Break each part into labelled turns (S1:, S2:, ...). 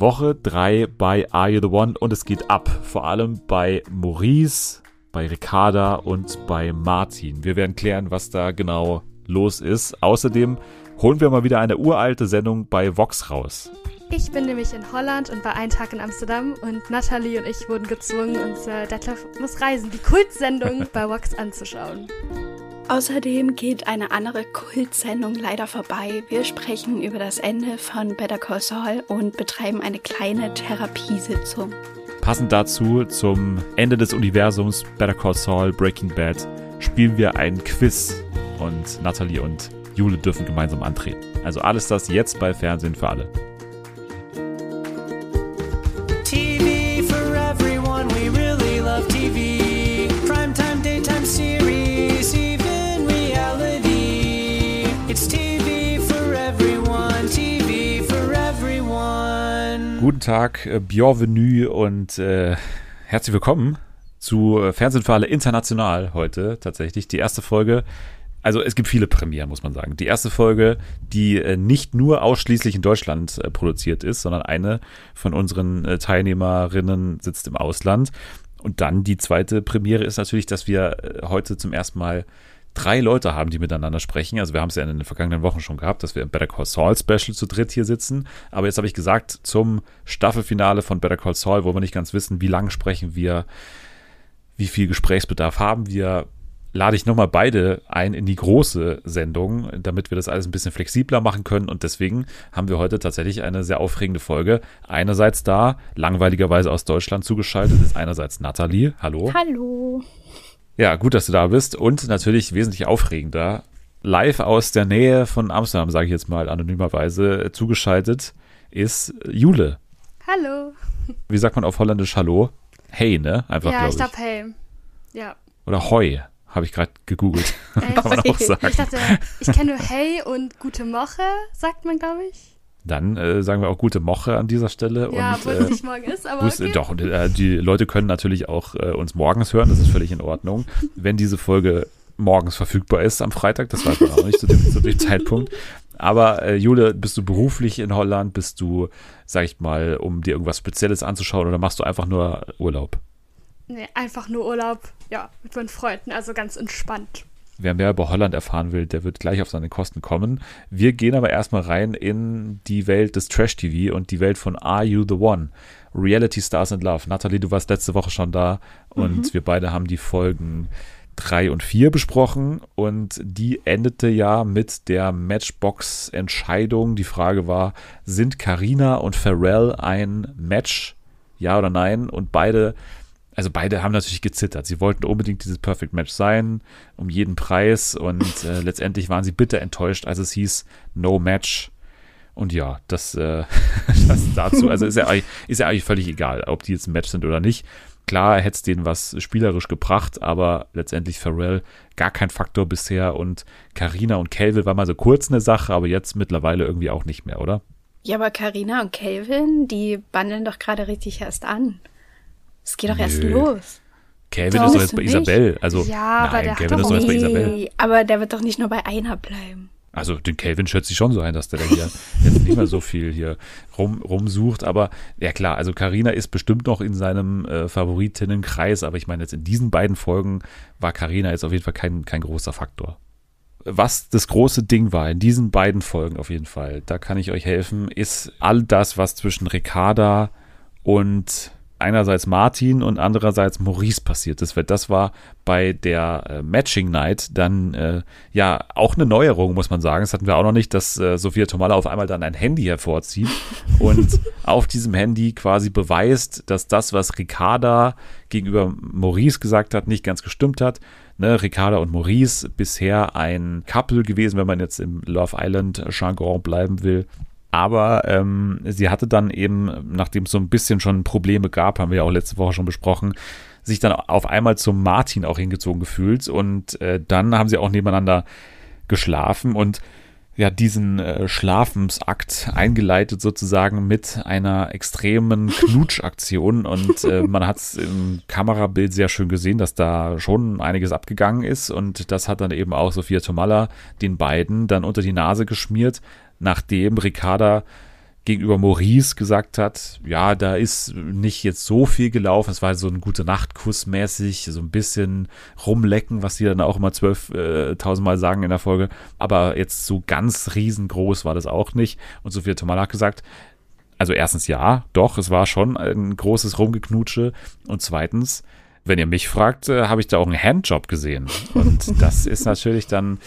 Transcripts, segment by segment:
S1: Woche 3 bei Are You The One und es geht ab. Vor allem bei Maurice, bei Ricarda und bei Martin. Wir werden klären, was da genau los ist. Außerdem holen wir mal wieder eine uralte Sendung bei Vox raus.
S2: Ich bin nämlich in Holland und war einen Tag in Amsterdam und Nathalie und ich wurden gezwungen, uns äh, Detlef muss reisen, die Kultsendung bei Vox anzuschauen.
S3: Außerdem geht eine andere Kultsendung leider vorbei. Wir sprechen über das Ende von Better Call Saul und betreiben eine kleine Therapiesitzung.
S1: Passend dazu zum Ende des Universums Better Call Saul Breaking Bad spielen wir ein Quiz und Natalie und Jule dürfen gemeinsam antreten. Also alles das jetzt bei Fernsehen für alle. Guten Tag, äh, bienvenue und äh, herzlich willkommen zu äh, alle international heute tatsächlich. Die erste Folge also es gibt viele Premieren, muss man sagen. Die erste Folge, die äh, nicht nur ausschließlich in Deutschland äh, produziert ist, sondern eine von unseren äh, Teilnehmerinnen sitzt im Ausland. Und dann die zweite Premiere ist natürlich, dass wir heute zum ersten Mal drei Leute haben, die miteinander sprechen. Also wir haben es ja in den vergangenen Wochen schon gehabt, dass wir im Better Call Saul Special zu dritt hier sitzen. Aber jetzt habe ich gesagt, zum Staffelfinale von Better Call Saul, wo wir nicht ganz wissen, wie lange sprechen wir, wie viel Gesprächsbedarf haben wir, lade ich nochmal beide ein in die große Sendung, damit wir das alles ein bisschen flexibler machen können. Und deswegen haben wir heute tatsächlich eine sehr aufregende Folge. Einerseits da, langweiligerweise aus Deutschland zugeschaltet, ist einerseits Nathalie. Hallo.
S3: Hallo.
S1: Ja, gut, dass du da bist. Und natürlich wesentlich aufregender, live aus der Nähe von Amsterdam, sage ich jetzt mal anonymerweise, zugeschaltet ist Jule.
S2: Hallo.
S1: Wie sagt man auf Holländisch Hallo? Hey, ne? Einfach,
S2: ja, ich glaube Hey. Ja.
S1: Oder Hoi. Habe ich gerade gegoogelt.
S2: Äh,
S1: Kann man auch sagen.
S2: Ich dachte, ich kenne nur Hey und Gute Moche, sagt man, glaube ich.
S1: Dann äh, sagen wir auch gute Moche an dieser Stelle.
S2: Ja,
S1: und,
S2: obwohl
S1: äh,
S2: es nicht morgen ist, aber okay.
S1: Doch, äh, die Leute können natürlich auch äh, uns morgens hören, das ist völlig in Ordnung. Wenn diese Folge morgens verfügbar ist am Freitag, das weiß man auch nicht zu dem, zu dem Zeitpunkt. Aber äh, Jule, bist du beruflich in Holland? Bist du, sag ich mal, um dir irgendwas Spezielles anzuschauen oder machst du einfach nur Urlaub?
S2: Nee, einfach nur Urlaub, ja, mit meinen Freunden, also ganz entspannt.
S1: Wer mehr über Holland erfahren will, der wird gleich auf seine Kosten kommen. Wir gehen aber erstmal rein in die Welt des Trash-TV und die Welt von Are You the One? Reality Stars in Love. Nathalie, du warst letzte Woche schon da und wir beide haben die Folgen drei und vier besprochen und die endete ja mit der Matchbox-Entscheidung. Die Frage war, sind Karina und Pharrell ein Match? Ja oder nein? Und beide also beide haben natürlich gezittert. Sie wollten unbedingt dieses Perfect Match sein, um jeden Preis. Und äh, letztendlich waren sie bitter enttäuscht, als es hieß No Match. Und ja, das, äh, das dazu. Also ist ja, eigentlich- ist ja eigentlich völlig egal, ob die jetzt ein Match sind oder nicht. Klar hätte es denen was spielerisch gebracht, aber letztendlich Pharrell gar kein Faktor bisher. Und Karina und Calvin war mal so kurz eine Sache, aber jetzt mittlerweile irgendwie auch nicht mehr, oder?
S3: Ja, aber Karina und Calvin, die bandeln doch gerade richtig erst an. Es geht doch erst los.
S1: Calvin
S3: Doch,
S1: ist doch jetzt bei
S3: nicht.
S1: Isabel. Also,
S2: Ja, aber
S1: nein,
S2: der hat
S1: Calvin
S2: doch
S1: ist doch jetzt bei Isabel.
S3: Aber der wird doch nicht nur bei einer bleiben.
S1: Also den Calvin schätze ich schon so ein, dass der da hier jetzt nicht mehr so viel hier rum, rumsucht. Aber ja klar, also Karina ist bestimmt noch in seinem äh, Favoritinnenkreis, aber ich meine jetzt in diesen beiden Folgen war Karina jetzt auf jeden Fall kein, kein großer Faktor. Was das große Ding war in diesen beiden Folgen auf jeden Fall, da kann ich euch helfen, ist all das, was zwischen Ricarda und einerseits Martin und andererseits Maurice passiert ist. Weil das war bei der äh, Matching Night dann äh, ja auch eine Neuerung, muss man sagen. Das hatten wir auch noch nicht, dass äh, Sophia Tomala auf einmal dann ein Handy hervorzieht und auf diesem Handy quasi beweist, dass das, was Ricarda gegenüber Maurice gesagt hat, nicht ganz gestimmt hat. Ne, Ricarda und Maurice bisher ein Couple gewesen, wenn man jetzt im Love Island Jargon bleiben will. Aber ähm, sie hatte dann eben, nachdem es so ein bisschen schon Probleme gab, haben wir ja auch letzte Woche schon besprochen, sich dann auf einmal zum Martin auch hingezogen gefühlt. Und äh, dann haben sie auch nebeneinander geschlafen und ja, diesen äh, Schlafensakt eingeleitet sozusagen mit einer extremen Knutschaktion. Und äh, man hat es im Kamerabild sehr schön gesehen, dass da schon einiges abgegangen ist. Und das hat dann eben auch Sophia Tomalla den beiden dann unter die Nase geschmiert, nachdem Ricarda gegenüber Maurice gesagt hat, ja, da ist nicht jetzt so viel gelaufen. Es war so ein gute Nachtkuss mäßig, so ein bisschen rumlecken, was die dann auch immer zwölftausend Mal sagen in der Folge. Aber jetzt so ganz riesengroß war das auch nicht. Und Sophia Tomala hat gesagt, also erstens ja, doch, es war schon ein großes Rumgeknutsche. Und zweitens, wenn ihr mich fragt, äh, habe ich da auch einen Handjob gesehen. Und das ist natürlich dann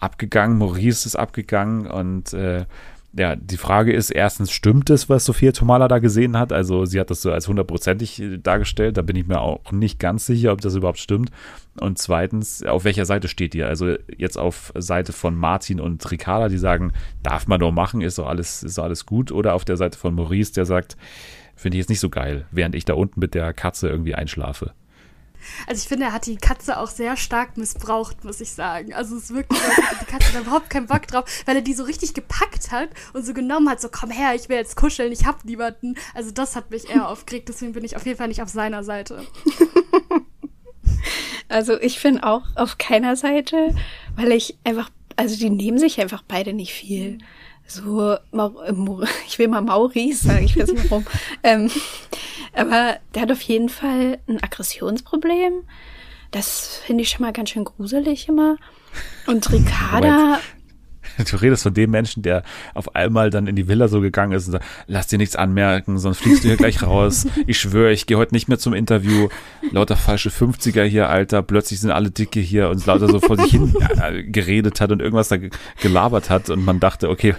S1: abgegangen. Maurice ist abgegangen und äh, ja, die Frage ist erstens, stimmt es, was Sophia Tomala da gesehen hat? Also sie hat das so als hundertprozentig äh, dargestellt. Da bin ich mir auch nicht ganz sicher, ob das überhaupt stimmt. Und zweitens, auf welcher Seite steht ihr? Also jetzt auf Seite von Martin und Ricarda, die sagen, darf man doch machen, ist doch alles, ist doch alles gut. Oder auf der Seite von Maurice, der sagt, finde ich jetzt nicht so geil, während ich da unten mit der Katze irgendwie einschlafe.
S2: Also ich finde, er hat die Katze auch sehr stark missbraucht, muss ich sagen. Also es ist wirklich, die Katze hat überhaupt keinen Bock drauf, weil er die so richtig gepackt hat und so genommen hat, so komm her, ich will jetzt kuscheln, ich hab niemanden. Also das hat mich eher aufgeregt, deswegen bin ich auf jeden Fall nicht auf seiner Seite.
S3: Also ich bin auch auf keiner Seite, weil ich einfach, also die nehmen sich einfach beide nicht viel. So, äh, Mau- ich will mal Maurice sagen, ich weiß nicht warum. ähm, aber der hat auf jeden Fall ein Aggressionsproblem. Das finde ich schon mal ganz schön gruselig immer. Und Ricarda,
S1: Du redest von dem Menschen, der auf einmal dann in die Villa so gegangen ist und sagt, lass dir nichts anmerken, sonst fliegst du hier gleich raus. Ich schwöre, ich gehe heute nicht mehr zum Interview. Lauter falsche 50er hier, Alter. Plötzlich sind alle dicke hier und lauter so vor sich hin äh, geredet hat und irgendwas da ge- gelabert hat und man dachte, okay,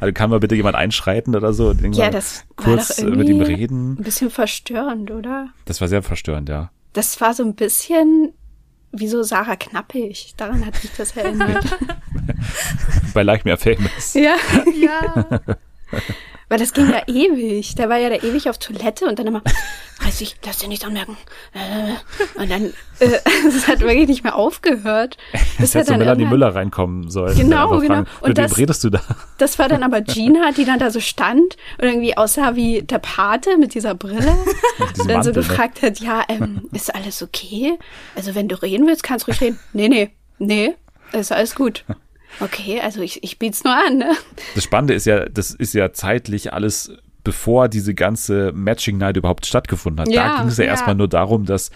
S1: also kann mal bitte jemand einschreiten oder so? und
S3: ja, das war
S1: kurz
S3: doch
S1: äh, mit ihm reden.
S3: ein bisschen verstörend, oder?
S1: Das war sehr verstörend, ja.
S3: Das war so ein bisschen wie so Sarah Knappig. Daran hat mich das erinnert.
S1: Bei Like Me Famous.
S3: ja.
S2: Ja,
S3: Weil das ging ja ewig. Der war ja da ewig auf Toilette und dann immer, weiß ich, lass dir nichts anmerken. Äh, Und dann, äh, das hat wirklich nicht mehr aufgehört. Er
S1: hätte so
S3: dann
S1: Melanie Müller reinkommen sollen.
S3: Genau, genau.
S1: fragen,
S3: Und das-
S1: redest du da?
S3: Das war dann aber Gina, die dann da so stand und irgendwie aussah wie der Pate mit dieser Brille. und dann so
S1: ne?
S3: gefragt hat, ja, ähm, ist alles okay? Also wenn du reden willst, kannst du ruhig reden. Nee, nee, nee, ist alles gut. Okay, also ich, ich biet's nur an, ne?
S1: Das Spannende ist ja, das ist ja zeitlich alles, bevor diese ganze Matching Night überhaupt stattgefunden hat. da
S3: Ja,
S1: ging es ja,
S2: ja.
S1: erstmal nur darum, dass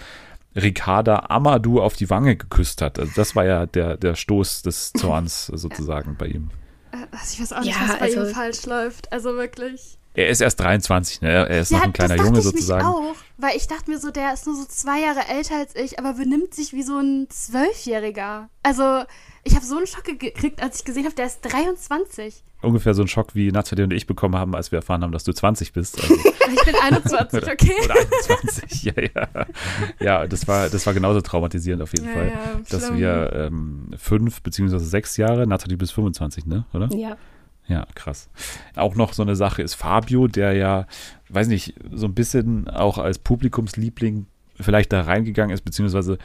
S1: Ricarda Amadou auf die Wange geküsst hat. Also das war ja der, der Stoß des Zorns sozusagen bei ihm.
S2: also ich weiß auch nicht,
S3: Ja,
S2: was bei
S3: also-
S2: ihm falsch läuft. Also wirklich.
S1: Er ist erst 23, ne? Er ist noch ein kleiner
S2: das dachte
S1: Junge
S2: ich
S1: sozusagen.
S2: Mich auch, weil ich dachte mir so, der ist nur so zwei Jahre älter als ich, aber benimmt sich wie so ein Zwölfjähriger. Also, ich habe so einen Schock gekriegt, als ich gesehen habe, der ist 23.
S1: Ungefähr so ein Schock, wie Nathalie und ich bekommen haben, als wir erfahren haben, dass du 20 bist. Also,
S2: Ich bin 21, okay?
S1: oder 21, ja, ja. Ja, das war, das war genauso traumatisierend auf jeden
S2: Ja,
S1: Fall.
S2: ja,
S1: dass
S2: schlimm.
S1: wir ähm, fünf beziehungsweise sechs Jahre, Nathalie bis 25, ne? Oder?
S3: Ja.
S1: Ja, krass. Auch noch so eine Sache ist Fabio, der ja, weiß nicht, so ein bisschen auch als Publikumsliebling vielleicht da reingegangen ist, beziehungsweise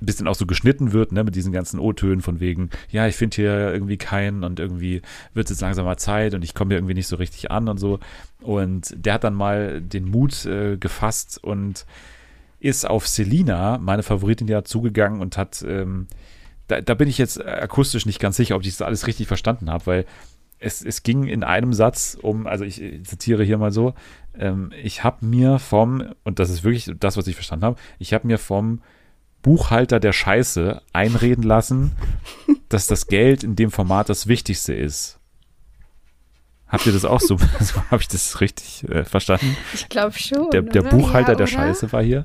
S1: ein bisschen auch so geschnitten wird, ne, mit diesen ganzen O-Tönen von wegen, ja, ich finde hier irgendwie keinen und irgendwie wird es jetzt langsam mal Zeit und ich komme hier irgendwie nicht so richtig an und so. Und der hat dann mal den Mut äh, gefasst und ist auf Selina, meine Favoritin, ja zugegangen und hat, ähm, da, da bin ich jetzt akustisch nicht ganz sicher, ob ich das alles richtig verstanden habe, weil es, es ging in einem Satz um, also ich zitiere hier mal so, ähm, ich habe mir vom, und das ist wirklich das, was ich verstanden habe, ich habe mir vom Buchhalter der Scheiße einreden lassen, dass das Geld in dem Format das Wichtigste ist. Habt ihr das auch so? so habe ich das richtig äh, verstanden?
S3: Ich glaube schon.
S1: Der, der? Buchhalter
S2: Ja,
S1: der? Scheiße war hier.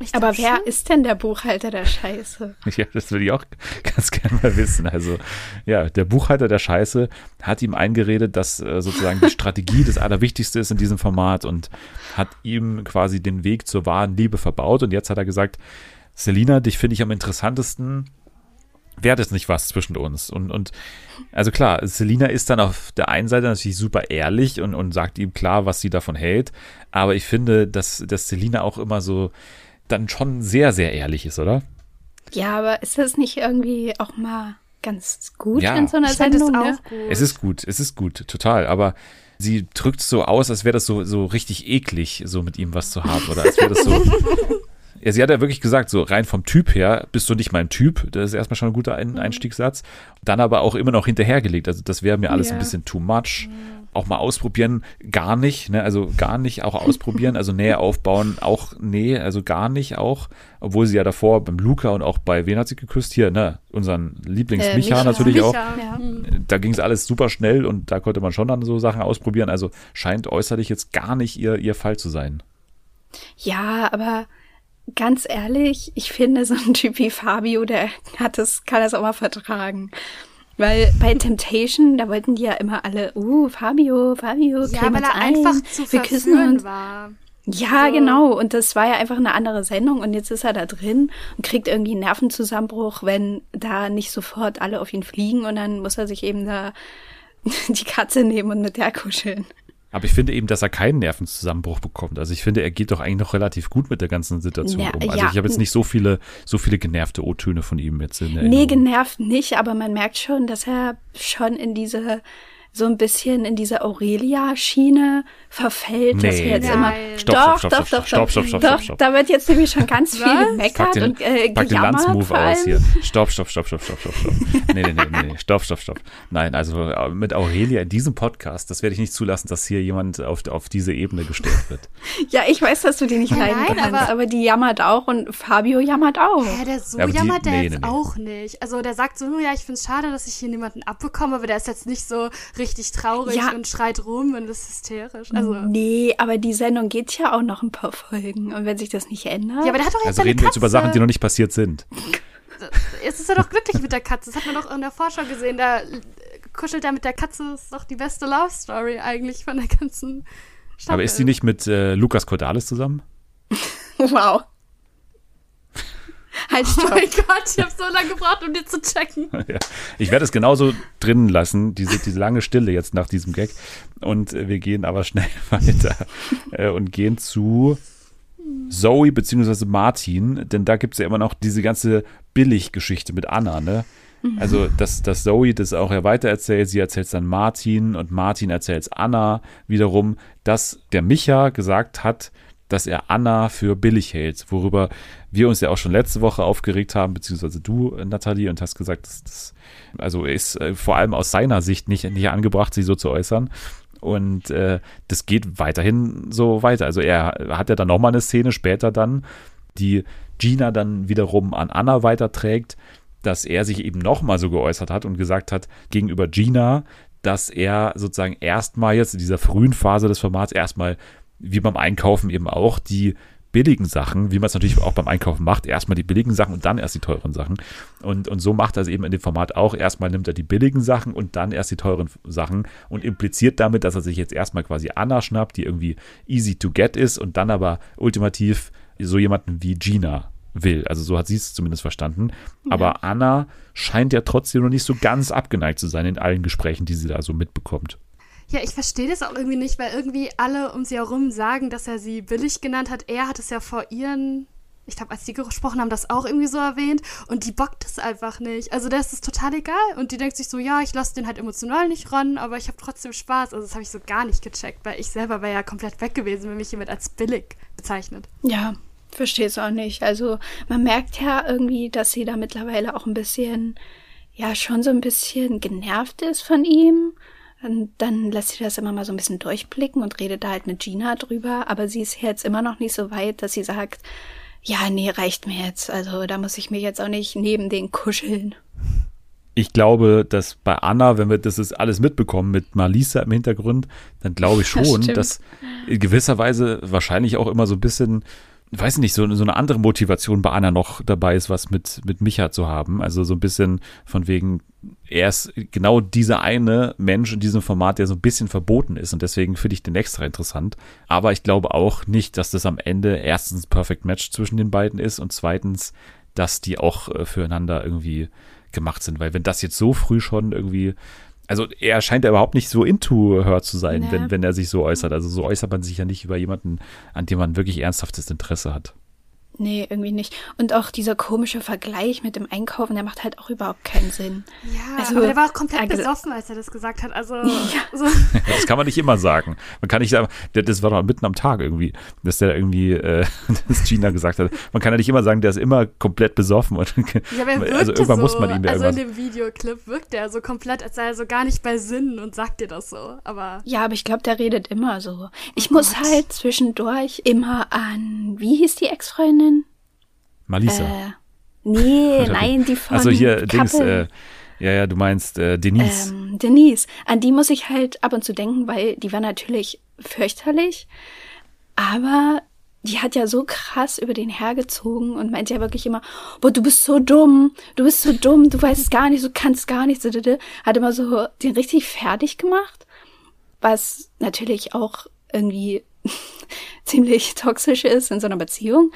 S2: Ich
S3: Aber wer
S2: schon.
S3: ist denn der Buchhalter der Scheiße?
S1: Ja, das würde ich auch ganz gerne mal wissen. Also, ja, der Buchhalter der Scheiße hat ihm eingeredet, dass äh, sozusagen die Strategie das Allerwichtigste ist in diesem Format und hat ihm quasi den Weg zur wahren Liebe verbaut. Und jetzt hat er gesagt, Selina, dich finde ich am interessantesten. Wäre das nicht was zwischen uns? Und, und also klar, Selina ist dann auf der einen Seite natürlich super ehrlich und, und sagt ihm klar, was sie davon hält. Aber ich finde, dass, dass Selina auch immer so dann schon sehr, sehr ehrlich ist, oder?
S3: Ja, aber ist das nicht irgendwie auch mal ganz gut
S1: Ja.
S3: in so einer Sendung?
S2: auch
S3: ne?
S2: gut.
S1: Es ist gut, es ist gut, total. Aber sie drückt so aus, als wäre das so, so richtig eklig, so mit ihm was zu haben. Oder als wäre das so. ja, sie hat ja wirklich gesagt, so rein vom Typ her bist du nicht mein Typ. Das ist erstmal schon ein guter ein Einstiegssatz. Dann aber auch immer noch hinterhergelegt. Also das wäre mir alles ein
S3: Ja.
S1: bisschen too much. Auch mal ausprobieren, gar nicht, ne? Also gar nicht auch ausprobieren, also Nähe aufbauen, auch nee, also gar nicht auch, obwohl sie ja davor beim Luca und auch bei wen hat sie geküsst? Hier, ne? Unseren Lieblings
S3: Äh,
S1: Micha
S3: Micha.
S1: natürlich auch.
S3: Ja.
S2: Mhm.
S1: Da ging es alles super schnell und da konnte man schon dann so Sachen ausprobieren. Also scheint äußerlich jetzt gar nicht ihr, ihr Fall zu sein.
S3: Ja, aber ganz ehrlich, ich finde, so ein Typ wie Fabio, der hat das, kann das auch mal vertragen. Weil bei Temptation, da wollten die ja immer alle, uh, Fabio, Fabio,
S2: Ja, weil er
S3: ein,
S2: einfach zu
S3: wir küssen uns.
S2: war.
S3: Ja,
S2: So.
S3: genau. Und das war ja einfach eine andere Sendung und jetzt ist er da drin und kriegt irgendwie einen Nervenzusammenbruch, wenn da nicht sofort alle auf ihn fliegen und dann muss er sich eben da die Katze nehmen und mit der kuscheln.
S1: Aber ich finde eben, dass er keinen Nervenzusammenbruch bekommt. Also ich finde, er geht doch eigentlich noch relativ gut mit der ganzen Situation
S3: Ja,
S1: um. Also
S3: ja.
S1: ich habe jetzt nicht so viele, so viele genervte O-Töne von ihm jetzt in
S3: Nee,
S1: Erinnerung.
S3: genervt nicht, aber man merkt schon, dass er schon in diese, so ein bisschen in diese Aurelia-Schiene verfällt, dass
S1: Nee,
S3: wir jetzt
S2: nee.
S3: immer.
S2: Nein.
S1: Stopp,
S3: doch,
S1: stopp,
S3: doch,
S1: stopp, stopp, stopp, stopp,
S3: doch,
S1: stopp, stopp.
S3: Da wird jetzt nämlich schon ganz viel gemeckert
S1: den,
S3: und äh,
S1: pack den. Landsmove aus hier. Stopp, stopp, stopp, stopp, stopp, stopp, stopp. Nee, nee, nee, nee, nee. Stopp, stopp, stopp. Nein, also äh, mit Aurelia in diesem Podcast, das werde ich nicht zulassen, dass hier jemand auf, auf diese Ebene gestellt wird.
S3: Ja, ich weiß, dass du die nicht
S2: Nein,
S3: leiden kannst,
S2: aber-
S3: aber, die jammert auch und Fabio jammert auch.
S2: Hä, der so
S1: Ja, die-
S2: jammert der
S1: nee,
S2: jetzt
S1: nee, nee.
S2: auch nicht. Also der sagt so, "Oh ja, ich find's schade, dass ich hier niemanden abbekomme, aber der ist jetzt nicht so richtig traurig
S3: Ja.
S2: und schreit rum und ist hysterisch. Also,
S3: Nee, aber die Sendung geht ja auch noch ein paar Folgen. Und wenn sich das nicht ändert.
S2: ja, aber der hat doch jetzt
S1: Also reden wir jetzt über
S2: Katze.
S1: Sachen, die noch nicht passiert sind.
S2: Jetzt ist er doch glücklich mit der Katze. Das hat man doch in der Vorschau gesehen. Da äh, kuschelt er mit der Katze. Das ist doch die beste Love Story eigentlich von der ganzen Staffel.
S1: Aber ist sie nicht mit äh, Lukas Cordalis zusammen?
S3: wow. Halt,
S2: Oh mein Gott, ich habe so lange gebraucht, um dir zu checken.
S1: ja. Ich werde es genauso drinnen lassen, diese, diese lange Stille jetzt nach diesem Gag. Und äh, wir gehen aber schnell weiter äh, und gehen zu Zoe bzw. Martin, denn da gibt es ja immer noch diese ganze Billig-Geschichte mit Anna, ne? Also, dass, dass Zoe das auch ja weitererzählt, sie erzählt es dann Martin und Martin erzählt es Anna wiederum, dass der Micha gesagt hat, dass er Anna für billig hält, worüber wir uns ja auch schon letzte Woche aufgeregt haben, beziehungsweise du, äh, Nathalie, und hast gesagt, dass das also ist äh, vor allem aus seiner Sicht nicht, nicht angebracht, sich so zu äußern. Und äh, das geht weiterhin so weiter. Also er hat ja dann nochmal eine Szene später dann, die Gina dann wiederum an Anna weiterträgt, dass er sich eben nochmal so geäußert hat und gesagt hat gegenüber Gina, dass er sozusagen erstmal jetzt in dieser frühen Phase des Formats erstmal, wie beim Einkaufen eben auch, die billigen Sachen, wie man es natürlich auch beim Einkaufen macht, erstmal die billigen Sachen und dann erst die teuren Sachen. Und, und so macht er es eben in dem Format auch. Erstmal nimmt er die billigen Sachen und dann erst die teuren Sachen und impliziert damit, dass er sich jetzt erstmal quasi Anna schnappt, die irgendwie easy to get ist und dann aber ultimativ so jemanden wie Gina will. Also so hat sie es zumindest verstanden. Aber Anna scheint ja trotzdem noch nicht so ganz abgeneigt zu sein in allen Gesprächen, die sie da so mitbekommt.
S2: Ja, ich verstehe das auch irgendwie nicht, weil irgendwie alle um sie herum sagen, dass er sie billig genannt hat. Er hat es ja vor ihren, ich glaube, als die gesprochen haben, das auch irgendwie so erwähnt. Und die bockt es einfach nicht. Also der ist es total egal. Und die denkt sich so, ja, ich lasse den halt emotional nicht ran, aber ich habe trotzdem Spaß. Also das habe ich so gar nicht gecheckt, weil ich selber wäre ja komplett weg gewesen, wenn mich jemand als billig bezeichnet.
S3: Ja, verstehe es auch nicht. Also man merkt ja irgendwie, dass sie da mittlerweile auch ein bisschen, ja, schon so ein bisschen genervt ist von ihm. Und dann lässt sie das immer mal so ein bisschen durchblicken und redet da halt mit Gina drüber. Aber sie ist jetzt immer noch nicht so weit, dass sie sagt, ja, nee, reicht mir jetzt. Also da muss ich mir jetzt auch nicht neben den kuscheln.
S1: Ich glaube, dass bei Anna, wenn wir das ist alles mitbekommen mit Malisa im Hintergrund, dann glaube ich
S3: Das
S1: schon,
S3: stimmt.
S1: dass in gewisser Weise wahrscheinlich auch immer so ein bisschen, weiß nicht, so, so eine andere Motivation bei Anna noch dabei ist, was mit, mit Micha zu haben. Also so ein bisschen von wegen, er ist genau dieser eine Mensch in diesem Format, der so ein bisschen verboten ist und deswegen finde ich den extra interessant. Aber ich glaube auch nicht, dass das am Ende erstens Perfect Match zwischen den beiden ist und zweitens, dass die auch äh, füreinander irgendwie gemacht sind, weil wenn das jetzt so früh schon irgendwie, also er scheint ja überhaupt nicht so into her zu sein,
S3: Nee.
S1: wenn, wenn er sich so äußert. Also so äußert man sich ja nicht über jemanden, an dem man wirklich ernsthaftes Interesse hat.
S3: Nee, irgendwie nicht. Und auch dieser komische Vergleich mit dem Einkaufen, der macht halt auch überhaupt keinen Sinn.
S2: Ja,
S3: Also,
S2: aber der war auch komplett
S3: ge-
S2: besoffen, als er das gesagt hat. Also, so,
S1: Das kann man nicht immer sagen. Man kann nicht sagen, das war doch mitten am Tag irgendwie, dass der irgendwie, äh, dass Gina gesagt hat. Man kann ja nicht immer sagen, der ist immer komplett besoffen. Und,
S2: ja, aber er wirkte
S1: also irgendwann
S2: so,
S1: muss man ihm ja
S2: Also in dem Videoclip wirkt er so komplett, als sei er so gar nicht bei Sinnen und sagt dir das so. Aber
S3: Ja, aber ich glaube, der redet immer so. Ich muss
S2: Gott.
S3: halt zwischendurch immer an, wie hieß die Ex-Freundin?
S1: Malisa.
S3: Äh, nee, nein, die von
S1: also hier, Dings,
S3: Couple.
S1: äh, ja, ja, du meinst äh, Denise.
S3: Ähm, Denise, an die muss ich halt ab und zu denken, weil die war natürlich fürchterlich, aber die hat ja so krass über den hergezogen und meint ja wirklich immer, boah, du bist so dumm, du bist so dumm, du weißt es gar nicht, du kannst gar nichts, hat immer so den richtig fertig gemacht, was natürlich auch irgendwie ziemlich toxisch ist in so einer Beziehung.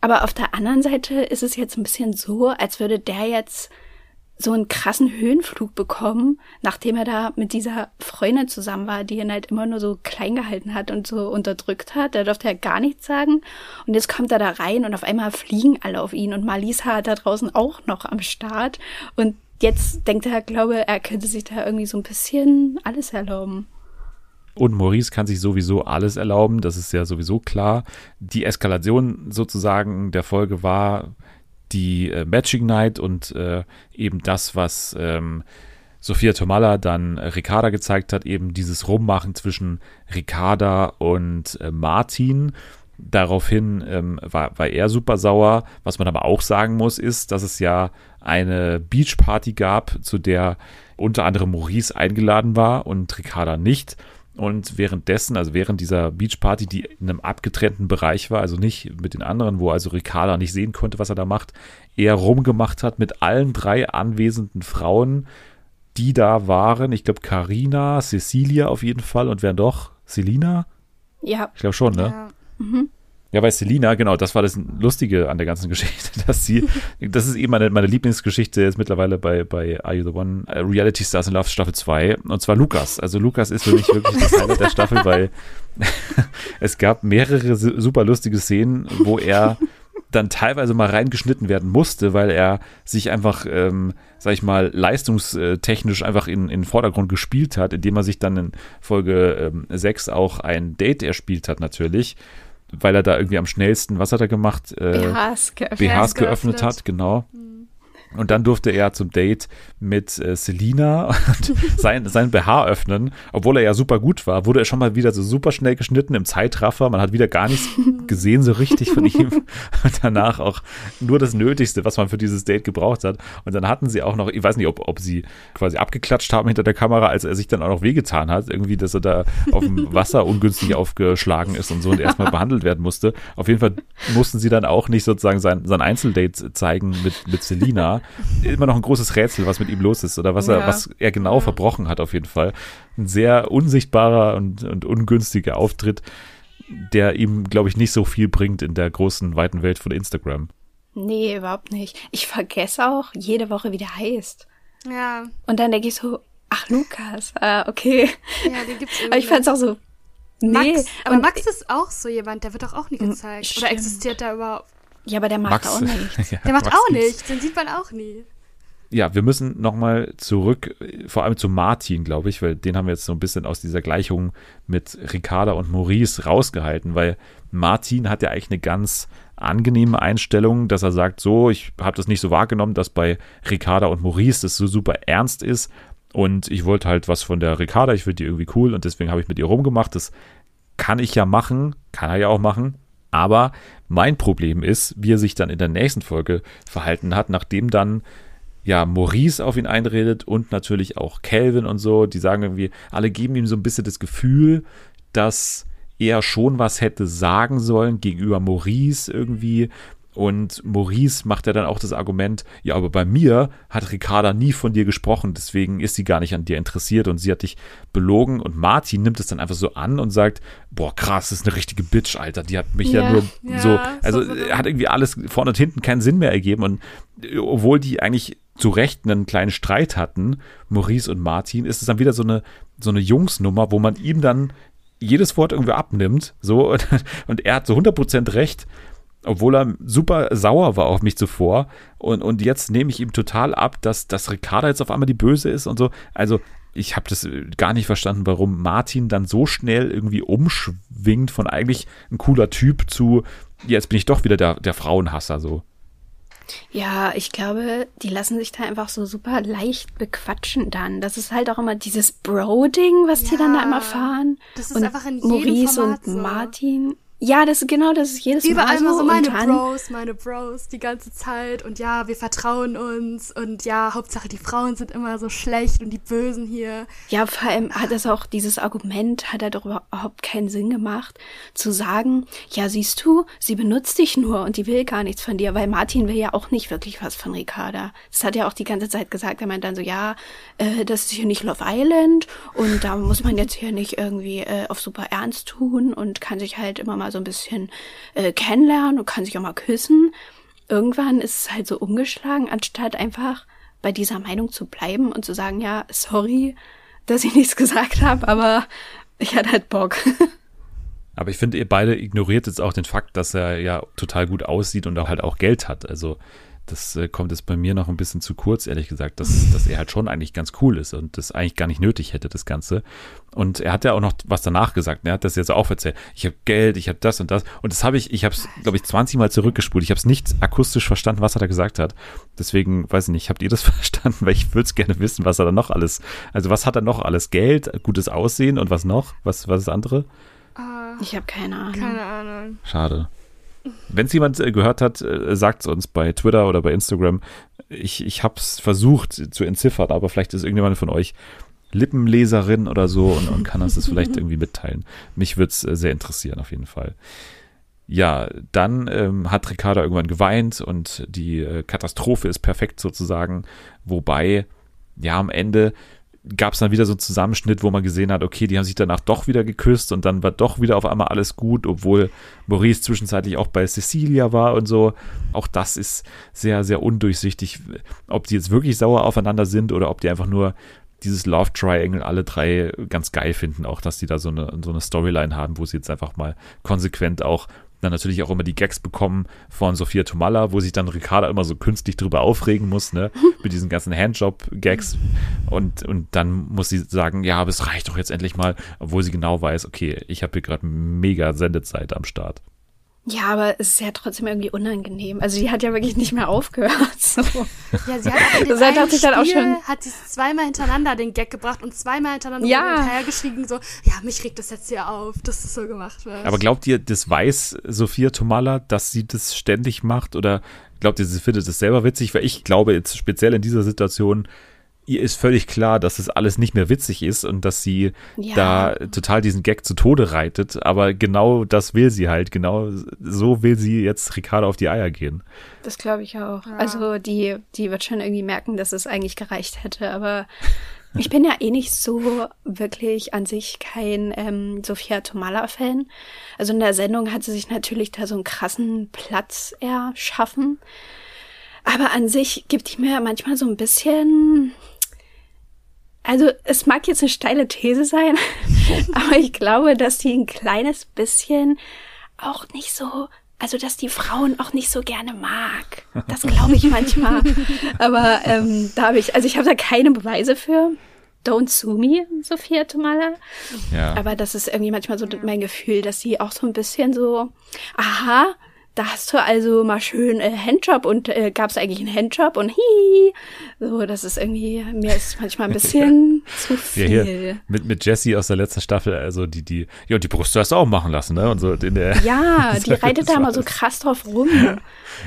S3: Aber auf der anderen Seite ist es jetzt ein bisschen so, als würde der jetzt so einen krassen Höhenflug bekommen, nachdem er da mit dieser Freundin zusammen war, die ihn halt immer nur so klein gehalten hat und so unterdrückt hat. Da durfte er gar nichts sagen. Und jetzt kommt er da rein und auf einmal fliegen alle auf ihn und Malisa da draußen auch noch am Start. Und jetzt denkt er, glaube er könnte sich da irgendwie so ein bisschen alles erlauben.
S1: Und Maurice kann sich sowieso alles erlauben, das ist ja sowieso klar. Die Eskalation sozusagen der Folge war die äh, Matching Night und äh, eben das, was ähm, Sophia Tomalla dann äh, Ricarda gezeigt hat, eben dieses Rummachen zwischen Ricarda und äh, Martin. Daraufhin ähm, war, war er super sauer. Was man aber auch sagen muss, ist, dass es ja eine Beachparty gab, zu der unter anderem Maurice eingeladen war und Ricarda nicht. Und währenddessen, also während dieser Beachparty, die in einem abgetrennten Bereich war, also nicht mit den anderen, wo also Ricarda nicht sehen konnte, was er da macht, er rumgemacht hat mit allen drei anwesenden Frauen, die da waren. Ich glaube, Carina, Cecilia auf jeden Fall und wer doch? Selina?
S3: Ja,
S1: Ich glaube schon, ne?
S2: ja.
S1: Ja, bei Selina, genau, das war das Lustige an der ganzen Geschichte, dass sie, das ist eben meine, meine Lieblingsgeschichte jetzt mittlerweile bei, bei Are You the One? Äh, Reality Stars in Love Staffel 2, und zwar Lukas. Also Lukas ist für mich wirklich das Highlight der Staffel, weil es gab mehrere su- super lustige Szenen, wo er dann teilweise mal reingeschnitten werden musste, weil er sich einfach, ähm, sag ich mal, leistungstechnisch einfach in, in den Vordergrund gespielt hat, indem er sich dann in Folge ähm, 6 auch ein Date erspielt hat, natürlich, weil er da irgendwie am schnellsten, was hat er gemacht? Äh,
S3: BHs geöffnet.
S1: BHs
S2: geöffnet.
S1: geöffnet hat, genau. Und dann durfte er zum Date mit äh, Selina und sein, sein BH öffnen. Obwohl er ja super gut war, wurde er schon mal wieder so super schnell geschnitten im Zeitraffer. Man hat wieder gar nichts gesehen so richtig von ihm. Und danach auch nur das Nötigste, was man für dieses Date gebraucht hat. Und dann hatten sie auch noch, ich weiß nicht, ob, ob sie quasi abgeklatscht haben hinter der Kamera, als er sich dann auch noch wehgetan hat. Irgendwie, dass er da auf dem Wasser ungünstig aufgeschlagen ist und so und erstmal behandelt werden musste. Auf jeden Fall mussten sie dann auch nicht sozusagen sein, sein Einzeldate zeigen mit, mit Selina. Immer noch ein großes Rätsel, was mit ihm los ist oder was er,
S3: Ja.
S1: was er genau verbrochen hat, auf jeden Fall. Ein sehr unsichtbarer und, und ungünstiger Auftritt, der ihm, glaube ich, nicht so viel bringt in der großen, weiten Welt von Instagram.
S3: Nee, überhaupt nicht. Ich vergesse auch jede Woche, wie der heißt.
S2: Ja,
S3: Und dann denke ich so, ach Lukas, ah, okay.
S2: ja, den gibt's irgendwie.
S3: Aber ich fand's auch so, nee.
S2: Max, aber
S3: und,
S2: Max ist auch so jemand, der wird doch auch nie gezeigt. Oder
S3: stimmt.
S2: existiert der überhaupt?
S3: Ja, aber der macht auch nichts.
S1: Ja,
S2: Der macht
S1: Max
S2: auch nichts, den sieht man auch nie.
S1: Ja, wir müssen nochmal zurück, äh, vor allem zu Martin, glaube ich, weil den haben wir jetzt so ein bisschen aus dieser Gleichung mit Ricarda und Maurice rausgehalten, weil Martin hat ja eigentlich eine ganz angenehme Einstellung, dass er sagt, so, ich habe das nicht so wahrgenommen, dass bei Ricarda und Maurice das so super ernst ist und ich wollte halt was von der Ricarda, ich finde die irgendwie cool und deswegen habe ich mit ihr rumgemacht. Das kann ich ja machen, kann er ja auch machen. Aber mein Problem ist, wie er sich dann in der nächsten Folge verhalten hat, nachdem dann ja Maurice auf ihn einredet und natürlich auch Calvin und so, die sagen irgendwie, alle geben ihm so ein bisschen das Gefühl, dass er schon was hätte sagen sollen gegenüber Maurice irgendwie. Und Maurice macht ja dann auch das Argument, ja, aber bei mir hat Ricarda nie von dir gesprochen, deswegen ist sie gar nicht an dir interessiert und sie hat dich belogen. Und Martin nimmt es dann einfach so an und sagt, boah, krass, das ist eine richtige Bitch, Alter, die hat mich ja,
S3: Ja.
S1: nur
S2: Ja,
S1: so,
S2: so,
S1: also
S2: so
S1: hat irgendwie alles vorne und hinten keinen Sinn mehr ergeben. Und obwohl die eigentlich zu Recht einen kleinen Streit hatten, Maurice und Martin, ist es dann wieder so eine, so eine Jungsnummer, wo man ihm dann jedes Wort irgendwie abnimmt, so, und, und er hat so 100% recht. Obwohl er super sauer war auf mich zuvor. Und, und jetzt nehme ich ihm total ab, dass, dass Ricarda jetzt auf einmal die Böse ist und so. Also ich habe das äh, gar nicht verstanden, warum Martin dann so schnell irgendwie umschwingt von eigentlich ein cooler Typ zu, jetzt bin ich doch wieder der, der Frauenhasser so.
S3: Ja, ich glaube, die lassen sich da einfach so super leicht bequatschen dann. Das ist halt auch immer dieses Bro-Ding, was die dann da
S2: Ja,
S3: immer fahren.
S2: das ist
S3: und
S2: einfach in jedem
S3: Maurice
S2: Format
S3: und
S2: so.
S3: Martin. Ja, das ist genau, das ist jedes
S2: Überall
S3: Mal so.
S2: immer so meine
S3: dann,
S2: Bros, meine Bros die ganze Zeit und ja, wir vertrauen uns und ja, Hauptsache die Frauen sind immer so schlecht und die Bösen hier.
S3: Ja, vor allem hat das auch, dieses Argument hat er doch überhaupt keinen Sinn gemacht, zu sagen, ja, siehst du, sie benutzt dich nur und die will gar nichts von dir, weil Martin will ja auch nicht wirklich was von Ricarda. Das hat er auch die ganze Zeit gesagt. Er meint dann so, ja, äh, das ist hier nicht Love Island und da muss man jetzt hier nicht irgendwie äh, auf super ernst tun und kann sich halt immer mal so ein bisschen äh, kennenlernen und kann sich auch mal küssen. Irgendwann ist es halt so umgeschlagen, anstatt einfach bei dieser Meinung zu bleiben und zu sagen, ja, sorry, dass ich nichts gesagt habe, aber ich hatte halt Bock.
S1: Aber ich finde, ihr beide ignoriert jetzt auch den Fakt, dass er ja total gut aussieht und auch halt auch Geld hat. Also das äh, kommt jetzt bei mir noch ein bisschen zu kurz, ehrlich gesagt, dass, dass er halt schon eigentlich ganz cool ist und das eigentlich gar nicht nötig hätte, das Ganze. Und er hat ja auch noch was danach gesagt. ne? Er hat das jetzt auch erzählt. Ich habe Geld, ich habe das und das. Und das habe ich, ich habe es, glaube ich, 20 Mal zurückgespult. Ich habe es nicht akustisch verstanden, was er da gesagt hat. Deswegen, weiß ich nicht, habt ihr das verstanden? Weil ich würde es gerne wissen, was er da noch alles, also was hat er noch alles? Geld, gutes Aussehen und was noch? Was, was ist das andere?
S3: Ich habe keine Ahnung.
S2: Keine Ahnung.
S1: Schade. Wenn es jemand äh, gehört hat, sagt es uns bei Twitter oder bei Instagram. Ich, ich habe es versucht zu entziffern, aber vielleicht ist irgendjemand von euch Lippenleserin oder so und, und kann uns das vielleicht irgendwie mitteilen. Mich würde es sehr interessieren, auf jeden Fall. Ja, dann ähm, hat Ricarda irgendwann geweint und die äh, Katastrophe ist perfekt sozusagen. Wobei, ja, am Ende gab es dann wieder so einen Zusammenschnitt, wo man gesehen hat, okay, die haben sich danach doch wieder geküsst und dann war doch wieder auf einmal alles gut, obwohl Maurice zwischenzeitlich auch bei Cecilia war und so. Auch das ist sehr, sehr undurchsichtig, ob die jetzt wirklich sauer aufeinander sind oder ob die einfach nur dieses Love Triangle alle drei ganz geil finden, auch dass die da so eine, so eine Storyline haben, wo sie jetzt einfach mal konsequent auch dann natürlich auch immer die Gags bekommen von Sophia Tomalla, wo sich dann Ricarda immer so künstlich drüber aufregen muss, ne, mit diesen ganzen Handjob-Gags. Und, und dann muss sie sagen, ja, aber es reicht doch jetzt endlich mal, obwohl sie genau weiß, okay, ich habe hier gerade mega Sendezeit am Start.
S3: Ja, aber es ist ja trotzdem irgendwie unangenehm. Also die hat ja wirklich nicht mehr aufgehört. So.
S2: Ja, sie hat auch in
S3: Das hat
S2: einen
S3: sich dann auch
S2: Spiel,
S3: schon-
S2: hat sie zweimal hintereinander den Gag gebracht und zweimal hintereinander
S3: Ja.
S2: hinterhergeschrieben, so, ja, mich regt das jetzt hier auf, dass das so gemacht wird.
S1: Aber glaubt ihr, das weiß Sophia Tomalla, dass sie das ständig macht? Oder glaubt ihr, sie findet es selber witzig? Weil ich glaube jetzt speziell in dieser Situation, ihr ist völlig klar, dass es alles nicht mehr witzig ist und dass sie
S3: Ja.
S1: da total diesen Gag zu Tode reitet. Aber genau das will sie halt. Genau so will sie jetzt Ricardo auf die Eier gehen.
S3: Das glaube ich auch. Also die, die wird schon irgendwie merken, dass es eigentlich gereicht hätte. Aber ich bin ja eh nicht so wirklich an sich kein ähm, Sophia Tomala-Fan. Also in der Sendung hat sie sich natürlich da so einen krassen Platz erschaffen. Aber an sich gibt die mir manchmal so ein bisschen. Also es mag jetzt eine steile These sein, aber ich glaube, dass die ein kleines bisschen auch nicht so, also dass die Frauen auch nicht so gerne mag. Das glaube ich manchmal. Aber ähm, da habe ich, also ich habe da keine Beweise für. Don't sue me, Sophia Tomala.
S1: Ja.
S3: Aber das ist irgendwie manchmal so mein Gefühl, dass sie auch so ein bisschen so, aha, da hast du also mal schön äh, Handjob und äh, gab es eigentlich einen Handjob und hi. So, das ist irgendwie, mir ist manchmal ein bisschen zu
S1: Ja,
S3: viel.
S1: hier mit, mit Jessie aus der letzten Staffel, also die, die, ja, und die Brüste hast du auch machen lassen, ne? Und so in der,
S3: Ja, die reitet da mal so krass drauf rum.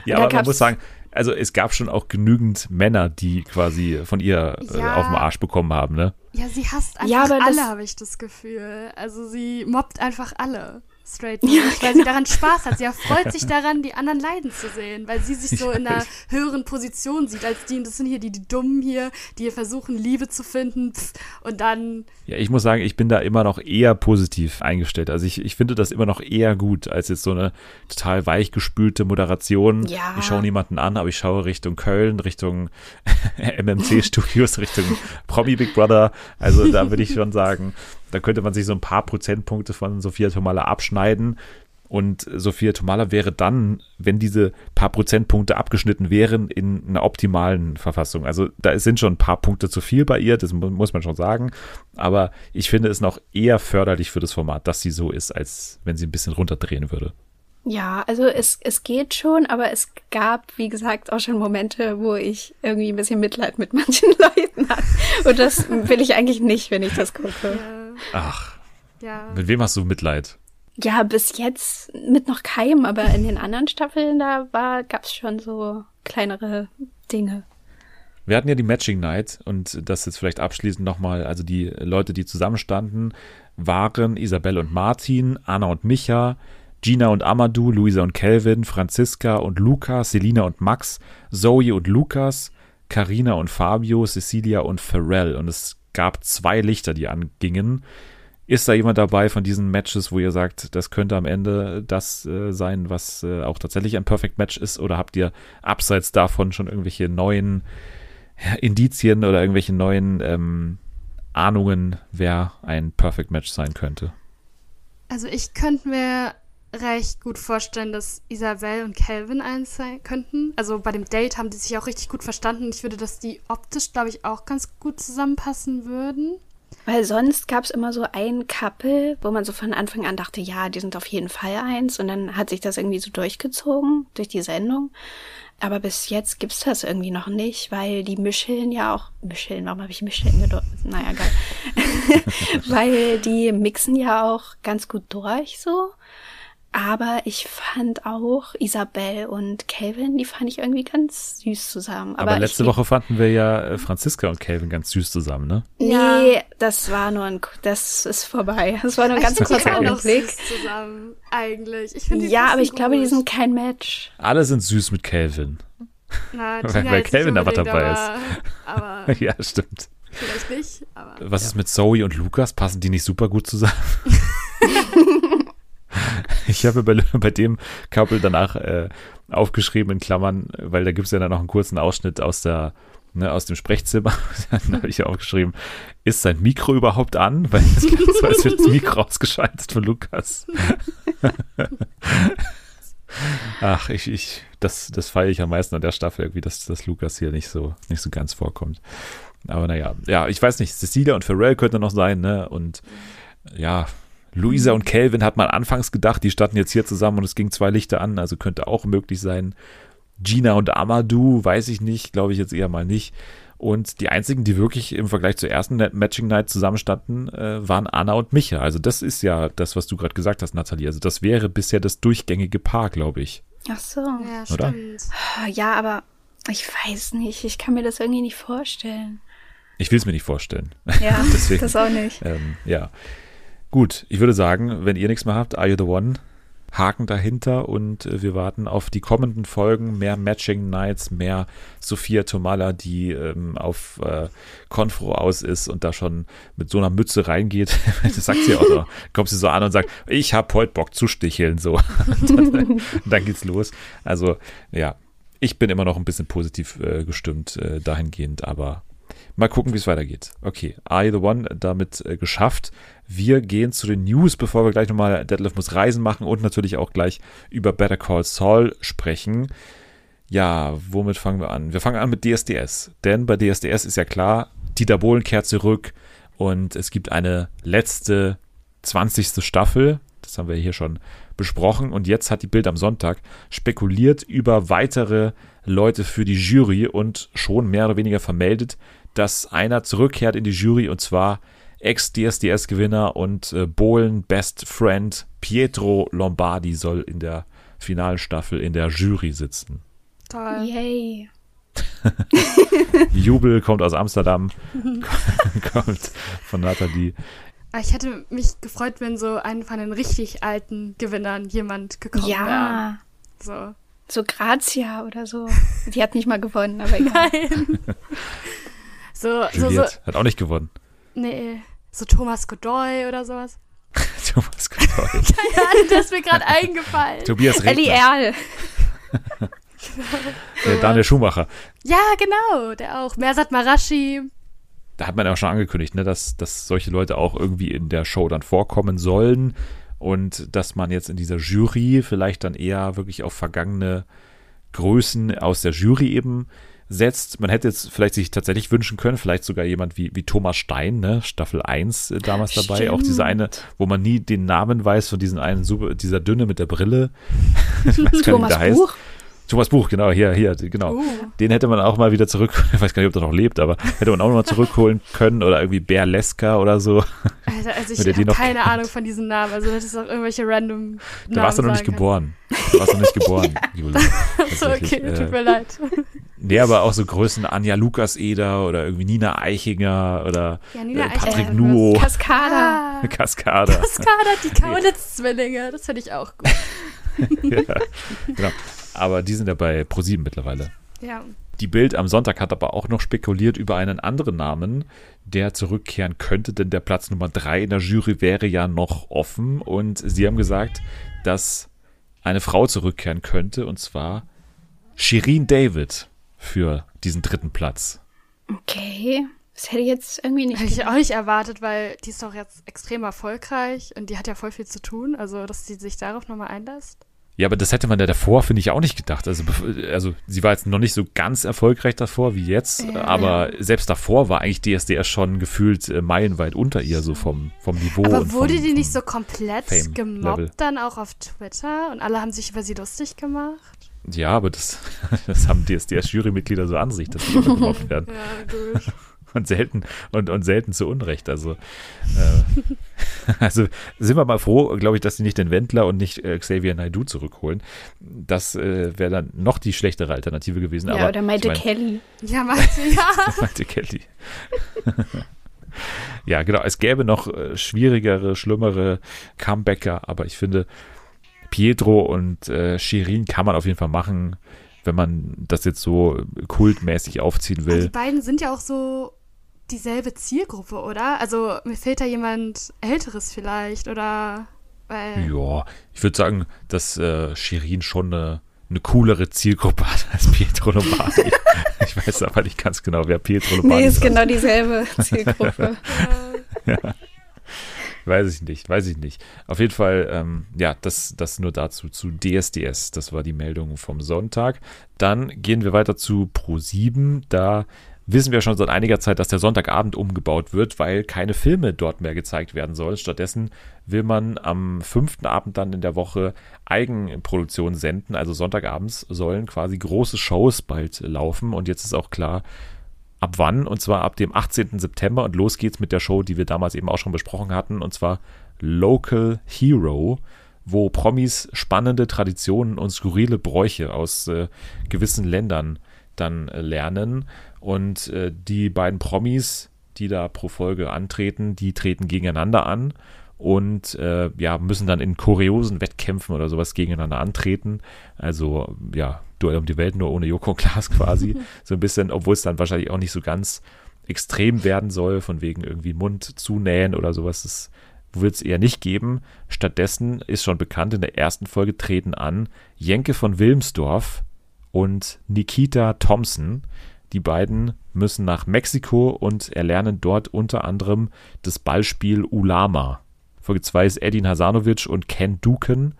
S1: Ja, aber man muss sagen, also es gab schon auch genügend Männer, die quasi von ihr äh,
S2: Ja.
S1: auf den Arsch bekommen haben, ne?
S2: ja, sie hasst einfach
S3: Ja,
S2: alle, habe ich das Gefühl. Also sie mobbt einfach alle. Straight durch, weil sie daran Spaß hat. Sie erfreut sich daran, die anderen leiden zu sehen, weil sie sich so in einer höheren Position sieht als die. Und das sind hier die, die Dummen hier, die hier versuchen, Liebe zu finden. Pff, und dann
S1: Ja, ich muss sagen, ich bin da immer noch eher positiv eingestellt. Also ich, ich finde das immer noch eher gut, als jetzt so eine total weichgespülte Moderation.
S3: Ja.
S1: Ich schaue niemanden an, aber ich schaue Richtung Köln, Richtung MMC-Studios, Richtung Promi Big Brother. Also da würde ich schon sagen, da könnte man sich so ein paar Prozentpunkte von Sophia Tomala abschneiden. Und Sophia Tomala wäre dann, wenn diese paar Prozentpunkte abgeschnitten wären, in einer optimalen Verfassung. Also da sind schon ein paar Punkte zu viel bei ihr, das mu- muss man schon sagen. Aber ich finde es noch eher förderlich für das Format, dass sie so ist, als wenn sie ein bisschen runterdrehen würde.
S3: Ja, also es, es geht schon, aber es gab, wie gesagt, auch schon Momente, wo ich irgendwie ein bisschen Mitleid mit manchen Leuten hatte. Und das will ich eigentlich nicht, wenn ich das gucke.
S1: Ach,
S2: Ja.
S1: mit wem hast du Mitleid?
S3: Ja, bis jetzt mit noch keinem, aber in den anderen Staffeln, da war, gab's schon so kleinere Dinge.
S1: Wir hatten ja die Matching Night und das jetzt vielleicht abschließend nochmal, also die Leute, die zusammenstanden, waren Isabel und Martin, Anna und Micha, Gina und Amadou, Luisa und Kelvin, Franziska und Luca, Selina und Max, Zoe und Lukas, Karina und Fabio, Cecilia und Pharrell. Und es gab zwei Lichter, die angingen. Ist da jemand dabei von diesen Matches, wo ihr sagt, das könnte am Ende das äh, sein, was äh, auch tatsächlich ein Perfect Match ist? Oder habt ihr abseits davon schon irgendwelche neuen Indizien oder irgendwelche neuen ähm, Ahnungen, wer ein Perfect Match sein könnte?
S2: Also ich könnte mir recht gut vorstellen, dass Isabel und Calvin eins sein könnten. Also bei dem Date haben die sich auch richtig gut verstanden. Ich würde, dass die optisch, glaube ich, auch ganz gut zusammenpassen würden.
S3: Weil sonst gab's immer so ein Couple, wo man so von Anfang an dachte, ja, die sind auf jeden Fall eins. Und dann hat sich das irgendwie so durchgezogen durch die Sendung. Aber bis jetzt gibt's das irgendwie noch nicht, weil die Mischeln ja auch. Mischeln, warum habe ich Mischeln gedeutet? Naja, geil. weil die mixen ja auch ganz gut durch so. Aber ich fand auch Isabel und Calvin, die fand ich irgendwie ganz süß zusammen.
S1: Aber, letzte
S3: ich,
S1: Woche fanden wir ja äh, Franziska und Calvin ganz süß zusammen, ne?
S3: Nee,
S2: Ja.
S3: das war nur ein, das ist vorbei. Das war nur ein ganz
S2: die
S3: kurzer Augenblick.
S2: süß zusammen, eigentlich. Ich finde, die
S3: Ja, aber ich glaube, die
S2: gut.
S3: sind kein Match.
S1: Alle sind süß mit Calvin.
S2: Na,
S1: weil-
S2: Tina
S1: weil Calvin aber dabei
S2: unbedingt, Aber, aber
S1: ja, stimmt.
S2: vielleicht nicht. Aber
S1: Was ist mit Zoe und Lukas? Passen die nicht super gut zusammen? ich habe bei, bei dem Couple danach äh, aufgeschrieben in Klammern, weil da gibt es ja dann noch einen kurzen Ausschnitt aus der ne, aus dem Sprechzimmer. dann habe ich aufgeschrieben, ist sein Mikro überhaupt an? Weil es als wird das Mikro ausgeschaltet von Lukas. Ach, ich, ich, das, das feiere ich am meisten an der Staffel irgendwie, dass, dass Lukas hier nicht so, nicht so ganz vorkommt. Aber naja, ja, ich weiß nicht, Cecilia und Pharrell könnte noch sein, ne? Und ja, Luisa und Calvin hat man anfangs gedacht, die standen jetzt hier zusammen und es ging zwei Lichter an, also könnte auch möglich sein. Gina und Amadou, weiß ich nicht, glaube ich jetzt eher mal nicht. Und die einzigen, die wirklich im Vergleich zur ersten Matching Night zusammenstanden, äh, waren Anna und Micha. Also das ist ja das, was du gerade gesagt hast, Nathalie. Also das wäre bisher das durchgängige Paar, glaube ich.
S3: Ach so.
S2: ja,
S1: Oder?
S2: stimmt.
S3: Ja, aber ich weiß nicht. Ich kann mir das irgendwie nicht vorstellen.
S1: Ich will es mir nicht vorstellen.
S3: Ja,
S1: Deswegen.
S3: das auch nicht.
S1: ähm, ja. Gut, ich würde sagen, wenn ihr nichts mehr habt, Are You the One? Haken dahinter und äh, wir warten auf die kommenden Folgen. Mehr Matching Nights, mehr Sophia Tomala, die ähm, auf äh, Konfro aus ist und da schon mit so einer Mütze reingeht. das sagt sie auch so. Kommt sie so an und sagt, ich hab heute Bock zu sticheln. So. dann, dann geht's los. Also, ja, ich bin immer noch ein bisschen positiv äh, gestimmt äh, dahingehend, aber Mal gucken, wie es weitergeht. Okay, You the One damit äh, geschafft. Wir gehen zu den News, bevor wir gleich nochmal Deadlift muss Reisen machen und natürlich auch gleich über Better Call Saul sprechen. Ja, womit fangen wir an? Wir fangen an mit DSDS. Denn bei DSDS ist ja klar, Dieter Bohlen kehrt zurück und es gibt eine letzte 20. Staffel. Das haben wir hier schon besprochen. Und jetzt hat die Bild am Sonntag spekuliert über weitere Leute für die Jury und schon mehr oder weniger vermeldet, dass einer zurückkehrt in die Jury und zwar Ex-DSDS-Gewinner und äh, Bohlen Best Friend Pietro Lombardi soll in der finalen Staffel in der Jury sitzen.
S2: Toll.
S3: Yay.
S1: Jubel kommt aus Amsterdam, kommt von Nathalie.
S2: Aber Ich hätte mich gefreut, wenn so einen von den richtig alten Gewinnern jemand gekommen wäre.
S3: Ja.
S2: So.
S3: So Grazia oder so. Die hat nicht mal gewonnen, aber egal.
S2: Nein. So, so, so,
S1: Juliette hat auch nicht gewonnen.
S2: nee, so Thomas Godoy oder sowas.
S1: Thomas Godoy.
S2: Ja, das ist mir gerade eingefallen.
S1: Tobias
S3: Ellie
S1: Regner.
S3: Erl.
S1: Der Daniel Schumacher.
S2: Ja, genau, der auch. Mersat Marashi.
S1: Da hat man ja auch schon angekündigt, ne, dass, dass solche Leute auch irgendwie in der Show dann vorkommen sollen. und dass man jetzt in dieser Jury vielleicht dann eher wirklich auf vergangene Größen aus der Jury eben setzt. Man hätte jetzt vielleicht sich tatsächlich wünschen können, vielleicht sogar jemand wie, wie Thomas Stein, ne? Staffel 1 äh, damals dabei.
S3: Stimmt.
S1: Auch diese eine, wo man nie den Namen weiß von diesen einen, super, dieser Dünne mit der Brille. Ich weiß gar nicht, wie
S3: Thomas
S1: der heißt.
S3: Buch?
S1: Thomas Buch, genau, hier, hier, genau.
S2: Uh.
S1: Den hätte man auch mal wieder zurück, ich weiß gar nicht, ob der noch lebt, aber hätte man auch noch mal zurückholen können oder irgendwie Berleska oder so.
S2: Alter, also ich habe keine
S1: kennt.
S2: Ahnung von diesen Namen. Also das ist auch irgendwelche random Namen.
S1: Da warst du noch nicht
S2: sagen
S1: geboren. Da warst du noch nicht geboren, Juli.
S2: kann. So,
S1: Tatsächlich,
S2: okay, tut
S1: äh,
S2: mir leid.
S1: Nee, aber auch so Größen Anja Lukas-Eder oder irgendwie Nina Eichinger oder
S2: Janina
S1: äh, Patrick
S2: Eichinger,
S1: Nuo,
S3: Cascada.
S2: Ah,
S1: Cascada.
S2: Kaskada, die Kaulitz-Zwillinge. Das finde ich auch gut.
S1: ja, genau. Aber die sind ja bei ProSieben mittlerweile.
S2: Ja.
S1: Die Bild am Sonntag hat aber auch noch spekuliert über einen anderen Namen, der zurückkehren könnte, denn der Platz Nummer drei in der Jury wäre ja noch offen. Und sie haben gesagt, dass eine Frau zurückkehren könnte, und zwar Shirin David für diesen dritten Platz.
S3: Okay. Das hätte ich jetzt irgendwie nicht.
S2: Hätte ich auch nicht erwartet, weil die ist doch jetzt extrem erfolgreich und die hat ja voll viel zu tun. Also, dass sie sich darauf nochmal einlässt.
S1: Ja, aber das hätte man ja davor, finde ich, auch nicht gedacht. Also, also sie war jetzt noch nicht so ganz erfolgreich davor wie jetzt,
S2: Ja.
S1: aber selbst davor war eigentlich DSDS schon gefühlt äh, meilenweit unter ihr, so vom, vom Niveau.
S2: Aber
S1: und
S2: wurde
S1: vom,
S2: die nicht so komplett gemobbt dann auch auf Twitter und alle haben sich über sie lustig gemacht?
S1: Ja, aber das, das haben DSDS-Jurymitglieder so an sich, dass sie immer gemobbt werden.
S2: Ja, gut.
S1: Und selten, und, und selten zu Unrecht. Also, äh, also sind wir mal froh, glaube ich, dass sie nicht den Wendler und nicht äh, Xavier Naidoo zurückholen. Das äh, wäre dann noch die schlechtere Alternative gewesen.
S3: ja,
S1: aber
S3: oder Maite
S1: ich mein,
S3: Kelly.
S2: ja, meinte, ja.
S1: meinte Kelly. ja, genau. Es gäbe noch äh, schwierigere, schlimmere Comebacker, aber ich finde, Pietro und äh, Shirin kann man auf jeden Fall machen, wenn man das jetzt so kultmäßig aufziehen
S2: Aber die
S1: will.
S2: beiden sind ja auch so dieselbe Zielgruppe, oder? Also mir fehlt da jemand Älteres vielleicht oder weil
S1: Ja, ich würde sagen, dass äh, Shirin schon eine, eine coolere Zielgruppe hat als Pietro Lombardi. ich weiß aber nicht ganz genau, wer Pietro Lombardi
S3: Nee, ist
S1: ist.
S3: genau dieselbe Zielgruppe.
S2: äh,
S1: Weiß ich nicht, weiß ich nicht. Auf jeden Fall, ähm, ja, das, das nur dazu, zu DSDS. Das war die Meldung vom Sonntag. Dann gehen wir weiter zu Pro7. Da wissen wir schon seit einiger Zeit, dass der Sonntagabend umgebaut wird, weil keine Filme dort mehr gezeigt werden sollen. Stattdessen will man am fünften Abend dann in der Woche Eigenproduktion senden. Also Sonntagabends sollen quasi große Shows bald laufen. Und jetzt ist auch klar, ab wann, und zwar ab dem 18. September. Und los geht's mit der Show, die wir damals eben auch schon besprochen hatten, und zwar Local Hero, wo Promis spannende Traditionen und skurrile Bräuche aus äh, gewissen Ländern dann äh, lernen. Und äh, die beiden Promis, die da pro Folge antreten, die treten gegeneinander an und äh, ja, müssen dann in kuriosen Wettkämpfen oder sowas gegeneinander antreten. Also ja, Duell um die Welt nur ohne Joko und Klaas quasi. so ein bisschen, obwohl es dann wahrscheinlich auch nicht so ganz extrem werden soll, von wegen irgendwie Mund zunähen oder sowas. Das wird es eher nicht geben. Stattdessen ist schon bekannt, in der ersten Folge treten an Jenke von Wilmsdorf und Nikita Thompson. Die beiden müssen nach Mexiko und erlernen dort unter anderem das Ballspiel Ulama. Folge 2 ist Edin Hasanovic und Ken Duken.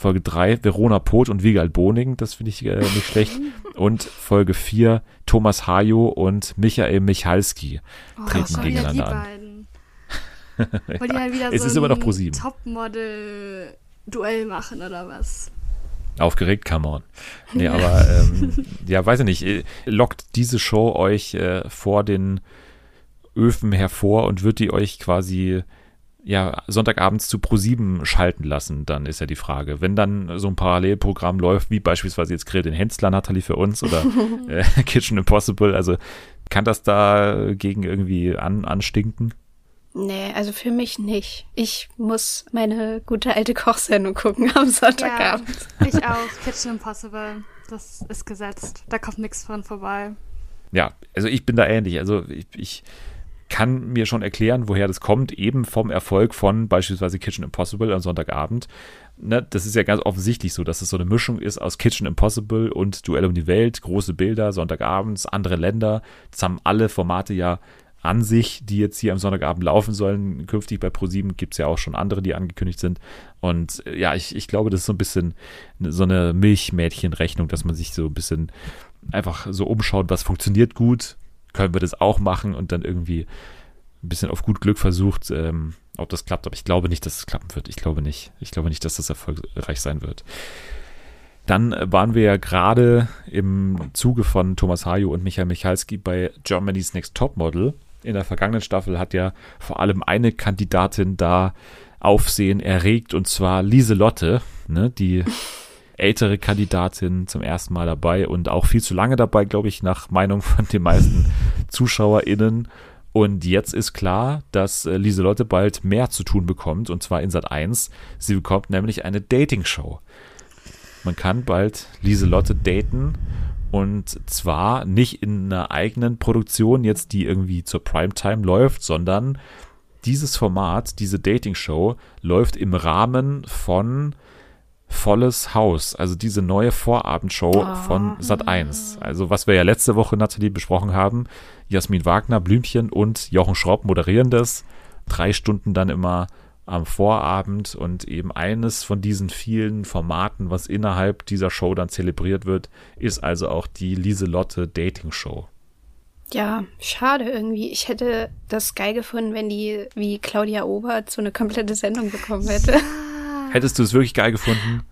S1: Folge 3 Verona Poth und Wiegald Boning, das finde ich äh, nicht schlecht. Und Folge 4 Thomas Hajo und Michael Michalski.
S2: oh,
S1: Treten
S2: die
S1: gegeneinander an.
S2: beiden. Wollen die halt wieder
S1: Es
S2: so
S1: ist immer noch
S2: ein
S1: ProSieben.
S2: Topmodel-Duell machen oder was?
S1: Aufgeregt, come on. Nee, aber ähm, ja, weiß ich nicht. äh, Lockt diese Show euch äh, vor den Öfen hervor und wird die euch quasi ja, Sonntagabends zu Pro7 schalten lassen, dann ist ja die Frage. Wenn dann so ein Parallelprogramm läuft, wie beispielsweise jetzt Grill den Hensler, Nathalie für uns oder äh, Kitchen Impossible, also kann das da gegen irgendwie an, anstinken?
S3: Nee, also für mich nicht. Ich muss meine gute alte Kochsendung gucken am Sonntagabend.
S2: Ja, ich auch. Kitchen Impossible. Das ist gesetzt. Da kommt nichts dran vorbei.
S1: Ja, also ich bin da ähnlich. Also ich, ich kann mir schon erklären, woher das kommt, eben vom Erfolg von beispielsweise Kitchen Impossible am Sonntagabend. Ne, das ist ja ganz offensichtlich so, dass es so eine Mischung ist aus Kitchen Impossible und Duell um die Welt, große Bilder, Sonntagabends, andere Länder. Das haben alle Formate ja an sich, die jetzt hier am Sonntagabend laufen sollen. Künftig bei ProSieben gibt es ja auch schon andere, die angekündigt sind. Und äh, ja, ich, ich glaube, das ist so ein bisschen so eine Milchmädchenrechnung, dass man sich so ein bisschen einfach so umschaut, was funktioniert gut, können wir das auch machen und dann irgendwie ein bisschen auf gut Glück versucht, ähm, ob das klappt. Aber ich glaube nicht, dass es klappen wird. Ich glaube nicht. Ich glaube nicht, dass das erfolgreich sein wird. Dann waren wir ja gerade im Zuge von Thomas Hajo und Michael Michalski bei Germany's Next Topmodel. In der vergangenen Staffel hat ja vor allem eine Kandidatin da Aufsehen erregt und zwar Lieselotte, ne, die ältere Kandidatin zum ersten Mal dabei und auch viel zu lange dabei, glaube ich, nach Meinung von den meisten ZuschauerInnen. Und jetzt ist klar, dass äh, Lieselotte bald mehr zu tun bekommt, und zwar in Sat 1. Sie bekommt nämlich eine Dating-Show. Man kann bald Lieselotte daten und zwar nicht in einer eigenen Produktion jetzt, die irgendwie zur Primetime läuft, sondern dieses Format, diese Dating-Show läuft im Rahmen von Volles Haus, also diese neue Vorabendshow
S3: Oh.
S1: von Sat 1. Also was wir ja letzte Woche, Nathalie, besprochen haben. Jasmin Wagner, Blümchen und Jochen Schropp moderieren das. Drei Stunden dann immer am Vorabend und eben eines von diesen vielen Formaten, was innerhalb dieser Show dann zelebriert wird, ist also auch die Lieselotte Dating Show.
S3: Ja, schade irgendwie. Ich hätte das geil gefunden, wenn die wie Claudia Obert so eine komplette Sendung bekommen hätte.
S1: Hättest du es wirklich geil gefunden?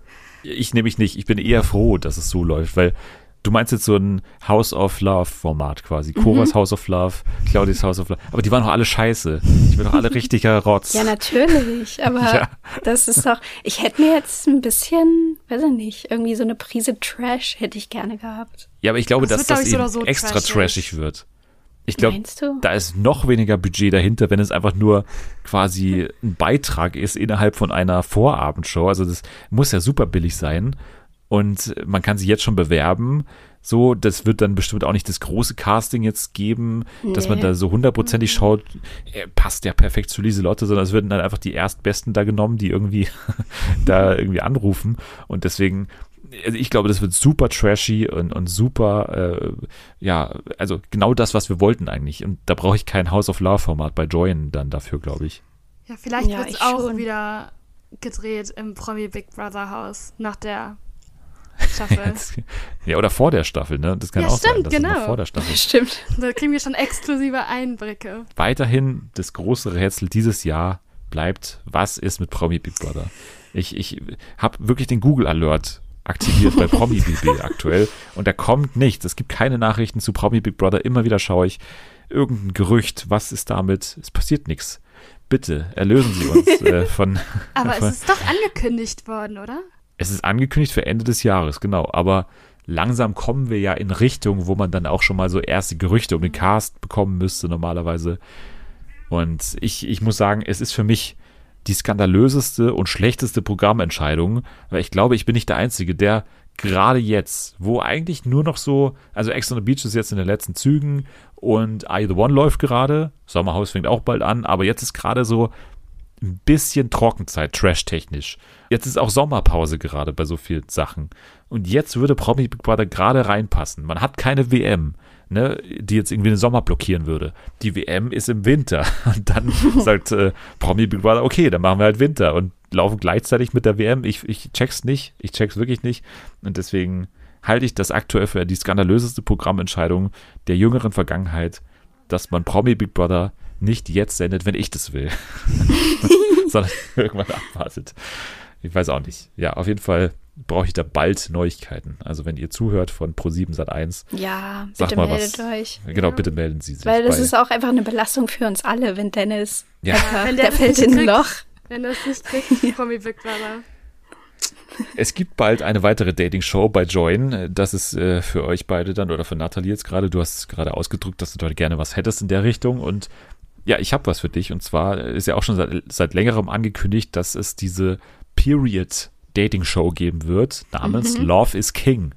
S1: Ich nämlich nicht. Ich bin eher froh, dass es so läuft, weil du meinst jetzt so ein House of Love Format quasi. Coras House of Love, Claudias House of Love. Aber die waren doch alle scheiße. Ich bin doch alle richtiger Rotz.
S3: Ja, natürlich, aber
S1: Ja.
S3: das ist doch. Ich hätte mir jetzt ein bisschen, weiß ich nicht, irgendwie so eine Prise Trash hätte ich gerne gehabt.
S1: Ja, aber ich glaube,
S2: Das
S1: dass das
S2: ich, so
S1: extra
S2: trashig
S1: wird. Ich glaube, da ist noch weniger Budget dahinter, wenn es einfach nur quasi ein Beitrag ist innerhalb von einer Vorabendshow. Also das muss ja super billig sein und man kann sich jetzt schon bewerben. So, das wird dann bestimmt auch nicht das große Casting jetzt geben, dass man
S3: Nee.
S1: da so hundertprozentig schaut, äh, passt ja perfekt zu Lieselotte, sondern es werden dann einfach die Erstbesten da genommen, die irgendwie da irgendwie anrufen. Und deswegen, also ich glaube, das wird super trashy und, und super, äh, ja, also genau das, was wir wollten eigentlich. Und da brauche ich kein House of Love Format bei Join dann dafür, glaube ich.
S2: Ja, vielleicht
S3: Ja,
S2: wird es auch
S3: schon.
S2: wieder gedreht im Promi Big Brother Haus nach der Staffel.
S1: Ja, oder vor der Staffel, ne? Das kann
S2: Ja,
S1: auch sein,
S2: stimmt,
S1: dass es noch
S2: genau.
S1: vor der Staffel.
S3: Stimmt.
S2: da kriegen wir schon exklusive Einblicke.
S1: Weiterhin das große Rätsel dieses Jahr bleibt, was ist mit Promi Big Brother? Ich, ich habe wirklich den Google Alert aktiviert bei Promi BB aktuell und da kommt nichts. Es gibt keine Nachrichten zu Promi Big Brother. Immer wieder schaue ich irgendein Gerücht. Was ist damit? Es passiert nichts. Bitte erlösen Sie uns äh, von.
S2: Aber
S1: von
S2: es ist doch angekündigt worden, oder?
S1: es ist angekündigt für Ende des Jahres, genau. Aber langsam kommen wir ja in Richtung, wo man dann auch schon mal so erste Gerüchte um den Cast bekommen müsste normalerweise. Und ich, ich muss sagen, es ist für mich die skandalöseste und schlechteste Programmentscheidung, weil ich glaube, ich bin nicht der Einzige, der gerade jetzt, wo eigentlich nur noch so, also Ex on the Beach ist jetzt in den letzten Zügen und I the One läuft gerade, Sommerhaus fängt auch bald an, aber jetzt ist gerade so ein bisschen Trockenzeit, trash-technisch. Jetzt ist auch Sommerpause gerade bei so vielen Sachen. Und jetzt würde Promi Big Brother gerade reinpassen. Man hat keine WM, ne, die jetzt irgendwie den Sommer blockieren würde. Die WM ist im Winter. Und dann sagt äh, Promi Big Brother, okay, dann machen wir halt Winter und laufen gleichzeitig mit der WM. Ich, ich check's nicht. Ich check's wirklich nicht. Und deswegen halte ich das aktuell für die skandalöseste Programmentscheidung der jüngeren Vergangenheit, dass man Promi Big Brother nicht jetzt sendet, wenn ich das will, sondern irgendwann abwartet. Ich weiß auch nicht. Ja, auf jeden Fall brauche ich da bald Neuigkeiten. Also wenn ihr zuhört von Pro7 Sat1,
S3: Ja,
S1: Sag
S3: bitte
S1: mal
S3: meldet
S1: was.
S3: euch.
S1: genau, bitte melden Sie sich.
S3: Weil das
S1: bei-
S3: ist auch einfach eine Belastung für uns alle, wenn Dennis
S1: Ja.
S3: einfach,
S2: wenn
S3: der,
S2: der
S3: fällt in ein
S2: kriegt.
S3: Loch.
S2: Wenn du es nicht kriegst, Promi Big Brother.
S1: Es gibt bald eine weitere Dating-Show bei Join. Das ist äh, für euch beide dann oder für Nathalie jetzt gerade. Du hast gerade ausgedrückt, dass du dort gerne was hättest in der Richtung. Und ja, ich habe was für dich. Und zwar ist ja auch schon seit, seit längerem angekündigt, dass es diese Period-Dating-Show geben wird, namens Love is King.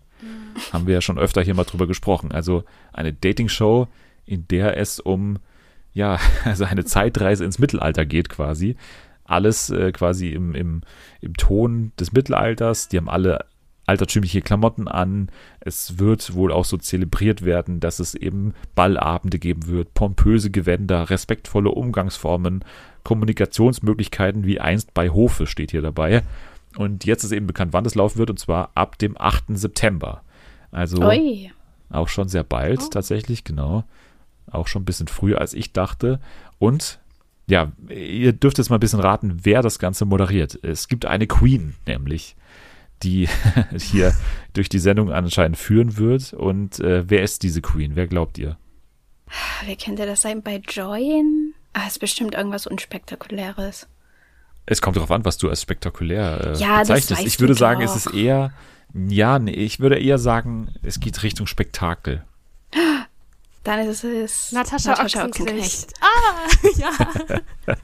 S1: Haben wir ja schon öfter hier mal drüber gesprochen. Also eine Dating-Show, in der es um, ja, also eine Zeitreise ins Mittelalter geht quasi. Alles äh, quasi im, im, im Ton des Mittelalters. Die haben alle altertümliche Klamotten an. Es wird wohl auch so zelebriert werden, dass es eben Ballabende geben wird, pompöse Gewänder, respektvolle Umgangsformen, Kommunikationsmöglichkeiten wie einst bei Hofe steht hier dabei. Und jetzt ist eben bekannt, wann das laufen wird, und zwar ab dem 8. September. Also
S3: Ui.
S1: auch schon sehr bald
S2: Oh.
S1: tatsächlich, genau. Auch schon ein bisschen früher, als ich dachte. Und ja, ihr dürft jetzt mal ein bisschen raten, wer das Ganze moderiert. Es gibt eine Queen, nämlich, die hier durch die Sendung anscheinend führen wird. Und äh, wer ist diese Queen? Wer glaubt ihr?
S3: Wer könnte das sein? Bei Join? Ah, ist bestimmt irgendwas Unspektakuläres.
S1: Es kommt darauf an, was du als spektakulär äh,
S3: Ja,
S1: bezeichnest. Ich würde sagen,
S3: doch.
S1: es ist eher, ja, nee, ich würde eher sagen, es geht Richtung Spektakel.
S3: Dann ist es
S2: Natascha, Ochsenknecht. Ah, ja.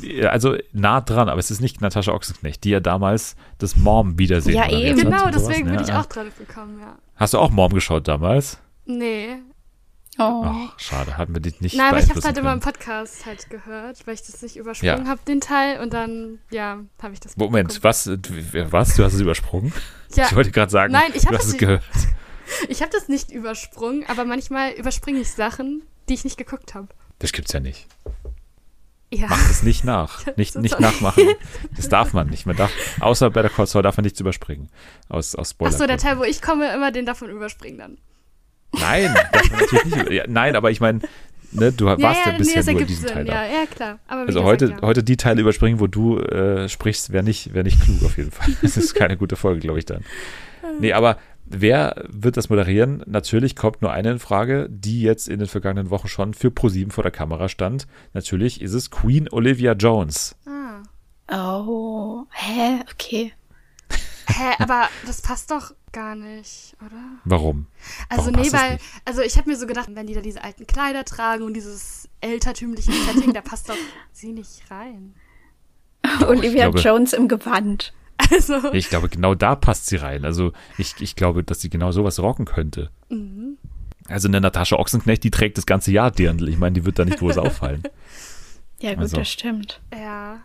S1: Ja, Also nah dran, aber es ist nicht Natascha Ochsenknecht, die ja damals das Mom-Wiedersehen
S3: Ja, eben.
S2: Genau, deswegen
S1: ne?
S2: bin ich auch drauf gekommen, ja.
S1: Hast du auch Mom geschaut damals?
S2: Nee.
S3: Oh.
S1: Ach, schade, hatten wir die nicht
S2: Nein, aber ich habe es halt immer im. Podcast halt gehört, weil ich das nicht übersprungen
S1: Ja.
S2: habe, den Teil. Und dann, ja, habe ich das
S1: Moment, was, du- was? Du hast es übersprungen?
S2: Ja,
S1: Ich wollte gerade sagen,
S2: Nein, ich
S1: du hast es gehört.
S2: ich habe das nicht übersprungen, aber manchmal überspringe ich Sachen, die ich nicht geguckt habe.
S1: Das gibt's ja nicht.
S2: Ja.
S1: Mach es nicht nach. Nicht, nicht nachmachen. Das darf man nicht. Man darf, außer bei der Call Saul darf man nichts überspringen. Aus, aus Spoiler.
S2: Achso, der Teil, wo ich komme, immer den davon überspringen dann.
S1: Nein, darf man natürlich nicht. über- Ja, nein, aber ich meine, ne, du warst ja,
S2: nee,
S1: bisher
S2: das
S1: nur in diesem
S2: Sinn.
S1: Teil da.
S2: Ja, ja, klar. Aber
S1: Also
S2: gesagt,
S1: heute,
S2: ja.
S1: heute die Teile überspringen, wo du äh, sprichst, wäre nicht, wär nicht klug auf jeden Fall. Das ist keine gute Folge, glaube ich dann. Nee, aber wer wird das moderieren? Natürlich kommt nur eine in Frage, die jetzt in den vergangenen Wochen schon für ProSieben vor der Kamera stand. Natürlich ist es Queen Olivia Jones.
S2: Ah.
S3: Oh. Hä? Okay.
S2: Hä, aber das passt doch gar nicht, oder?
S1: Warum?
S2: Also
S1: Warum
S2: nee, weil, also ich habe mir so gedacht, wenn die da diese alten Kleider tragen und dieses altertümliche Setting, da passt doch sie nicht rein.
S3: Olivia
S1: glaube-
S3: Jones im Gewand.
S2: Also,
S1: Ich glaube, genau da passt sie rein. Also ich, ich glaube, dass sie genau sowas rocken könnte.
S2: mhm.
S1: Also eine Natascha Ochsenknecht, die trägt das ganze Jahr Dirndl. Ich meine, die wird da nicht groß auffallen.
S3: Ja, gut,
S1: Also.
S3: das stimmt.
S2: ja.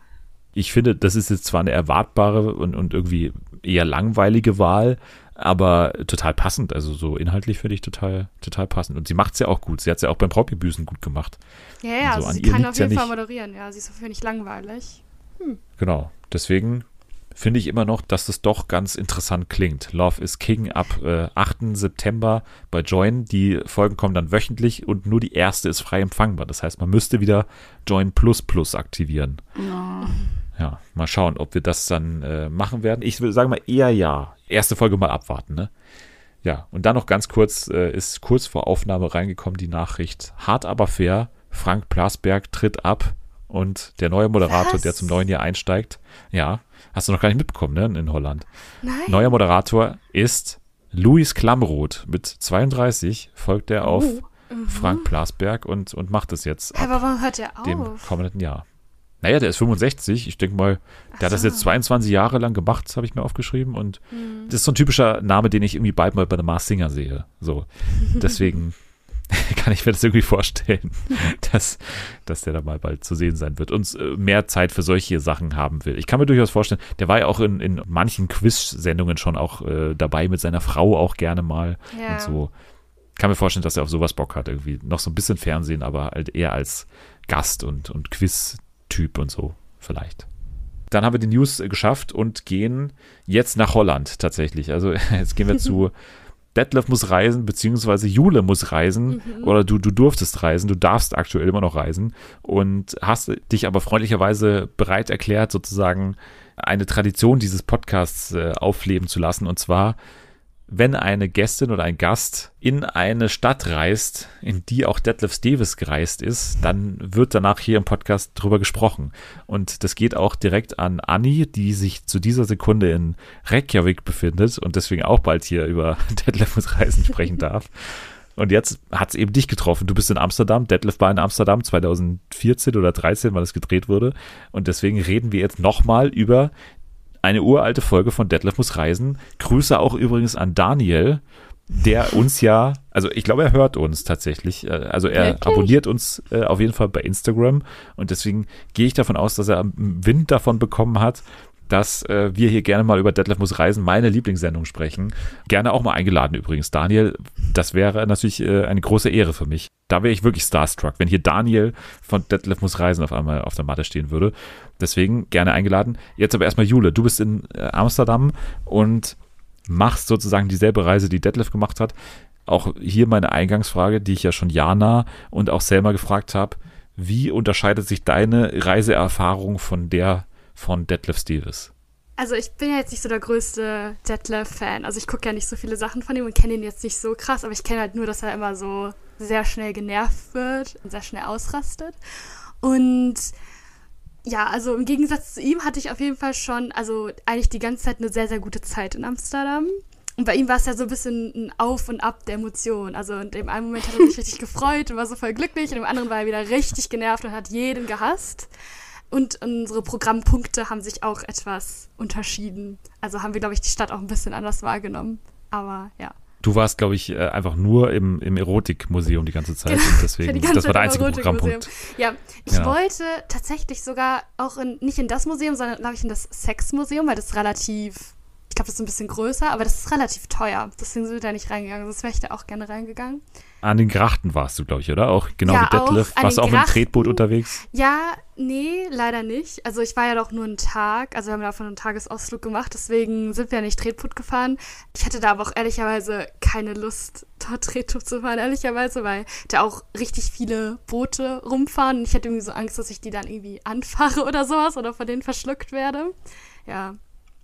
S1: Ich finde, das ist jetzt zwar eine erwartbare und, und irgendwie eher langweilige Wahl, aber total passend. Also so inhaltlich finde ich total, total passend. Und sie macht es ja auch gut. Sie hat es ja auch beim Brautgebüßen gut gemacht.
S2: Ja, ja,
S1: Also
S2: also sie kann auf
S1: ja
S2: jeden Fall
S1: nicht.
S2: moderieren. Ja, sie ist auf jeden Fall nicht langweilig.
S1: Genau. Deswegen finde ich immer noch, dass das doch ganz interessant klingt. Love is King ab äh, 8. September bei Join. Die Folgen kommen dann wöchentlich und nur die erste ist frei empfangbar. Das heißt, man müsste wieder Join Plus Plus aktivieren. Ja, mal schauen, ob wir das dann äh, machen werden. Ich würde sagen mal eher ja. Erste Folge mal abwarten, ne? Ja, und dann noch ganz kurz, äh, ist kurz vor Aufnahme reingekommen die Nachricht. Hart aber fair, Frank Plasberg tritt ab und der neue Moderator,
S2: Was?
S1: der zum neuen Jahr einsteigt, ja, hast du noch gar nicht mitbekommen, ne, in Holland.
S2: Nein.
S1: Neuer Moderator ist Luis Klamroth. Mit 32 folgt er auf Frank Plasberg und, und macht es jetzt ab
S2: Aber warum hört er
S1: dem
S2: auf?
S1: kommenden Jahr. Naja, der ist 65. Ich denke mal, der hat das
S2: so.
S1: jetzt 22 Jahre lang gemacht, habe ich mir aufgeschrieben. Und
S2: Hm.
S1: das ist so ein typischer Name, den ich irgendwie bald mal bei der Mars Singer sehe. So. Deswegen kann ich mir das irgendwie vorstellen, dass, dass der da mal bald zu sehen sein wird und äh, mehr Zeit für solche Sachen haben will. Ich kann mir durchaus vorstellen, der war ja auch in, in manchen Quiz-Sendungen schon auch äh, dabei mit seiner Frau auch gerne mal
S2: Ja.
S1: und so. Kann mir vorstellen, dass er auf sowas Bock hat irgendwie. Noch so ein bisschen Fernsehen, aber halt eher als Gast und, und Quiz-Typ und so vielleicht. Dann haben wir die News äh, geschafft und gehen jetzt nach Holland tatsächlich. Also jetzt gehen wir zu Detlef muss reisen, beziehungsweise Jule muss reisen oder du, du durftest reisen, du darfst aktuell immer noch reisen und hast dich aber freundlicherweise bereit erklärt, sozusagen eine Tradition dieses Podcasts äh, aufleben zu lassen und zwar wenn eine Gästin oder ein Gast in eine Stadt reist, in die auch Detlef Davis gereist ist, dann wird danach hier im Podcast drüber gesprochen. Und das geht auch direkt an Anni, die sich zu dieser Sekunde in Reykjavik befindet und deswegen auch bald hier über Detlefs Reisen sprechen darf. Und jetzt hat es eben dich getroffen. Du bist in Amsterdam. Detlef war in Amsterdam 2014 oder 13, weil es gedreht wurde. Und deswegen reden wir jetzt nochmal über eine uralte Folge von Detlef muss reisen. Grüße auch übrigens an Daniel, der uns ja, also ich glaube, er hört uns tatsächlich. Äh, Also er
S3: Wirklich?
S1: abonniert uns äh, auf jeden Fall bei Instagram und deswegen gehe ich davon aus, dass er Wind davon bekommen hat, dass äh, wir hier gerne mal über Detlef muss reisen, meine Lieblingssendung sprechen. Gerne auch mal eingeladen übrigens. Daniel, das wäre natürlich äh, eine große Ehre für mich. Da wäre ich wirklich starstruck, wenn hier Daniel von Detlef muss reisen auf einmal auf der Matte stehen würde. Deswegen gerne eingeladen. Jetzt aber erstmal Jule, du bist in äh, Amsterdam und machst sozusagen dieselbe Reise, die Detlef gemacht hat. Auch hier meine Eingangsfrage, die ich ja schon Jana und auch Selma gefragt habe. Wie unterscheidet sich deine Reiseerfahrung von der von Detlef Stevens?
S2: Also ich bin ja jetzt nicht so der größte Detlef-Fan. Also ich gucke ja nicht so viele Sachen von ihm und kenne ihn jetzt nicht so krass, aber ich kenne halt nur, dass er immer so sehr schnell genervt wird und sehr schnell ausrastet. Und ja, also im Gegensatz zu ihm hatte ich auf jeden Fall schon, also eigentlich die ganze Zeit eine sehr, sehr gute Zeit in Amsterdam. Und bei ihm war es ja so ein bisschen ein Auf und Ab der Emotionen. Also in dem einen Moment hat er sich richtig gefreut und war so voll glücklich, und im anderen war er wieder richtig genervt und hat jeden gehasst. Und unsere Programmpunkte haben sich auch etwas unterschieden. Also haben wir, glaube ich, die Stadt auch ein bisschen anders wahrgenommen. Aber ja.
S1: Du warst, glaube ich, äh, einfach nur im, im Erotikmuseum die ganze Zeit. Und deswegen, das war der einzige. Programmpunkt.
S2: Ja, ich
S1: Genau.
S2: wollte tatsächlich sogar auch in, nicht in das Museum, sondern, glaube ich, in das Sexmuseum, weil das relativ, glaube, das ist ein bisschen größer, aber das ist relativ teuer. Deswegen sind wir da nicht reingegangen. Sonst wäre ich da auch gerne reingegangen.
S1: An den Grachten warst du, glaube ich, oder? Auch genau
S2: Ja,
S1: wie Detlef. Warst du auch mit dem. Tretboot unterwegs?
S2: Ja, nee, leider nicht. Also ich war ja doch nur einen Tag, also wir haben davon einen Tagesausflug gemacht, deswegen sind wir nicht Tretboot gefahren. Ich hatte da aber auch ehrlicherweise keine Lust, dort Tretboot zu fahren, ehrlicherweise, weil da auch richtig viele Boote rumfahren und ich hatte irgendwie so Angst, dass ich die dann irgendwie anfahre oder sowas oder von denen verschluckt werde. Ja.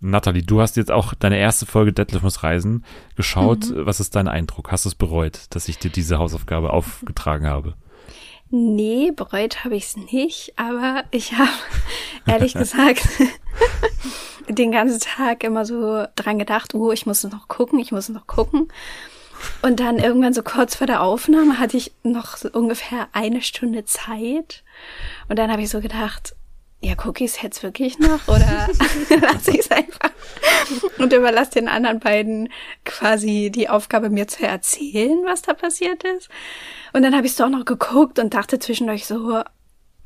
S1: Nathalie, du hast jetzt auch deine erste Folge Detlef muss reisen geschaut.
S2: Mhm.
S1: Was ist dein Eindruck? Hast du es bereut, dass ich dir diese Hausaufgabe aufgetragen habe?
S3: Nee, bereut habe ich es nicht, aber ich habe ehrlich gesagt den ganzen Tag immer so dran gedacht, oh, ich muss noch gucken, ich muss noch gucken. Und dann irgendwann so kurz vor der Aufnahme hatte ich noch so ungefähr eine Stunde Zeit. Und dann habe ich so gedacht, ja, gucke ich es jetzt wirklich noch oder lasse ich es einfach und überlasse den anderen beiden quasi die Aufgabe, mir zu erzählen, was da passiert ist. Und dann habe ich es doch noch geguckt und dachte zwischendurch so,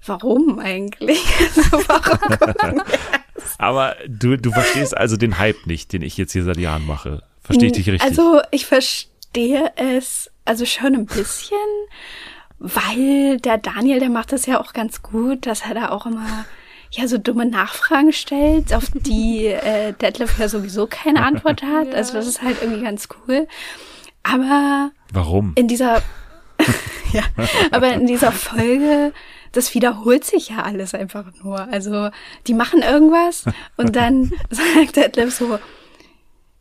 S3: warum eigentlich? Also, warum?
S1: Aber du, du verstehst also den Hype nicht, den ich jetzt hier seit Jahren mache. Verstehe ich dich richtig?
S3: Also ich verstehe es also schon ein bisschen, weil der Daniel, der macht das ja auch ganz gut, dass er da auch immer ja so dumme Nachfragen stellt, auf die äh, Detlef ja sowieso keine Antwort hat. Also das ist halt irgendwie ganz cool. Aber
S1: Warum?
S3: in dieser ja, aber in dieser Folge, das wiederholt sich ja alles einfach nur. Also die machen irgendwas und dann sagt Detlef so,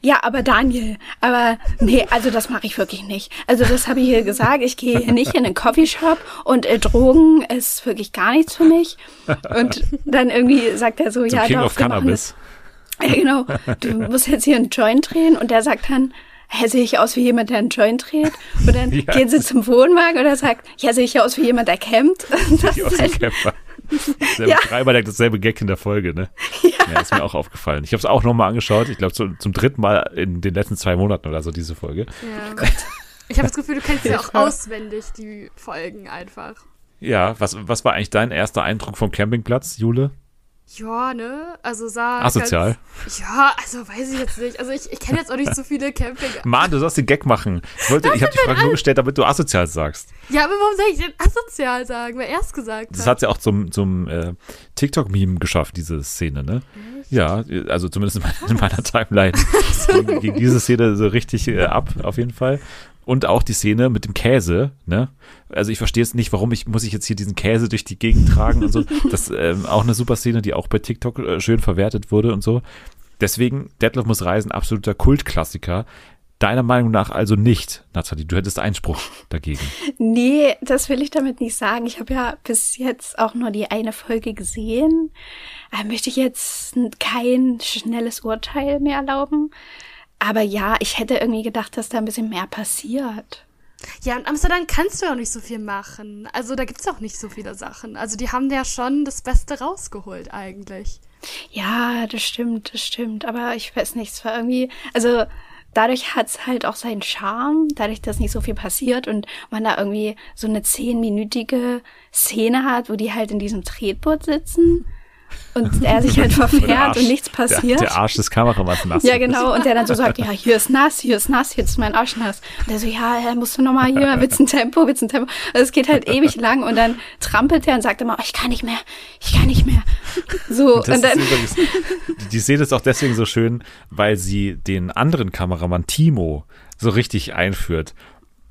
S3: ja, aber Daniel, aber nee, also das mache ich wirklich nicht. Also das habe ich hier gesagt, ich gehe hier nicht in einen Coffeeshop und äh, Drogen ist wirklich gar nichts für mich. Und dann irgendwie sagt er so,
S1: Zum
S3: ja,
S1: King
S3: doch,
S1: of
S3: machen
S1: Cannabis.
S3: Ja, genau. Du musst jetzt hier einen Joint drehen und der sagt dann, hä, sehe ich aus wie jemand, der einen Joint dreht? Und dann
S1: Ja.
S3: gehen sie zum Wohnwagen und er sagt, ja, sehe ich aus wie jemand, der campt? Das ist halt.
S1: Selbe
S3: Ja.
S1: Schreiber, der hat dasselbe Gag in der Folge, ne? Ja. ist mir auch aufgefallen. Ich habe es auch nochmal angeschaut. Ich glaube, zum, zum dritten Mal in den letzten zwei Monaten oder so, diese Folge.
S2: ja. Ich habe das Gefühl, du kennst ja auch auswendig die Folgen einfach.
S1: Ja, was, was war eigentlich dein erster Eindruck vom Campingplatz, Jule?
S2: Ja, ne? Also sah.
S1: Asozial.
S2: Ganz, ja, also weiß ich jetzt nicht. Also ich, ich kenne jetzt auch nicht so viele Camping.
S1: Mann, du sollst den Gag machen. Ich, wollte, ich habe die Frage nur gestellt, damit du asozial sagst.
S2: Ja, aber warum soll ich denn asozial sagen, wer erst gesagt
S1: Das
S2: hat?
S1: hat ja auch zum, zum äh, TikTok-Meme geschafft, diese Szene, ne? Ja, also zumindest in meiner, in meiner Timeline ging, diese Szene so richtig äh, ab, auf jeden Fall. Und auch die Szene mit dem Käse, ne? Also ich verstehe jetzt nicht, warum ich muss ich jetzt hier diesen Käse durch die Gegend tragen und so. Das ist ähm, auch eine super Szene, die auch bei TikTok äh, schön verwertet wurde und so. Deswegen, Detlef muss reisen, absoluter Kultklassiker. Deiner Meinung nach also nicht, Nathalie. Du hättest Einspruch dagegen.
S3: nee, das will ich damit nicht sagen. Ich habe ja bis jetzt auch nur die eine Folge gesehen. Da möchte ich jetzt kein schnelles Urteil mehr erlauben. Aber ja, ich hätte irgendwie gedacht, dass da ein bisschen mehr passiert.
S2: Ja, in Amsterdam kannst du ja auch nicht so viel machen. Also da gibt's auch nicht so viele Sachen. Also die haben ja schon das Beste rausgeholt eigentlich.
S3: Ja, das stimmt, das stimmt. Aber ich weiß nicht, es war irgendwie, also dadurch hat's halt auch seinen Charme, dadurch, dass nicht so viel passiert und man da irgendwie so eine zehnminütige Szene hat, wo die halt in diesem Tretboot sitzen und er sich halt verfährt
S1: Arsch-
S3: und nichts passiert.
S1: Der, der Arsch des Kameramanns nass.
S3: Ja, genau. Und der dann so sagt, ja, hier ist nass, hier ist nass, jetzt ist mein Arsch nass. Und der so, ja, ja, musst du nochmal hier, willst ein Tempo, willst ein Tempo. Also es geht halt ewig lang und dann trampelt er und sagt immer, oh, ich kann nicht mehr, ich kann nicht mehr. So,
S1: Das
S3: und dann,
S1: übrigens, die Szene ist auch deswegen so schön, weil sie den anderen Kameramann Timo so richtig einführt.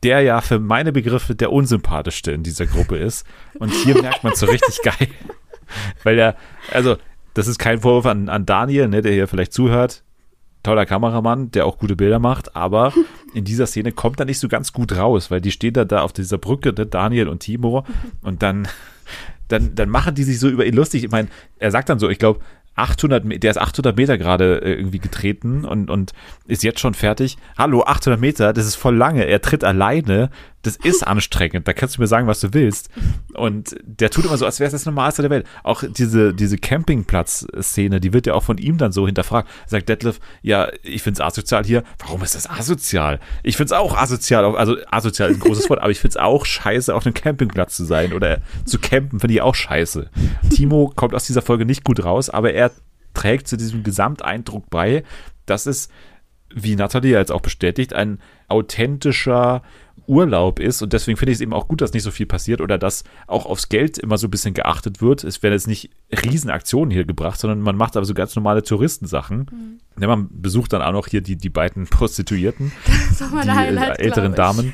S1: Der ja für meine Begriffe der unsympathischste in dieser Gruppe ist. Und hier merkt man so richtig geil. Weil er, also, das ist kein Vorwurf an, an Daniel, ne, der hier vielleicht zuhört. Toller Kameramann, der auch gute Bilder macht, aber in dieser Szene kommt er nicht so ganz gut raus, weil die stehen da, da auf dieser Brücke, ne, Daniel und Timo, und dann, dann, dann machen die sich so über ihn lustig. Ich meine, er sagt dann so, ich glaube, 800, Me- der ist 800 Meter gerade äh, irgendwie getreten und, und ist jetzt schon fertig. Hallo, 800 Meter, das ist voll lange. Er tritt alleine. Das ist anstrengend. Da kannst du mir sagen, was du willst. Und der tut immer so, als wäre es das Normalste der Welt. Auch diese, diese Campingplatz-Szene, die wird ja auch von ihm dann so hinterfragt. Sagt Detlef, ja, ich find's asozial hier. Warum ist das asozial? Ich find's auch asozial. Also asozial ist ein großes Wort, aber ich find's auch scheiße, auf einem Campingplatz zu sein oder zu campen, finde ich auch scheiße. Timo kommt aus dieser Folge nicht gut raus, aber er trägt zu diesem Gesamteindruck bei, dass es, wie Nathalie ja jetzt auch bestätigt, ein authentischer Urlaub ist und deswegen finde ich es eben auch gut, dass nicht so viel passiert oder dass auch aufs Geld immer so ein bisschen geachtet wird. Es werden jetzt nicht Riesenaktionen hier gebracht, sondern man macht aber so ganz normale Touristensachen. Ja, man besucht dann auch noch hier die, die beiden Prostituierten, die äh,
S2: Highlight,
S1: älteren. Damen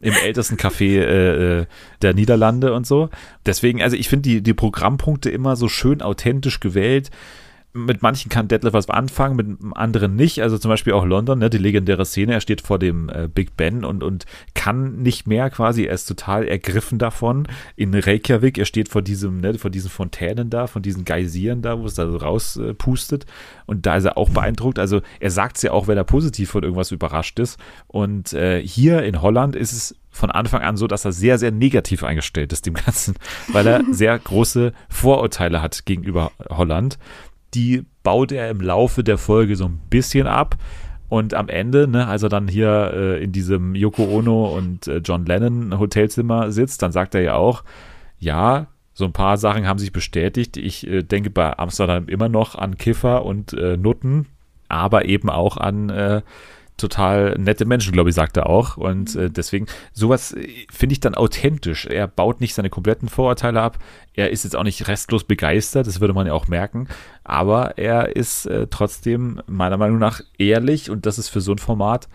S1: im ältesten Café äh, äh, der Niederlande und so. Deswegen, also ich finde die, die Programmpunkte immer so schön authentisch gewählt. Mit manchen kann Detlef was anfangen, mit anderen nicht. Also zum Beispiel auch London, ne, die legendäre Szene. Er steht vor dem äh, Big Ben und, und kann nicht mehr quasi. Er ist total ergriffen davon. In Reykjavik, er steht vor diesem, ne, vor diesen Fontänen da, von diesen Geysiren da, wo es da so rauspustet. Äh, und da ist er auch beeindruckt. Also er sagt es ja auch, wenn er positiv von irgendwas überrascht ist. Und äh, hier in Holland ist es von Anfang an so, dass er sehr, sehr negativ eingestellt ist dem Ganzen, weil er sehr große Vorurteile hat gegenüber Holland. Die baut er im Laufe der Folge so ein bisschen ab. Und am Ende, ne, als er dann hier äh, in diesem Yoko Ono und äh, John Lennon Hotelzimmer sitzt, dann sagt er ja auch, ja, so ein paar Sachen haben sich bestätigt. Ich äh, denke bei Amsterdam immer noch an Kiffer und äh, Nutten, aber eben auch an äh, total nette Menschen, glaube ich, sagt er auch. Und äh, deswegen, sowas äh, finde ich dann authentisch. Er baut nicht seine kompletten Vorurteile ab. Er ist jetzt auch nicht restlos begeistert, das würde man ja auch merken. Aber er ist äh, trotzdem meiner Meinung nach ehrlich und das ist für so ein Format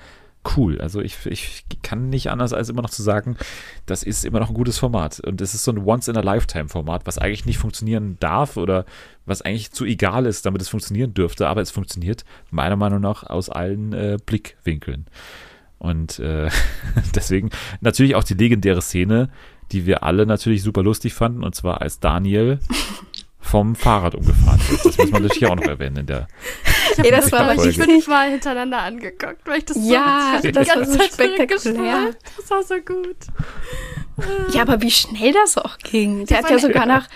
S1: cool. Also ich, ich kann nicht anders als immer noch zu sagen, das ist immer noch ein gutes Format. Und es ist so ein Once-in-a-Lifetime-Format, was eigentlich nicht funktionieren darf oder was eigentlich zu egal ist, damit es funktionieren dürfte. Aber es funktioniert meiner Meinung nach aus allen äh, Blickwinkeln. Und äh, deswegen natürlich auch die legendäre Szene, die wir alle natürlich super lustig fanden, und zwar als Daniel vom Fahrrad umgefahren wird. Das muss man natürlich auch noch erwähnen in der
S3: Ey, das war
S2: Ich
S3: aber
S2: mich fünfmal hintereinander angeguckt, weil ich das
S3: Ja,
S2: so, ich
S3: das
S2: die
S3: war so spektakulär.
S2: Das war so gut.
S3: Ja, aber wie schnell das auch ging. Der hat ja sogar nach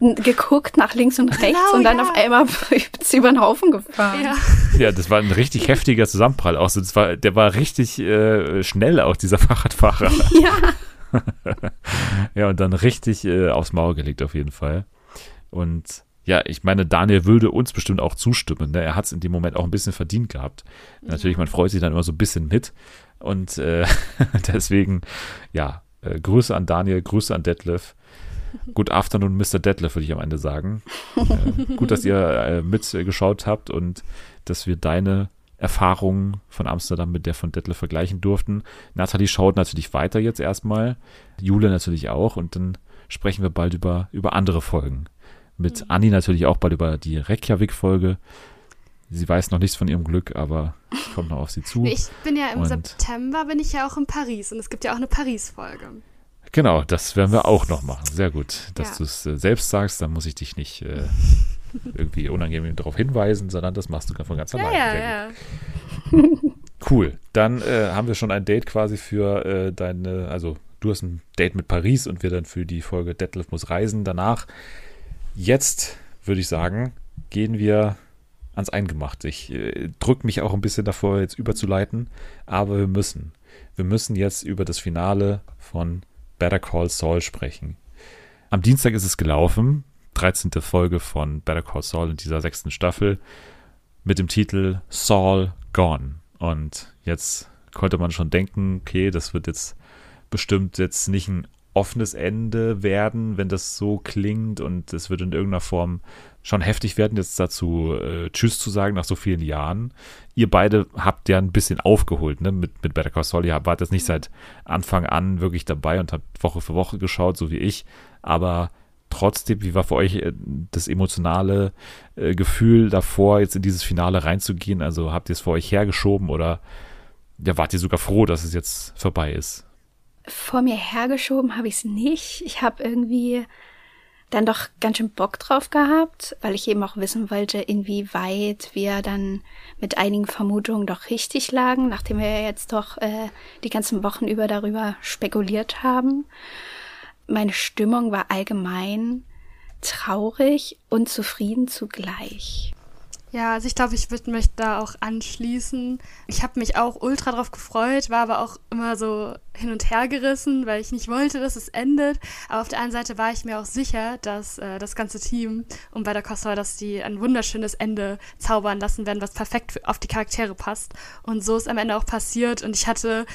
S3: geguckt nach links und rechts
S2: Genau,
S3: und dann
S2: ja.
S3: auf einmal ist über den Haufen gefahren.
S2: Ja.
S1: Ja, das war ein richtig heftiger Zusammenprall. Auch so, das war, der war richtig äh, schnell, auch dieser Fahrradfahrer.
S3: Ja.
S1: Ja, und dann richtig äh, aufs Maul gelegt auf jeden Fall. Und ja, ich meine, Daniel würde uns bestimmt auch zustimmen. Ne? Er hat es in dem Moment auch ein bisschen verdient gehabt. Natürlich, man freut sich dann immer so ein bisschen mit. Und äh, deswegen, ja, äh, Grüße an Daniel, Grüße an Detlef. Good afternoon, Mr. Detlef, würde ich am Ende sagen. Äh, gut, dass ihr äh, mitgeschaut habt und dass wir deine Erfahrungen von Amsterdam mit der von Detlef vergleichen durften. Nathalie schaut natürlich weiter jetzt erstmal. Jule natürlich auch. Und dann sprechen wir bald über, über andere Folgen. Mit Anni natürlich auch bald über die Reykjavik-Folge. Sie weiß noch nichts von ihrem Glück, aber es kommt noch auf sie zu.
S2: Ich bin ja im
S1: Und-
S2: September, bin ich ja auch in Paris und es gibt ja auch eine Paris-Folge.
S1: Genau, das werden wir auch noch machen. Sehr gut, dass
S2: Ja.
S1: du es äh, selbst sagst, dann muss ich dich nicht äh, irgendwie unangenehm darauf hinweisen, sondern das machst du von ganz
S2: Ja,
S1: alleine.
S2: ja, ja.
S1: gut. Cool. Dann äh, haben wir schon ein Date quasi für äh, deine, also du hast ein Date mit Paris und wir dann für die Folge Detlef muss reisen. Danach, jetzt würde ich sagen, gehen wir ans Eingemachte. Ich äh, drücke mich auch ein bisschen davor, jetzt überzuleiten, aber wir müssen. Wir müssen jetzt über das Finale von Better Call Saul sprechen. Am Dienstag ist es gelaufen. 13. Folge von Better Call Saul in dieser sechsten Staffel mit dem Titel Saul Gone. Und jetzt konnte man schon denken, okay, das wird jetzt bestimmt jetzt nicht ein offenes Ende werden, wenn das so klingt und es wird in irgendeiner Form schon heftig werden, jetzt dazu äh, Tschüss zu sagen nach so vielen Jahren. Ihr beide habt ja ein bisschen aufgeholt, ne, mit, mit Better Call Saul. Ihr wart jetzt nicht seit Anfang an wirklich dabei und habt Woche für Woche geschaut, so wie ich, aber trotzdem, wie war für euch äh, das emotionale äh, Gefühl davor, jetzt in dieses Finale reinzugehen? Also habt ihr es vor euch hergeschoben oder ja, wart ihr sogar froh, dass es jetzt vorbei ist?
S3: Vor mir hergeschoben habe ich es nicht. Ich habe irgendwie dann doch ganz schön Bock drauf gehabt, weil ich eben auch wissen wollte, inwieweit wir dann mit einigen Vermutungen doch richtig lagen, nachdem wir jetzt doch äh, die ganzen Wochen über darüber spekuliert haben. Meine Stimmung war allgemein traurig und zufrieden zugleich.
S2: Ja, also ich glaube, ich würde mich da auch anschließen. Ich habe mich auch ultra drauf gefreut, war aber auch immer so hin und her gerissen, weil ich nicht wollte, dass es endet. Aber auf der anderen Seite war ich mir auch sicher, dass äh, das ganze Team und bei der Costa, dass die ein wunderschönes Ende zaubern lassen werden, was perfekt auf die Charaktere passt. Und so ist am Ende auch passiert. Und ich hatte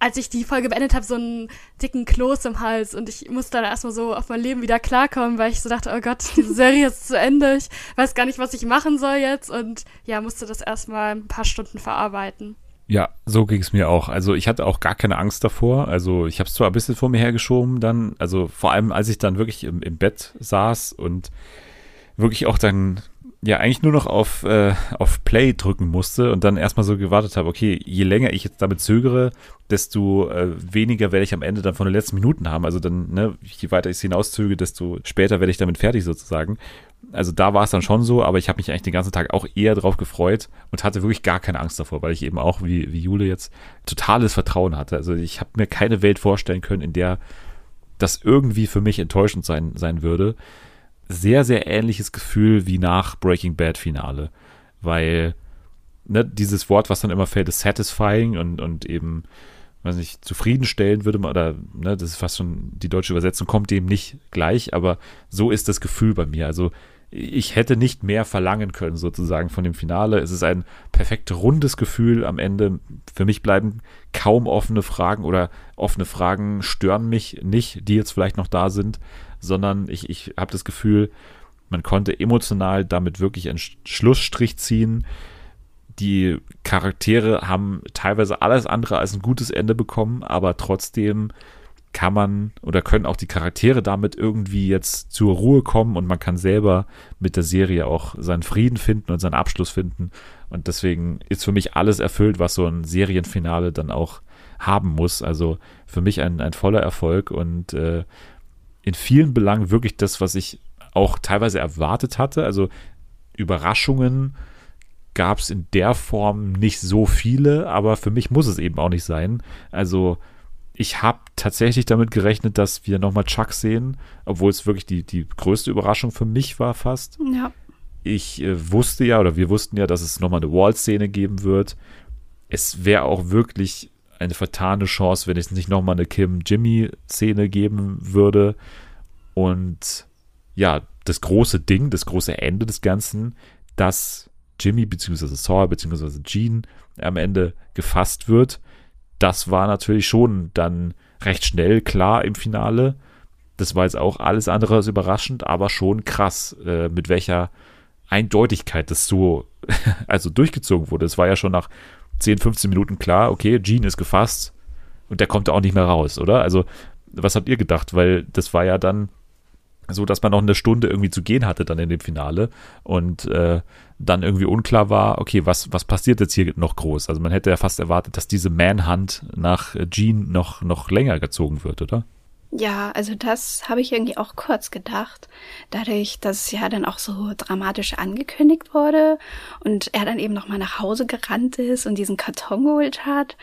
S2: als ich die Folge beendet habe, so einen dicken Kloß im Hals und ich musste dann erstmal so auf mein Leben wieder klarkommen, weil ich so dachte, oh Gott, diese Serie ist zu Ende, ich weiß gar nicht, was ich machen soll jetzt und ja, musste das erstmal ein paar Stunden verarbeiten.
S1: Ja, so ging es mir auch. Also ich hatte auch gar keine Angst davor. Also ich habe es zwar ein bisschen vor mir hergeschoben dann, also vor allem als ich dann wirklich im, im Bett saß und wirklich auch dann ja eigentlich nur noch auf, äh, auf Play drücken musste und dann erstmal so gewartet habe, okay, je länger ich jetzt damit zögere, desto äh, weniger werde ich am Ende dann von den letzten Minuten haben. Also dann, ne, je weiter ich es hinauszöge, desto später werde ich damit fertig sozusagen. Also da war es dann schon so, aber ich habe mich eigentlich den ganzen Tag auch eher drauf gefreut und hatte wirklich gar keine Angst davor, weil ich eben auch, wie, wie Jule jetzt, totales Vertrauen hatte. Also ich habe mir keine Welt vorstellen können, in der das irgendwie für mich enttäuschend sein, sein würde sehr, sehr ähnliches Gefühl wie nach Breaking Bad Finale. Weil ne, dieses Wort, was dann immer fällt, ist satisfying und, und eben, weiß nicht, zufriedenstellend würde man, oder ne, das ist fast schon die deutsche Übersetzung, kommt dem nicht gleich, aber so ist das Gefühl bei mir. Also ich hätte nicht mehr verlangen können, sozusagen, von dem Finale. Es ist ein perfekt rundes Gefühl am Ende. Für mich bleiben kaum offene Fragen oder offene Fragen stören mich nicht, die jetzt vielleicht noch da sind sondern ich, ich habe das Gefühl, man konnte emotional damit wirklich einen Schlussstrich ziehen. Die Charaktere haben teilweise alles andere als ein gutes Ende bekommen, aber trotzdem kann man oder können auch die Charaktere damit irgendwie jetzt zur Ruhe kommen und man kann selber mit der Serie auch seinen Frieden finden und seinen Abschluss finden. Und deswegen ist für mich alles erfüllt, was so ein Serienfinale dann auch haben muss. Also für mich ein, ein voller Erfolg und äh, in vielen Belangen wirklich das, was ich auch teilweise erwartet hatte. Also Überraschungen gab es in der Form nicht so viele, aber für mich muss es eben auch nicht sein. Also ich habe tatsächlich damit gerechnet, dass wir nochmal Chuck sehen, obwohl es wirklich die, die größte Überraschung für mich war fast.
S3: Ja.
S1: Ich äh, wusste ja, oder wir wussten ja, dass es nochmal eine Wall-Szene geben wird. Es wäre auch wirklich eine vertane Chance, wenn es nicht nochmal eine Kim-Jimmy-Szene geben würde. Und ja, das große Ding, das große Ende des Ganzen, dass Jimmy bzw. Saw bzw. Gene am Ende gefasst wird, das war natürlich schon dann recht schnell klar im Finale. Das war jetzt auch alles andere als überraschend, aber schon krass, äh, mit welcher Eindeutigkeit das so also durchgezogen wurde. Es war ja schon nach 10, 15 Minuten klar, okay, Gene ist gefasst und der kommt auch nicht mehr raus, oder? Also, was habt ihr gedacht? Weil das war ja dann so, dass man noch eine Stunde irgendwie zu gehen hatte dann in dem Finale und äh, dann irgendwie unklar war, okay, was, was passiert jetzt hier noch groß? Also man hätte ja fast erwartet, dass diese Manhunt nach Gene noch, noch länger gezogen wird, oder?
S3: Ja, also das habe ich irgendwie auch kurz gedacht. Dadurch, dass es ja dann auch so dramatisch angekündigt wurde und er dann eben nochmal nach Hause gerannt ist und diesen Karton geholt hat.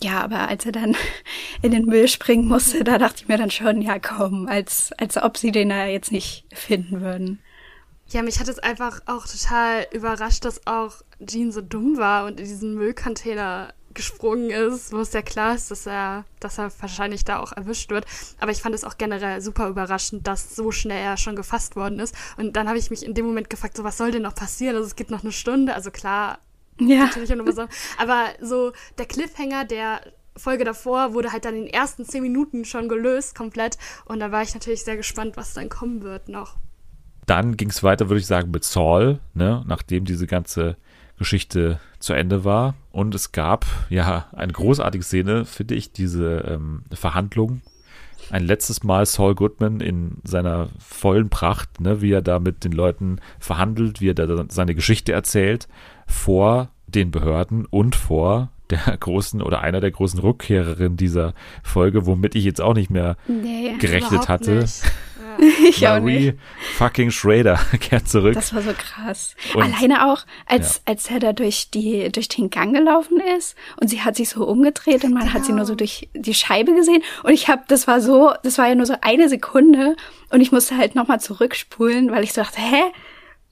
S3: Ja, aber als er dann in den Müll springen musste, da dachte ich mir dann schon, ja komm, als, als ob sie den da jetzt nicht finden würden.
S2: Ja, mich hat es einfach auch total überrascht, dass auch Jean so dumm war und in diesen Müllcontainer gesprungen ist, wo es ja klar ist, dass er, dass er wahrscheinlich da auch erwischt wird. Aber ich fand es auch generell super überraschend, dass so schnell er schon gefasst worden ist. Und dann habe ich mich in dem Moment gefragt, so was soll denn noch passieren? Also es gibt noch eine Stunde. Also klar,
S3: Ja.
S2: natürlich auch noch was. Aber so der Cliffhanger der Folge davor wurde halt dann in den ersten zehn Minuten schon gelöst komplett. Und da war ich natürlich sehr gespannt, was dann kommen wird noch.
S1: Dann ging es weiter, würde ich sagen, mit Saul, ne, nachdem diese ganze Geschichte zu Ende war. Und es gab ja eine großartige Szene, finde ich, diese ähm, Verhandlung. Ein letztes Mal Saul Goodman in seiner vollen Pracht, ne, wie er da mit den Leuten verhandelt, wie er da seine Geschichte erzählt, vor den Behörden und vor der großen oder einer der großen Rückkehrerinnen dieser Folge, womit ich jetzt auch nicht mehr
S3: Nee,
S1: gerechnet hatte.
S2: nicht.
S3: ich auch nicht.
S1: Marie fucking Schrader kehrt zurück.
S3: Das war so krass.
S1: Und-
S3: Alleine auch, als, als er da durch die, durch den Gang gelaufen ist und sie hat sich so umgedreht und man hat sie nur so durch die Scheibe gesehen und ich habe, das war so, das war ja nur so eine Sekunde und ich musste halt nochmal zurückspulen, weil ich so dachte, hä?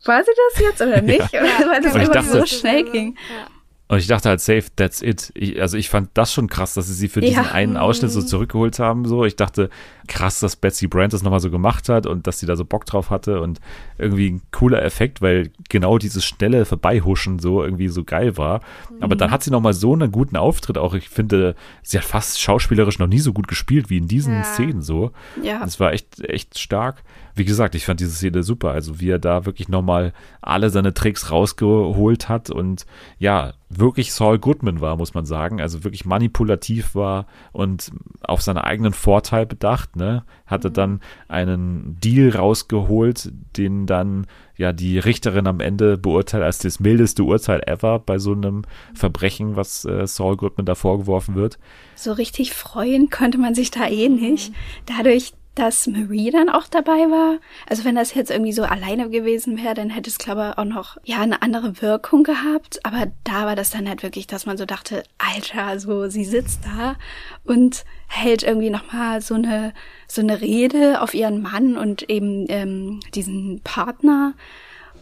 S3: War sie das jetzt oder nicht? Oder, weil das
S1: Und ich
S3: einfach
S1: dachte-
S3: so schnell ging.
S2: Ja.
S1: Und ich dachte halt, safe, that's it. Ich, also ich fand das schon krass, dass sie sie für diesen
S3: Ja.
S1: einen Ausschnitt so zurückgeholt haben. So, ich dachte, krass, dass Betsy Brandt das nochmal so gemacht hat und dass sie da so Bock drauf hatte und irgendwie ein cooler Effekt, weil genau dieses schnelle Vorbeihuschen so irgendwie so geil war. Aber dann hat sie nochmal so einen guten Auftritt. Auch ich finde, sie hat fast schauspielerisch noch nie so gut gespielt wie in diesen
S2: Ja.
S1: Szenen so.
S3: Ja.
S1: Das war echt, echt stark. Wie gesagt, ich fand diese Szene super. Also wie er da wirklich nochmal alle seine Tricks rausgeholt hat und ja, wirklich Saul Goodman war, muss man sagen. Also wirklich manipulativ war und auf seinen eigenen Vorteil bedacht, ne? Hatte dann einen Deal rausgeholt, den dann ja die Richterin am Ende beurteilt als das mildeste Urteil ever bei so einem Verbrechen, was äh, Saul Goodman da vorgeworfen wird.
S3: So richtig freuen konnte man sich da eh nicht. Dadurch, dass Marie dann auch dabei war. Also wenn das jetzt irgendwie so alleine gewesen wäre, dann hätte es, glaube ich, auch noch ja eine andere Wirkung gehabt. Aber da war das dann halt wirklich, dass man so dachte, Alter, so sie sitzt da und hält irgendwie nochmal so eine so eine Rede auf ihren Mann und eben ähm, diesen Partner.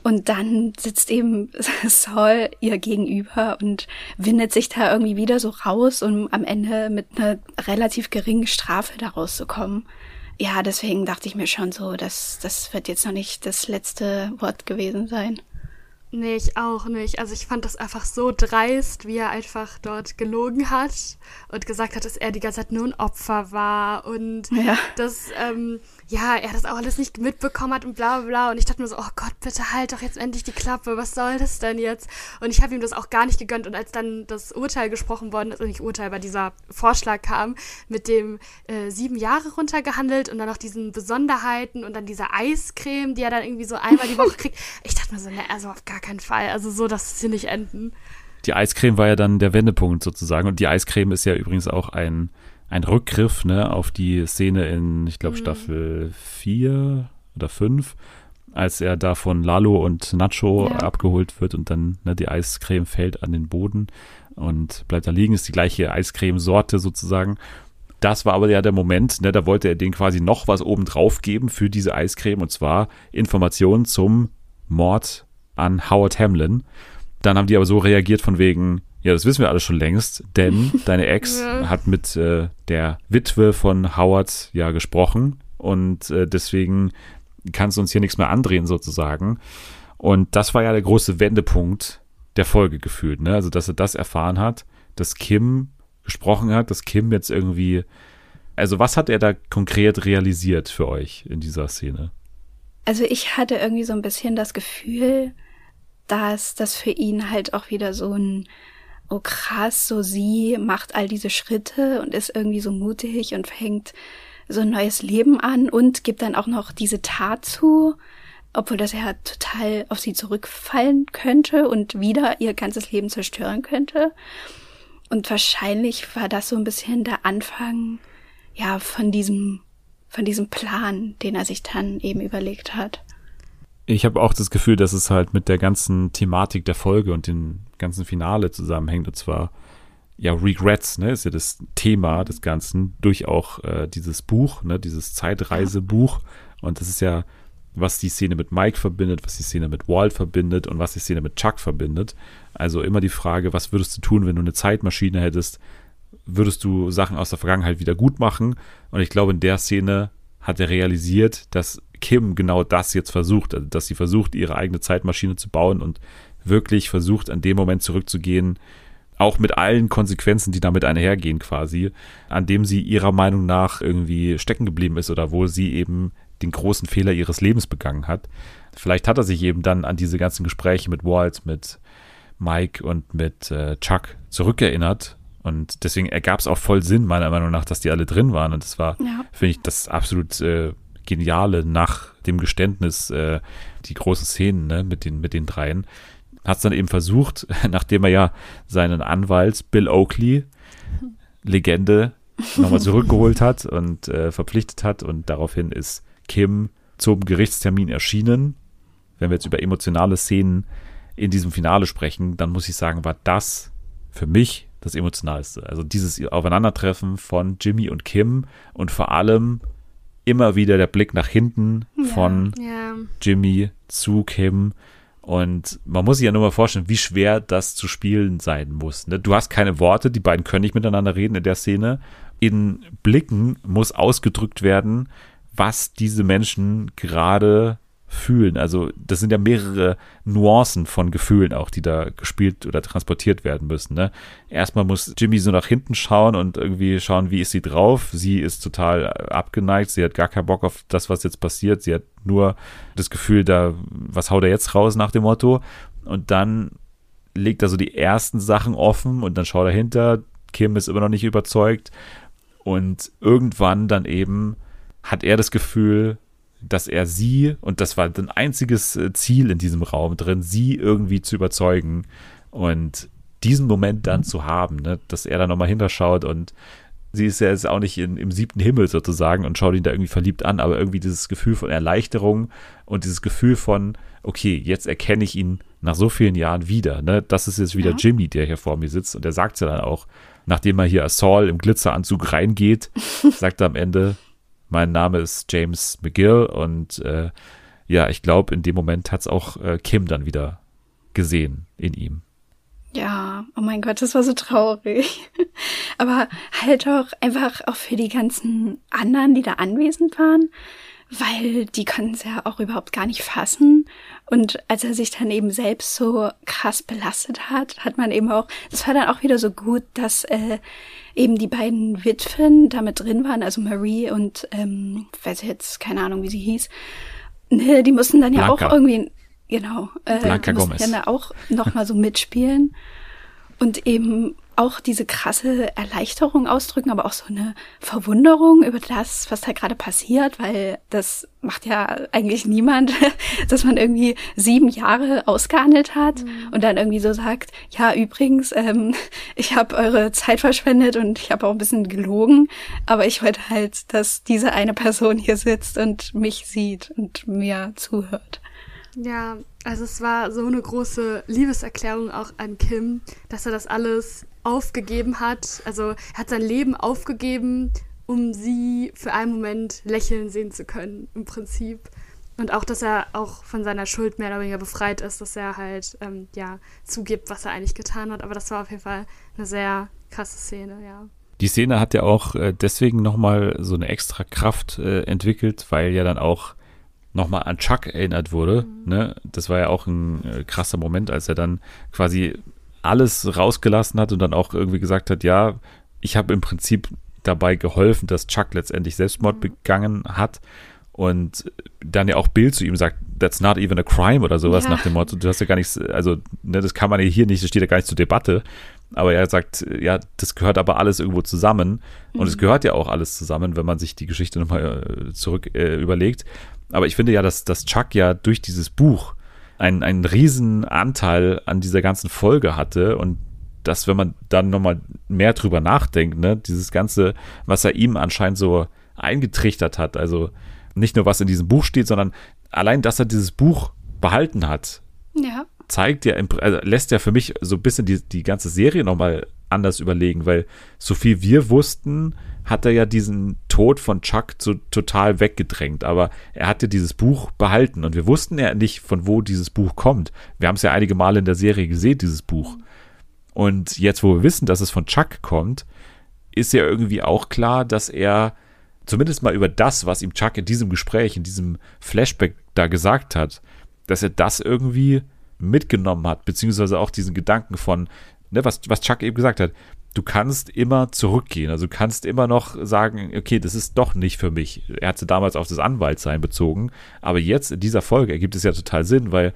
S3: Und dann sitzt eben Saul ihr gegenüber und windet sich da irgendwie wieder so raus, um am Ende mit einer relativ geringen Strafe da rauszukommen. Ja, deswegen dachte ich mir schon so, dass das wird jetzt noch nicht das letzte Wort gewesen sein.
S2: Nee, ich auch nicht. Also ich fand das einfach so dreist, wie er einfach dort gelogen hat und gesagt hat, dass er die ganze Zeit nur ein Opfer war und
S3: Ja.
S2: dass, ähm, ja, er das auch alles nicht mitbekommen hat und bla bla bla. Und ich dachte mir so, oh Gott, bitte halt doch jetzt endlich die Klappe, was soll das denn jetzt? Und ich habe ihm das auch gar nicht gegönnt. Und als dann das Urteil gesprochen worden ist, und nicht Urteil, aber dieser Vorschlag kam, mit dem äh, sieben Jahre runtergehandelt und dann noch diesen Besonderheiten und dann diese Eiscreme, die er dann irgendwie so einmal die Woche kriegt. Ich dachte mir so, ne, also auf gar keinen Fall. Also so, dass es hier nicht enden.
S1: Die Eiscreme war ja dann der Wendepunkt sozusagen. Und die Eiscreme ist ja übrigens auch ein, ein Rückgriff ne, auf die Szene in, ich glaube, Staffel 4 oder 5, als er da von Lalo und Nacho
S3: Ja.
S1: abgeholt wird und dann ne, die Eiscreme fällt an den Boden und bleibt da liegen. Ist die gleiche Eiscremesorte sozusagen. Das war aber ja der Moment, ne, da wollte er denen quasi noch was oben drauf geben für diese Eiscreme und zwar Informationen zum Mord an Howard Hamlin. Dann haben die aber so reagiert von wegen, ja, das wissen wir alles schon längst, denn deine Ex
S2: Ja.
S1: hat mit äh, der Witwe von Howard ja gesprochen und äh, deswegen kannst du uns hier nichts mehr andrehen sozusagen. Und das war ja der große Wendepunkt der Folge gefühlt, ne? Also, dass er das erfahren hat, dass Kim gesprochen hat, dass Kim jetzt irgendwie, also was hat er da konkret realisiert für euch in dieser Szene?
S3: Also ich hatte irgendwie so ein bisschen das Gefühl, dass das für ihn halt auch wieder so ein, oh krass, so sie macht all diese Schritte und ist irgendwie so mutig und fängt so ein neues Leben an und gibt dann auch noch diese Tat zu, obwohl das ja total auf sie zurückfallen könnte und wieder ihr ganzes Leben zerstören könnte. Und wahrscheinlich war das so ein bisschen der Anfang, ja, von diesem, von diesem Plan, den er sich dann eben überlegt hat.
S1: Ich habe auch das Gefühl, dass es halt mit der ganzen Thematik der Folge und dem ganzen Finale zusammenhängt. Und zwar, ja, Regrets, ne, ist ja das Thema des Ganzen durch auch äh, dieses Buch, ne, dieses Zeitreisebuch. Und das ist ja was die Szene mit Mike verbindet, was die Szene mit Walt verbindet und was die Szene mit Chuck verbindet. Also immer die Frage, was würdest du tun, wenn du eine Zeitmaschine hättest? Würdest du Sachen aus der Vergangenheit wieder gut machen? Und ich glaube, in der Szene hat er realisiert, dass Kim genau das jetzt versucht, also dass sie versucht, ihre eigene Zeitmaschine zu bauen und wirklich versucht, an dem Moment zurückzugehen, auch mit allen Konsequenzen, die damit einhergehen quasi, an dem sie ihrer Meinung nach irgendwie stecken geblieben ist oder wo sie eben den großen Fehler ihres Lebens begangen hat. Vielleicht hat er sich eben dann an diese ganzen Gespräche mit Walt, mit Mike und mit äh, Chuck zurückerinnert. Und deswegen ergab es auch voll Sinn, meiner Meinung nach, dass die alle drin waren. Und das war,
S3: Ja.
S1: finde ich, das absolut äh, Geniale nach dem Geständnis, äh, die großen Szenen ne, mit, den, mit den dreien. Hat es dann eben versucht, nachdem er ja seinen Anwalt Bill Oakley, Legende, nochmal zurückgeholt hat und äh, verpflichtet hat. Und daraufhin ist Kim zum Gerichtstermin erschienen. Wenn wir jetzt über emotionale Szenen in diesem Finale sprechen, dann muss ich sagen, war das für mich das Emotionalste. Also dieses Aufeinandertreffen von Jimmy und Kim und vor allem immer wieder der Blick nach hinten von
S2: Ja.
S1: Jimmy zu Kim. Und man muss sich ja nur mal vorstellen, wie schwer das zu spielen sein muss. Ne? Du hast keine Worte, die beiden können nicht miteinander reden in der Szene. In Blicken muss ausgedrückt werden, was diese Menschen gerade fühlen. Also das sind ja mehrere Nuancen von Gefühlen auch, die da gespielt oder transportiert werden müssen. Ne? Erstmal muss Jimmy so nach hinten schauen und irgendwie schauen, wie ist sie drauf. Sie ist total abgeneigt, sie hat gar keinen Bock auf das, was jetzt passiert. Sie hat nur das Gefühl, da, was haut er jetzt raus nach dem Motto? Und dann legt er so die ersten Sachen offen und dann schaut er hinter. Kim ist immer noch nicht überzeugt. Und irgendwann dann eben hat er das Gefühl, dass er sie, und das war ein einziges äh, Ziel in diesem Raum drin, sie irgendwie zu überzeugen und diesen Moment dann zu haben, ne, dass er da nochmal hinterschaut und sie ist ja jetzt auch nicht in, im siebten Himmel sozusagen und schaut ihn da irgendwie verliebt an, aber irgendwie dieses Gefühl von Erleichterung und dieses Gefühl von, okay, jetzt erkenne ich ihn nach so vielen Jahren wieder, ne, das ist jetzt wieder
S3: Ja.
S1: Jimmy, der hier vor mir sitzt und der sagt ja dann auch, nachdem er hier als Saul im Glitzeranzug reingeht, sagt er am Ende, mein Name ist James McGill und äh, ja, ich glaube, in dem Moment hat es auch äh, Kim dann wieder gesehen in ihm.
S3: Ja, oh mein Gott, das war so traurig. Aber halt auch einfach auch für die ganzen anderen, die da anwesend waren, weil die konnten es ja auch überhaupt gar nicht fassen. Und als er sich dann eben selbst so krass belastet hat, hat man eben auch, das war dann auch wieder so gut, dass äh, eben die beiden Witwen da mit drin waren, also Marie und, ähm, weiß jetzt keine Ahnung, wie sie hieß. Ne, die mussten dann ja
S1: Blanca.
S3: auch irgendwie, genau, äh,
S1: Blanca
S3: mussten
S1: Gomez.
S3: dann da auch nochmal so mitspielen und eben auch diese krasse Erleichterung ausdrücken, aber auch so eine Verwunderung über das, was da gerade passiert, weil das macht ja eigentlich niemand, dass man irgendwie sieben Jahre ausgehandelt hat und dann irgendwie so sagt, ja übrigens, ähm, ich habe eure Zeit verschwendet und ich habe auch ein bisschen gelogen, aber ich wollte halt, dass diese eine Person hier sitzt und mich sieht und mir zuhört.
S2: Ja, also es war so eine große Liebeserklärung auch an Kim, dass er das alles aufgegeben hat. Also er hat sein Leben aufgegeben, um sie für einen Moment lächeln sehen zu können, im Prinzip. Und auch, dass er auch von seiner Schuld mehr oder weniger befreit ist, dass er halt, ähm, ja, zugibt, was er eigentlich getan hat. Aber das war auf jeden Fall eine sehr krasse Szene, ja.
S1: Die Szene hat ja auch äh, deswegen nochmal so eine extra Kraft äh, entwickelt, weil ja dann auch nochmal an Chuck erinnert wurde. Ne? Das war ja auch ein äh, krasser Moment, als er dann quasi alles rausgelassen hat und dann auch irgendwie gesagt hat, ja, ich habe im Prinzip dabei geholfen, dass Chuck letztendlich Selbstmord begangen hat. Und dann ja auch Bill zu ihm sagt, that's not even a crime oder sowas
S2: Ja.
S1: nach dem Motto, du hast ja gar nichts, also ne, das kann man ja hier nicht, das steht ja gar nicht zur Debatte. Aber er sagt, ja, das gehört aber alles irgendwo zusammen. Und es gehört ja auch alles zusammen, wenn man sich die Geschichte nochmal äh, zurück äh, überlegt. Aber ich finde ja, dass, dass Chuck ja durch dieses Buch einen, einen riesen Anteil an dieser ganzen Folge hatte und dass, wenn man dann nochmal mehr drüber nachdenkt, ne, dieses Ganze, was er ihm anscheinend so eingetrichtert hat, also nicht nur was in diesem Buch steht, sondern allein, dass er dieses Buch behalten hat,
S3: Ja.
S1: zeigt ja, also lässt ja für mich so ein bisschen die, die ganze Serie nochmal anders überlegen, weil so viel wir wussten, hat er ja diesen Tod von Chuck so total weggedrängt. Aber er hatte dieses Buch behalten und wir wussten ja nicht, von wo dieses Buch kommt. Wir haben es ja einige Male in der Serie gesehen, dieses Buch. Und jetzt, wo wir wissen, dass es von Chuck kommt, ist ja irgendwie auch klar, dass er zumindest mal über das, was ihm Chuck in diesem Gespräch, in diesem Flashback da gesagt hat, dass er das irgendwie mitgenommen hat, beziehungsweise auch diesen Gedanken von, ne, was, was Chuck eben gesagt hat, du kannst immer zurückgehen, also du kannst immer noch sagen, okay, das ist doch nicht für mich. Er hat sie damals auf das Anwaltsein bezogen, aber jetzt in dieser Folge ergibt es ja total Sinn, weil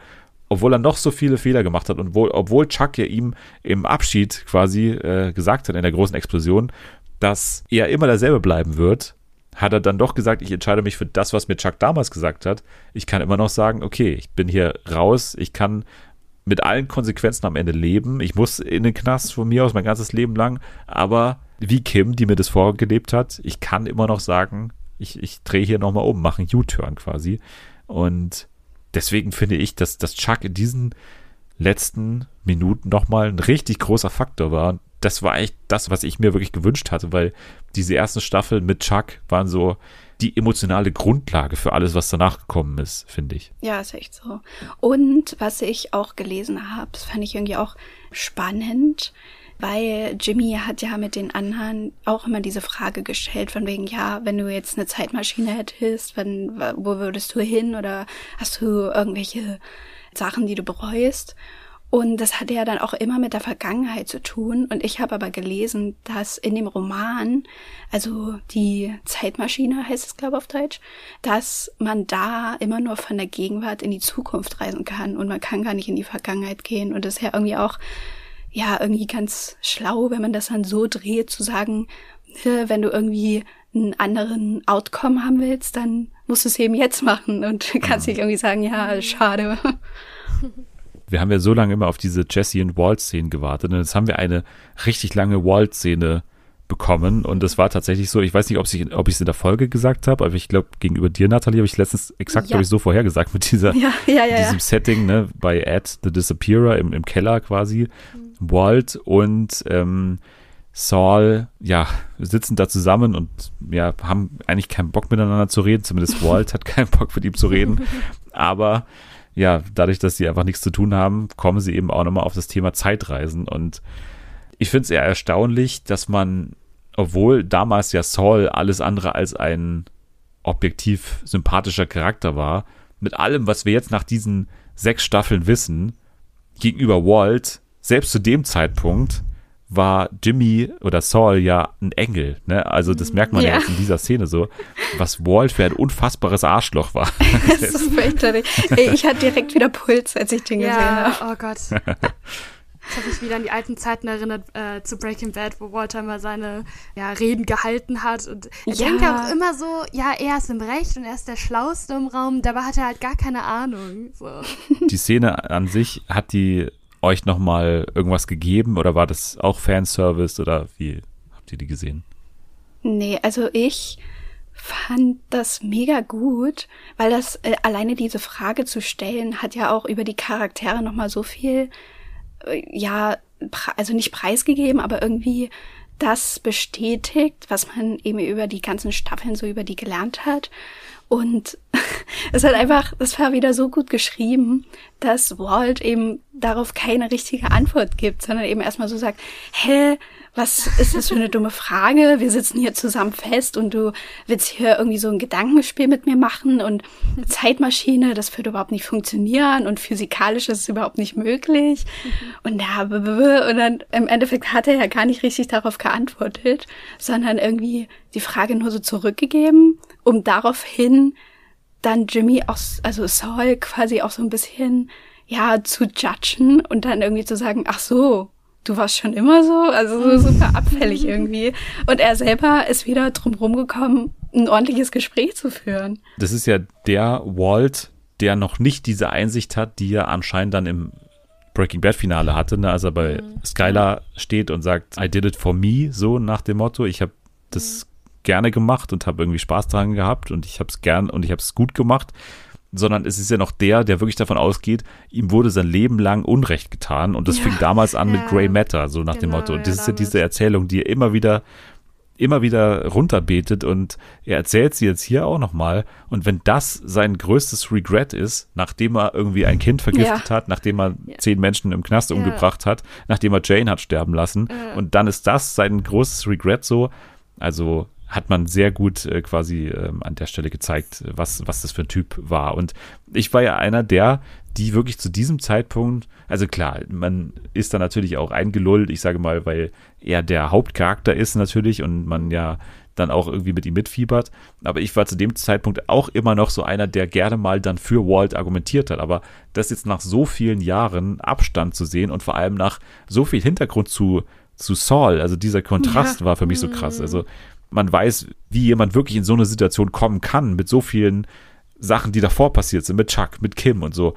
S1: obwohl er noch so viele Fehler gemacht hat und wohl, obwohl Chuck ja ihm im Abschied quasi äh, gesagt hat in der großen Explosion, dass er immer derselbe bleiben wird, hat er dann doch gesagt, ich entscheide mich für das, was mir Chuck damals gesagt hat. Ich kann immer noch sagen, okay, ich bin hier raus, ich kann mit allen Konsequenzen am Ende leben. Ich muss in den Knast von mir aus mein ganzes Leben lang, aber wie Kim, die mir das vorgelebt hat, ich kann immer noch sagen, ich, ich drehe hier nochmal um, mache einen U-Turn quasi. Und deswegen finde ich, dass, dass Chuck in diesen letzten Minuten nochmal ein richtig großer Faktor war. Das war echt das, was ich mir wirklich gewünscht hatte, weil diese ersten Staffeln mit Chuck waren so die emotionale Grundlage für alles, was danach gekommen ist, finde ich.
S3: Ja, ist echt so. Und was ich auch gelesen habe, das fand ich irgendwie auch spannend, weil Jimmy hat ja mit den anderen auch immer diese Frage gestellt, von wegen, ja, wenn du jetzt eine Zeitmaschine hättest, wann, wo würdest du hin oder hast du irgendwelche Sachen, die du bereust? Und das hatte ja dann auch immer mit der Vergangenheit zu tun. Und ich habe aber gelesen, dass in dem Roman, also die Zeitmaschine heißt es, glaube ich, auf Deutsch, dass man da immer nur von der Gegenwart in die Zukunft reisen kann und man kann gar nicht in die Vergangenheit gehen. Und das ist ja irgendwie auch, ja, irgendwie ganz schlau, wenn man das dann so dreht, zu sagen, wenn du irgendwie einen anderen Outcome haben willst, dann musst du es eben jetzt machen und kannst nicht irgendwie sagen, ja, schade.
S1: wir haben ja so lange immer auf diese Jesse und Walt-Szenen gewartet und jetzt haben wir eine richtig lange Walt-Szene bekommen und es war tatsächlich so, ich weiß nicht, ob ich ob ich es in der Folge gesagt habe, aber ich glaube gegenüber dir, Nathalie, habe ich letztens exakt,
S3: Ja.
S1: glaube ich, so vorhergesagt mit dieser
S3: ja, ja, ja,
S1: diesem. Setting, ne, bei Ed, The Disappearer im, im Keller quasi. Walt und ähm, Saul, ja, sitzen da zusammen und ja, haben eigentlich keinen Bock miteinander zu reden. Zumindest Walt hat keinen Bock mit ihm zu reden. Aber ja, dadurch, dass sie einfach nichts zu tun haben, kommen sie eben auch nochmal auf das Thema Zeitreisen. Und ich finde es eher erstaunlich, dass man, obwohl damals ja Saul alles andere als ein objektiv sympathischer Charakter war, mit allem, was wir jetzt nach diesen sechs Staffeln wissen, gegenüber Walt, selbst zu dem Zeitpunkt, war Jimmy oder Saul ja ein Engel. Ne? Also das merkt man ja.
S3: Ja.
S1: jetzt in dieser Szene so, was Walt für ein unfassbares Arschloch war.
S3: Das ist fürchterlich. Ey, ich hatte direkt wieder Puls, als ich den gesehen
S2: Ja,
S3: habe.
S2: oh Gott. Ich habe mich wieder an die alten Zeiten erinnert äh, zu Breaking Bad, wo Walter mal seine ja, Reden gehalten hat. Und er
S3: Ja.
S2: denkt auch immer so, ja, er ist im Recht und er ist der Schlauste im Raum. Dabei hat er halt gar keine Ahnung. So.
S1: die Szene an sich, hat die euch nochmal irgendwas gegeben oder war das auch Fanservice oder wie habt ihr die gesehen?
S3: Nee, also ich fand das mega gut, weil das äh, alleine diese Frage zu stellen hat ja auch über die Charaktere noch mal so viel äh, ja, also nicht preisgegeben, aber irgendwie das bestätigt, was man eben über die ganzen Staffeln so über die gelernt hat. Und es hat einfach, das war wieder so gut geschrieben, dass Walt eben darauf keine richtige Antwort gibt, sondern eben erstmal so sagt, hä, was ist das für eine dumme Frage? Wir sitzen hier zusammen fest und du willst hier irgendwie so ein Gedankenspiel mit mir machen und Zeitmaschine, das würde überhaupt nicht funktionieren und physikalisch ist es überhaupt nicht möglich. Und b- b- b- und dann im Endeffekt hat er ja gar nicht richtig darauf geantwortet, sondern irgendwie die Frage nur so zurückgegeben, um daraufhin dann Jimmy auch, also Saul quasi auch so ein bisschen, ja, zu judgen und dann irgendwie zu sagen, ach so, du warst schon immer so, also so super abfällig irgendwie. Und er selber ist wieder drum rumgekommen, ein ordentliches Gespräch zu führen.
S1: Das ist ja der Walt, der noch nicht diese Einsicht hat, die er anscheinend dann im Breaking Bad Finale hatte, ne? als er bei Skylar steht und sagt, I did it for me, so nach dem Motto, ich habe das gerne gemacht und habe irgendwie Spaß daran gehabt und ich habe es gern und ich habe es gut gemacht. sondern es ist ja noch der, der wirklich davon ausgeht, ihm wurde sein Leben lang Unrecht getan und das
S2: Ja,
S1: fing damals an mit
S2: ja.
S1: Grey Matter, so nach dem
S2: Genau,
S1: Motto. Und
S2: ja,
S1: das ist ja diese Erzählung, die er immer wieder immer wieder runterbetet und er erzählt sie jetzt hier auch nochmal. Und wenn das sein größtes Regret ist, nachdem er irgendwie ein Kind vergiftet
S3: Ja.
S1: hat, nachdem er
S2: Ja.
S1: zehn Menschen im Knast
S2: Ja.
S1: umgebracht hat, nachdem er Jane hat sterben lassen
S2: Ja.
S1: und dann ist das sein großes Regret so, also hat man sehr gut äh, quasi ähm, an der Stelle gezeigt, was, was das für ein Typ war. Und ich war ja einer der, die wirklich zu diesem Zeitpunkt, also klar, man ist da natürlich auch eingelullt, ich sage mal, weil er der Hauptcharakter ist natürlich und man ja dann auch irgendwie mit ihm mitfiebert. Aber ich war zu dem Zeitpunkt auch immer noch so einer, der gerne mal dann für Walt argumentiert hat. Aber das jetzt nach so vielen Jahren Abstand zu sehen und vor allem nach so viel Hintergrund zu, zu Saul, also dieser Kontrast
S3: Ja.
S1: war für mich so krass. Also man weiß, wie jemand wirklich in so eine Situation kommen kann, mit so vielen Sachen, die davor passiert sind, mit Chuck, mit Kim und so.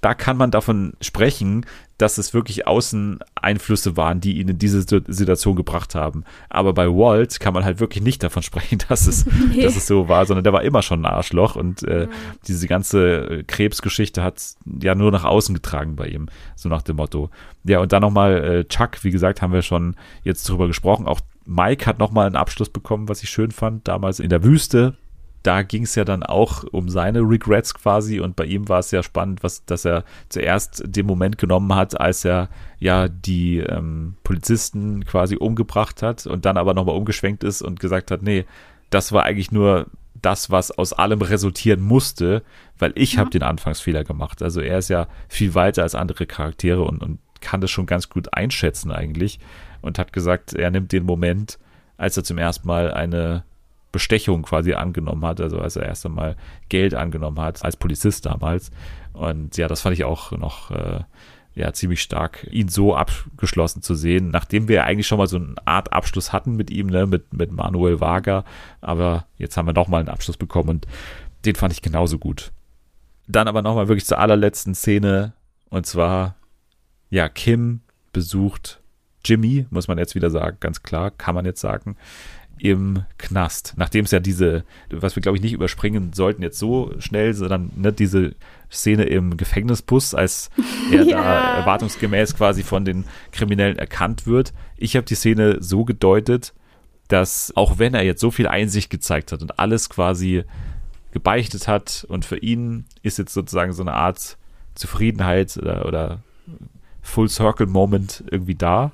S1: Da kann man davon sprechen, dass es wirklich Außeneinflüsse waren, die ihn in diese Situ- Situation gebracht haben. Aber bei Walt kann man halt wirklich nicht davon sprechen, dass es,
S3: Nee.
S1: dass es so war, sondern der war immer schon ein Arschloch und äh, diese ganze Krebsgeschichte hat ja nur nach außen getragen bei ihm, so nach dem Motto. Ja, und dann nochmal äh, Chuck, wie gesagt, haben wir schon jetzt drüber gesprochen. Auch Mike hat nochmal einen Abschluss bekommen, was ich schön fand, damals in der Wüste. Da ging es ja dann auch um seine Regrets quasi und bei ihm war es ja spannend, was, dass er zuerst den Moment genommen hat, als er ja die ähm, Polizisten quasi umgebracht hat und dann aber nochmal umgeschwenkt ist und gesagt hat, nee, das war eigentlich nur das, was aus allem resultieren musste, weil ich habe den Anfangsfehler gemacht. Also er ist ja viel weiter als andere Charaktere und, und kann das schon ganz gut einschätzen eigentlich und hat gesagt, er nimmt den Moment, als er zum ersten Mal eine Bestechung quasi angenommen hat, also als er erst einmal Geld angenommen hat, als Polizist damals. Und ja, das fand ich auch noch äh, ja, ziemlich stark, ihn so abgeschlossen zu sehen, nachdem wir eigentlich schon mal so eine Art Abschluss hatten mit ihm, ne, mit, mit Manuel Wager. Aber jetzt haben wir nochmal einen Abschluss bekommen und den fand ich genauso gut. Dann aber nochmal wirklich zur allerletzten Szene und zwar, ja, Kim besucht Jimmy, muss man jetzt wieder sagen, ganz klar, kann man jetzt sagen, im Knast. Nachdem es ja diese, was wir glaube ich nicht überspringen sollten jetzt so schnell, sondern ne, diese Szene im Gefängnisbus, als er da
S3: Ja.
S1: erwartungsgemäß quasi von den Kriminellen erkannt wird. Ich habe die Szene so gedeutet, dass auch wenn er jetzt so viel Einsicht gezeigt hat und alles quasi gebeichtet hat und für ihn ist jetzt sozusagen so eine Art Zufriedenheit oder, oder Full Circle Moment irgendwie da,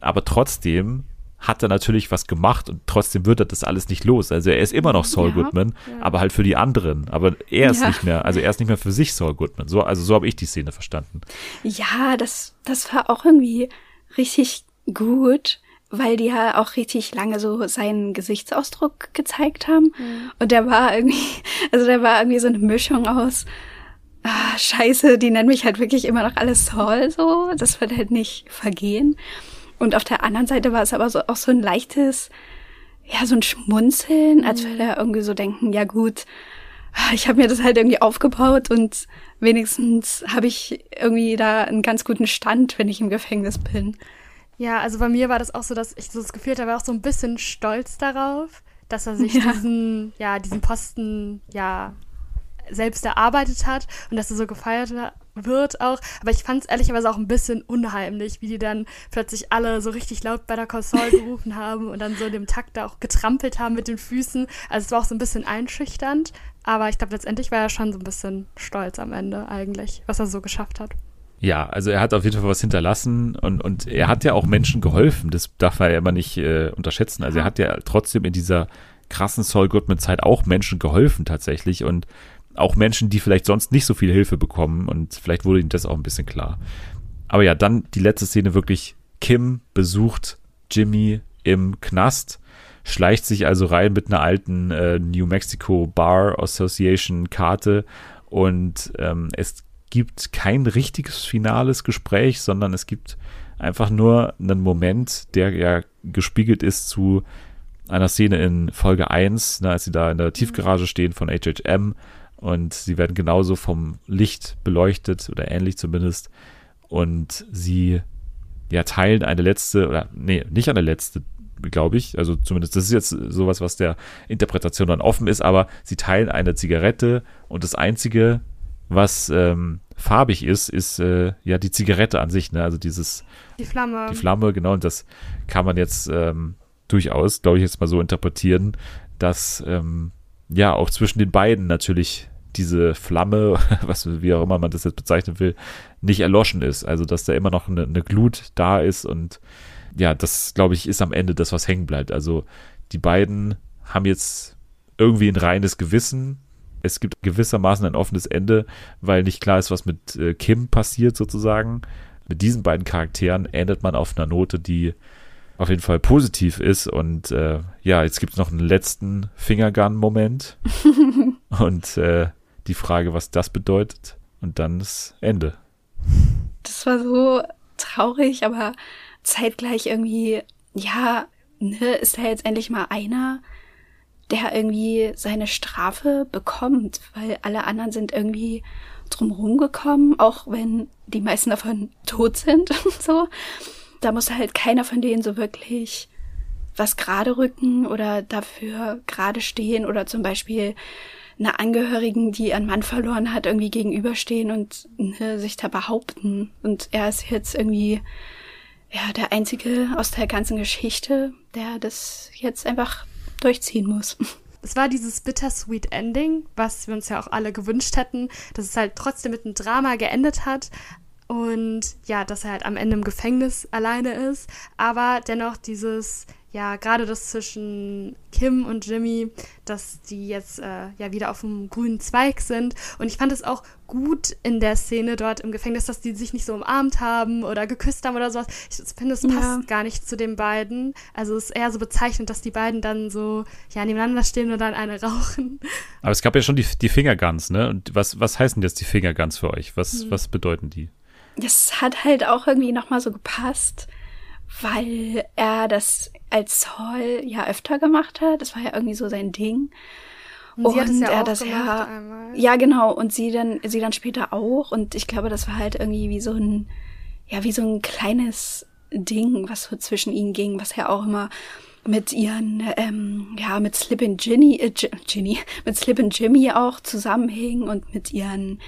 S1: aber trotzdem hat er natürlich was gemacht und trotzdem wird er das alles nicht los. Also er ist immer noch Saul
S3: Ja,
S1: Goodman,
S2: ja.
S1: aber halt für die anderen. Aber er ist
S3: Ja.
S1: nicht mehr, also er ist nicht mehr für sich Saul Goodman. So, also so habe ich die Szene verstanden.
S3: Ja, das, das war auch irgendwie richtig gut, weil die ja auch richtig lange so seinen Gesichtsausdruck gezeigt haben. Und der war irgendwie, also der war irgendwie so eine Mischung aus, ah, scheiße, die nennen mich halt wirklich immer noch alles Saul so. Das wird halt nicht vergehen. Und auf der anderen Seite war es aber so auch so ein leichtes, ja, so ein Schmunzeln, als würde er irgendwie so denken, ja gut, ich habe mir das halt irgendwie aufgebaut und wenigstens habe ich irgendwie da einen ganz guten Stand, wenn ich im Gefängnis bin.
S2: Ja, also bei mir war das auch so, dass ich so das Gefühl hatte, war auch so ein bisschen stolz darauf, dass er sich
S3: Ja.
S2: diesen, ja, diesen Posten, ja, selbst erarbeitet hat und dass er so gefeiert wird auch. Aber ich fand es ehrlicherweise auch ein bisschen unheimlich, wie die dann plötzlich alle so richtig laut bei der Console gerufen haben und dann so in dem Takt da auch getrampelt haben mit den Füßen. Also es war auch so ein bisschen einschüchternd. Aber ich glaube, letztendlich war er schon so ein bisschen stolz am Ende eigentlich, was er so geschafft hat.
S1: Ja, also er hat auf jeden Fall was hinterlassen und, und er hat ja auch Menschen geholfen. Das darf man ja immer nicht äh, unterschätzen. Also er hat ja trotzdem in dieser krassen Saul Goodman-Zeit auch Menschen geholfen tatsächlich und auch Menschen, die vielleicht sonst nicht so viel Hilfe bekommen und vielleicht wurde ihm das auch ein bisschen klar. Aber ja, dann die letzte Szene wirklich. Kim besucht Jimmy im Knast, schleicht sich also rein mit einer alten äh, New Mexico Bar Association Karte und ähm, es gibt kein richtiges finales Gespräch, sondern es gibt einfach nur einen Moment, der ja gespiegelt ist zu einer Szene in Folge 1, ne, als sie da in der Tiefgarage stehen von HHM und sie werden genauso vom Licht beleuchtet oder ähnlich zumindest und sie ja teilen eine letzte oder nee, nicht eine letzte glaube ich. Also zumindest das ist jetzt sowas, was der Interpretation dann offen ist, aber sie teilen eine Zigarette und das Einzige, was ähm, farbig ist, ist äh, ja die Zigarette an sich, ne? Also dieses
S2: Die Flamme.
S1: die Flamme, genau, und das kann man jetzt ähm, durchaus, glaube ich, jetzt mal so interpretieren, dass ähm, ja auch zwischen den beiden natürlich diese Flamme, was wie auch immer man das jetzt bezeichnen will, nicht erloschen ist. Also dass da immer noch eine, eine Glut da ist und ja, das glaube ich ist am Ende das, was hängen bleibt. Also die beiden haben jetzt irgendwie ein reines Gewissen. Es gibt gewissermaßen ein offenes Ende, weil nicht klar ist, was mit äh, Kim passiert sozusagen. Mit diesen beiden Charakteren endet man auf einer Note, die auf jeden Fall positiv ist. Und äh, ja, jetzt gibt es noch einen letzten Fingergun-Moment. und äh, die Frage, was das bedeutet. Und dann das Ende.
S3: Das war so traurig, aber zeitgleich irgendwie, ja, ne, ist da jetzt endlich mal einer, der irgendwie seine Strafe bekommt, weil alle anderen sind irgendwie drumherum gekommen, auch wenn die meisten davon tot sind und so. Da muss halt keiner von denen so wirklich was gerade rücken oder dafür gerade stehen oder zum Beispiel einer Angehörigen, die ihren Mann verloren hat, irgendwie gegenüberstehen und ne, sich da behaupten. Und er ist jetzt irgendwie ja der einzige aus der ganzen Geschichte, der das jetzt einfach durchziehen muss.
S2: Es war dieses bittersweet Ending, was wir uns ja auch alle gewünscht hätten, dass es halt trotzdem mit einem Drama geendet hat. Und ja, dass er halt am Ende im Gefängnis alleine ist. Aber dennoch dieses, ja, gerade das zwischen Kim und Jimmy, dass die jetzt äh, ja wieder auf dem grünen Zweig sind. Und ich fand es auch gut in der Szene dort im Gefängnis, dass die sich nicht so umarmt haben oder geküsst haben oder sowas. Ich finde, es passt
S3: Ja.
S2: gar nicht zu den beiden. Also es ist eher so bezeichnend, dass die beiden dann so ja nebeneinander stehen und dann eine rauchen.
S1: Aber es gab ja schon die, die Fingerguns, ne? Und was, was heißen jetzt die Fingerguns für euch? Was,
S2: Hm.
S1: was bedeuten die?
S3: Das hat halt auch irgendwie nochmal so gepasst, weil er das als Saul ja öfter gemacht hat. Das war ja irgendwie so sein Ding.
S2: Und sie hat es ja
S3: er das ja,
S2: einmal.
S3: ja genau und sie dann sie dann später auch und ich glaube das war halt irgendwie wie so ein ja wie so ein kleines Ding was so zwischen ihnen ging was ja auch immer mit ihren ähm, ja mit Slip and Ginny äh, Gi- Ginny mit Slip and Jimmy auch zusammenhing und mit ihren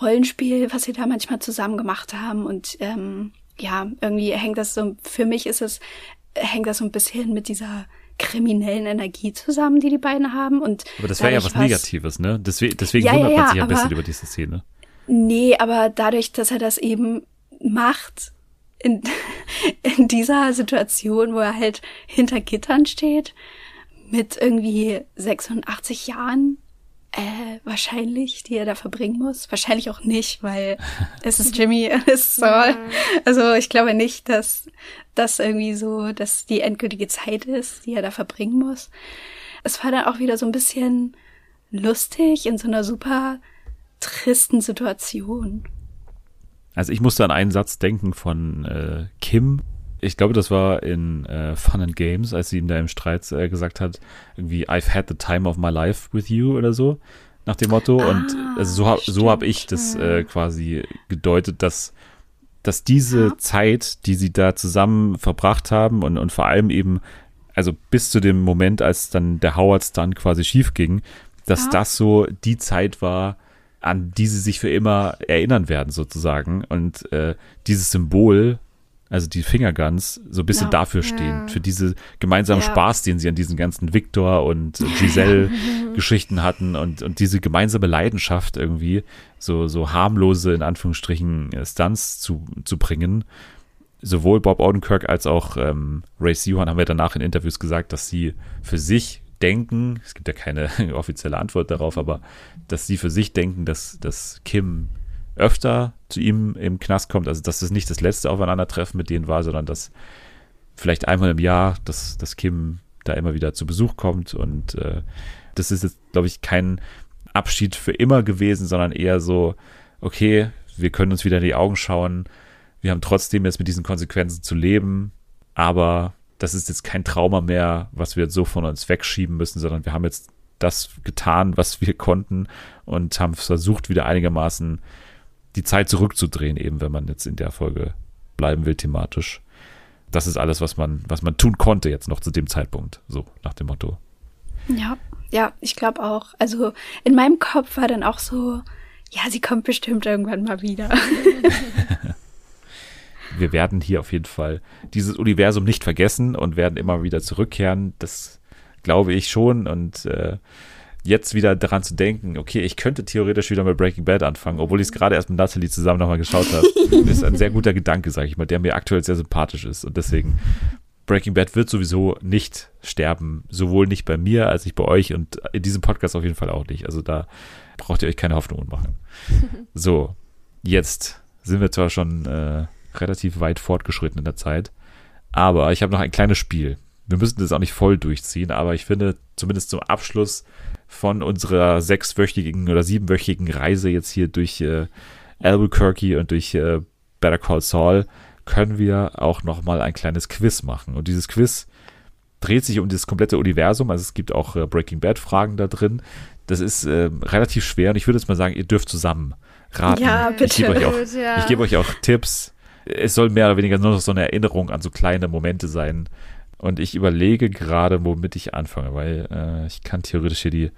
S3: Rollenspiel was sie da manchmal zusammen gemacht haben und ähm, ja irgendwie hängt das so für mich ist es hängt das so ein bisschen mit dieser kriminellen Energie zusammen, die die beiden haben. Und
S1: Aber das wäre ja was Negatives, ne? Deswegen, deswegen
S3: Ja, ja,
S1: wundert man
S3: ja,
S1: sich ein bisschen über diese Szene.
S3: Nee, aber dadurch, dass er das eben macht, in, in dieser Situation, wo er halt hinter Gittern steht, mit irgendwie 86 Jahren, äh, wahrscheinlich, die er da verbringen muss. Wahrscheinlich auch nicht, weil es ist Jimmy, es ist Saul. Also ich glaube nicht, dass das irgendwie so, dass die endgültige Zeit ist, die er da verbringen muss. Es war dann auch wieder so ein bisschen lustig in so einer super tristen Situation.
S1: Also ich musste an einen Satz denken von äh, Kim. Ich glaube, das war in äh, Fun and Games, als sie ihm da im Streit äh, gesagt hat, irgendwie I've had the time of my life with you oder so, nach dem Motto. Und
S3: Ah,
S1: also so, hab, so habe ich das äh, quasi gedeutet, dass, dass diese Zeit, die sie da zusammen verbracht haben und, und vor allem eben, also bis zu dem Moment, als dann der Howard-Stunt quasi schief ging, dass
S3: Ja.
S1: das so die Zeit war, an die sie sich für immer erinnern werden, sozusagen. Und äh, dieses Symbol, also die Fingerguns, so ein bisschen
S3: Ja.
S1: dafür stehen,
S2: Ja.
S1: für diese gemeinsamen
S3: Ja.
S1: Spaß, den sie an diesen ganzen Victor und Giselle-Geschichten hatten und, und diese gemeinsame Leidenschaft irgendwie, so, so harmlose, in Anführungsstrichen, äh, Stunts zu, zu bringen. Sowohl Bob Odenkirk als auch ähm, Ray Seahorn haben ja danach in Interviews gesagt, dass sie für sich denken, es gibt ja keine offizielle Antwort darauf, aber dass sie für sich denken, dass, dass Kim öfter zu ihm im Knast kommt, also dass es nicht das letzte Aufeinandertreffen mit denen war, sondern dass vielleicht einmal im Jahr, dass, dass Kim da immer wieder zu Besuch kommt. Und äh, das ist jetzt, glaube ich, kein Abschied für immer gewesen, sondern eher so, okay, wir können uns wieder in die Augen schauen, wir haben trotzdem jetzt mit diesen Konsequenzen zu leben, aber das ist jetzt kein Trauma mehr, was wir jetzt so von uns wegschieben müssen, sondern wir haben jetzt das getan, was wir konnten und haben versucht, wieder einigermaßen die Zeit zurückzudrehen, eben wenn man jetzt in der Folge bleiben will thematisch. das ist alles, was man, was man tun konnte jetzt noch zu dem Zeitpunkt. So, nach dem Motto.
S3: Ja, ja, ich glaube auch. Also in meinem Kopf war dann auch so, ja, sie kommt bestimmt irgendwann mal wieder.
S1: Wir werden hier auf jeden Fall dieses Universum nicht vergessen und werden immer wieder zurückkehren. Das glaube ich schon. Und äh, jetzt wieder daran zu denken, okay, ich könnte theoretisch wieder mit Breaking Bad anfangen, obwohl ich es gerade erst mit Natalie zusammen nochmal geschaut habe, ist ein sehr guter Gedanke, sage ich mal, der mir aktuell sehr sympathisch ist. Und deswegen, Breaking Bad wird sowieso nicht sterben, sowohl nicht bei mir als nicht bei euch und in diesem Podcast auf jeden Fall auch nicht. Also da braucht ihr euch keine Hoffnungen machen. So, jetzt sind wir zwar schon äh, relativ weit fortgeschritten in der Zeit, aber ich habe noch ein kleines Spiel. Wir müssen das auch nicht voll durchziehen, aber ich finde, zumindest zum Abschluss von unserer sechswöchigen oder siebenwöchigen Reise jetzt hier durch äh, Albuquerque und durch äh, Better Call Saul können wir auch noch mal ein kleines Quiz machen. Und dieses Quiz dreht sich um das komplette Universum. Also es gibt auch äh, Breaking Bad Fragen da drin. Das ist äh, relativ schwer und ich würde jetzt mal sagen, ihr dürft zusammen raten.
S3: Ja,
S1: Ich
S3: bitte.
S1: gebe euch, auch-
S2: ja.
S1: ich gebe euch auch Tipps. Es soll mehr oder weniger nur noch so eine Erinnerung an so kleine Momente sein. Und ich überlege gerade, womit ich anfange, weil äh, ich kann theoretisch hier die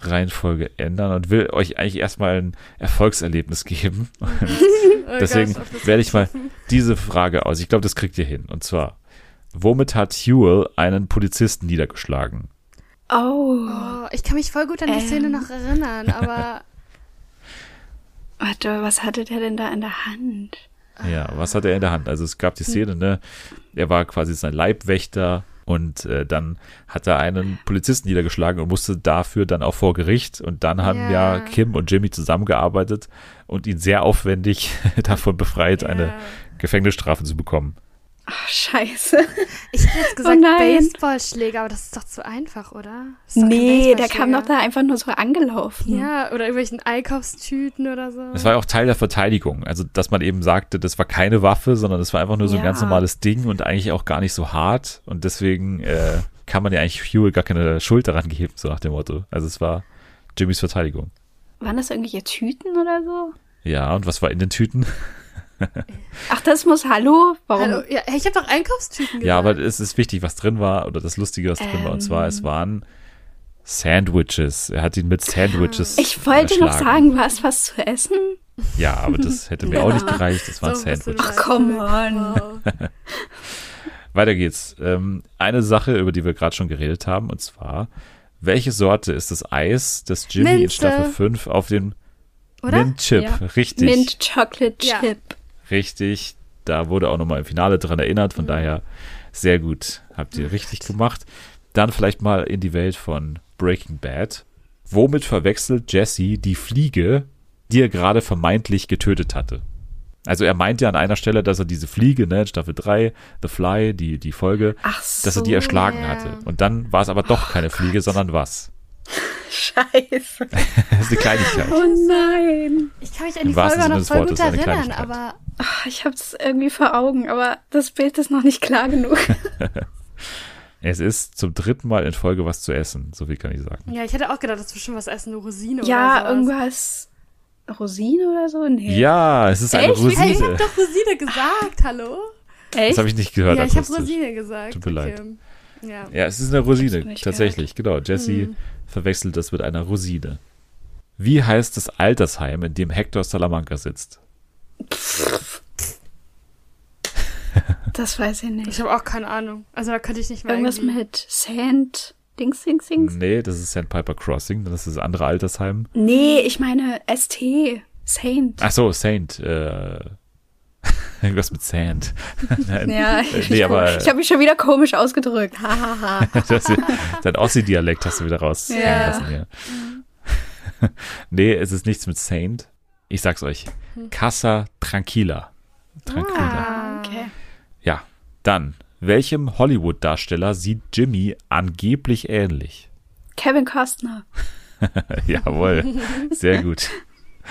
S1: Reihenfolge ändern und will euch eigentlich erstmal ein Erfolgserlebnis geben.
S2: Oh
S1: Deswegen
S2: das
S1: werde ich mal diese Frage aus. Ich glaube, das kriegt ihr hin. Und zwar, womit hat Huel einen Polizisten niedergeschlagen?
S3: Oh,
S2: Oh, ich kann mich voll gut an die
S3: Ähm.
S2: Szene noch erinnern, aber
S3: warte, was hatte der denn da in der Hand?
S1: Ja, was hat er in der Hand? Also es gab die Szene, ne? Er war quasi sein Leibwächter und äh, dann hat er einen Polizisten niedergeschlagen und musste dafür dann auch vor Gericht. Und dann haben ja,
S2: Ja.
S1: Kim und Jimmy zusammengearbeitet und ihn sehr aufwendig davon befreit, eine
S2: Ja.
S1: Gefängnisstrafe zu bekommen.
S3: Ach, scheiße.
S2: ich hätte jetzt gesagt
S3: Oh.
S2: Baseballschläger, aber das ist doch zu einfach, oder?
S3: Nee, der kam doch da einfach nur so angelaufen.
S2: Ja, oder irgendwelchen Einkaufstüten oder so.
S1: Das war ja auch Teil der Verteidigung. Also, dass man eben sagte, das war keine Waffe, sondern das war einfach nur so ein
S3: Ja.
S1: ganz normales Ding und eigentlich auch gar nicht so hart. Und deswegen äh, kann man ja eigentlich Huey gar keine Schuld daran geben, so nach dem Motto. Also, es war Jimmys Verteidigung.
S3: Waren das irgendwelche Tüten oder so?
S1: Ja, und was war in den Tüten?
S3: Ach, das muss Hallo? Warum?
S2: Hallo, ja, ich habe doch Einkaufstüten gesagt.
S1: Ja, aber es ist wichtig, was drin war oder das Lustige, was drin war. Und zwar, es waren Sandwiches. Er hat ihn mit Sandwiches.
S3: ich wollte noch sagen, war es was zu essen?
S1: Ja, aber das hätte mir auch nicht gereicht. Das waren
S2: So
S1: Sandwiches.
S3: Ach, come on.
S1: Weiter geht's. Ähm, eine Sache, über die wir gerade schon geredet haben, und zwar, welche Sorte ist das Eis, das Jimmy in
S2: Minze.
S1: Staffel 5 auf dem? Mint Chip?
S3: Ja.
S1: Richtig.
S3: Mint Chocolate
S2: Ja.
S1: Richtig. Da wurde auch nochmal im Finale dran erinnert.
S2: Mhm.
S1: Von daher sehr gut. Habt ihr richtig gemacht. Dann vielleicht mal in die Welt von Breaking Bad. Womit verwechselt Jesse die Fliege, die er gerade vermeintlich getötet hatte? Also er meint ja an einer Stelle, dass er diese Fliege, ne, Staffel 3, The Fly, die, die Folge,
S3: so.
S1: dass er die erschlagen
S2: ja.
S1: hatte. Und dann war es aber doch keine Fliege, sondern was?
S3: Scheiße.
S1: Das ist eine Kleinigkeit.
S3: Oh nein.
S2: Ich kann mich an die Folge noch voll
S1: Wortes
S2: gut erinnern, aber
S3: Ach, ich hab's irgendwie vor Augen, aber das Bild ist noch nicht klar genug.
S1: Es ist zum dritten Mal in Folge was zu essen, so viel kann ich sagen.
S2: ja, ich hätte auch gedacht, das ist bestimmt was essen, eine Rosine
S3: ja,
S2: oder sowas.
S3: irgendwas. Rosine oder so? Nee.
S1: Ja, es ist eine
S3: Echt?
S2: Hey, ich
S1: Rosine.
S2: hab doch Rosine gesagt, hallo?
S1: Das
S3: Echt?
S1: habe ich nicht gehört.
S2: ja, ich habe. Rosine gesagt.
S1: Tut mir leid.
S2: Okay. Ja.
S1: Ja, es ist eine Rosine, tatsächlich, genau. Jesse
S2: Mhm.
S1: Verwechselt das mit einer Rosine. Wie heißt das Altersheim, in dem Hector Salamanca sitzt?
S3: Das weiß ich nicht.
S2: Ich habe auch keine Ahnung. Also da könnte ich nicht mehr
S3: Irgendwas
S2: irgendwie-
S3: mit Sand, Dings, Dings, Dings.
S1: Nee, das ist Sandpiper Crossing, das ist das andere Altersheim.
S3: Nee, ich meine ST. Saint.
S1: Ach so, Saint. Äh, irgendwas mit Sand. Nein.
S3: Ja,
S1: Äh, nee, aber
S3: ich habe mich schon wieder komisch ausgedrückt.
S1: Dein Ossi-Dialekt hast du wieder raus
S3: Ja.
S1: lassen hier. nee, es ist nichts mit Saint. Ich sag's euch. Casa Tranquila. Tranquila.
S2: Ah,
S3: okay.
S1: Ja, dann. Welchem Hollywood-Darsteller sieht Jimmy angeblich ähnlich?
S3: Kevin Costner.
S1: Jawohl, sehr gut.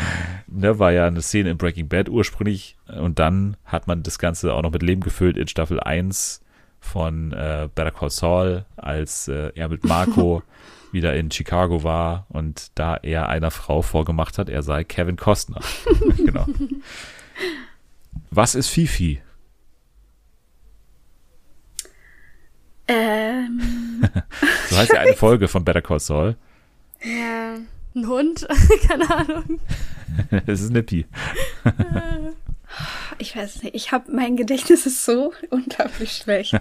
S1: ne, war ja eine Szene in Breaking Bad ursprünglich und dann hat man das Ganze auch noch mit Leben gefüllt in Staffel 1 von äh, Better Call Saul, als äh, er mit Marco wieder in Chicago war und da er einer Frau vorgemacht hat, er sei Kevin Costner. genau. Was ist Fifi? Ähm. so heißt ja eine Folge von Better Call Saul.
S2: Ja. Ein Hund? Keine Ahnung.
S1: Es ist Nippy.
S3: Ich weiß nicht. Ich habe mein Gedächtnis ist so unglaublich schlecht.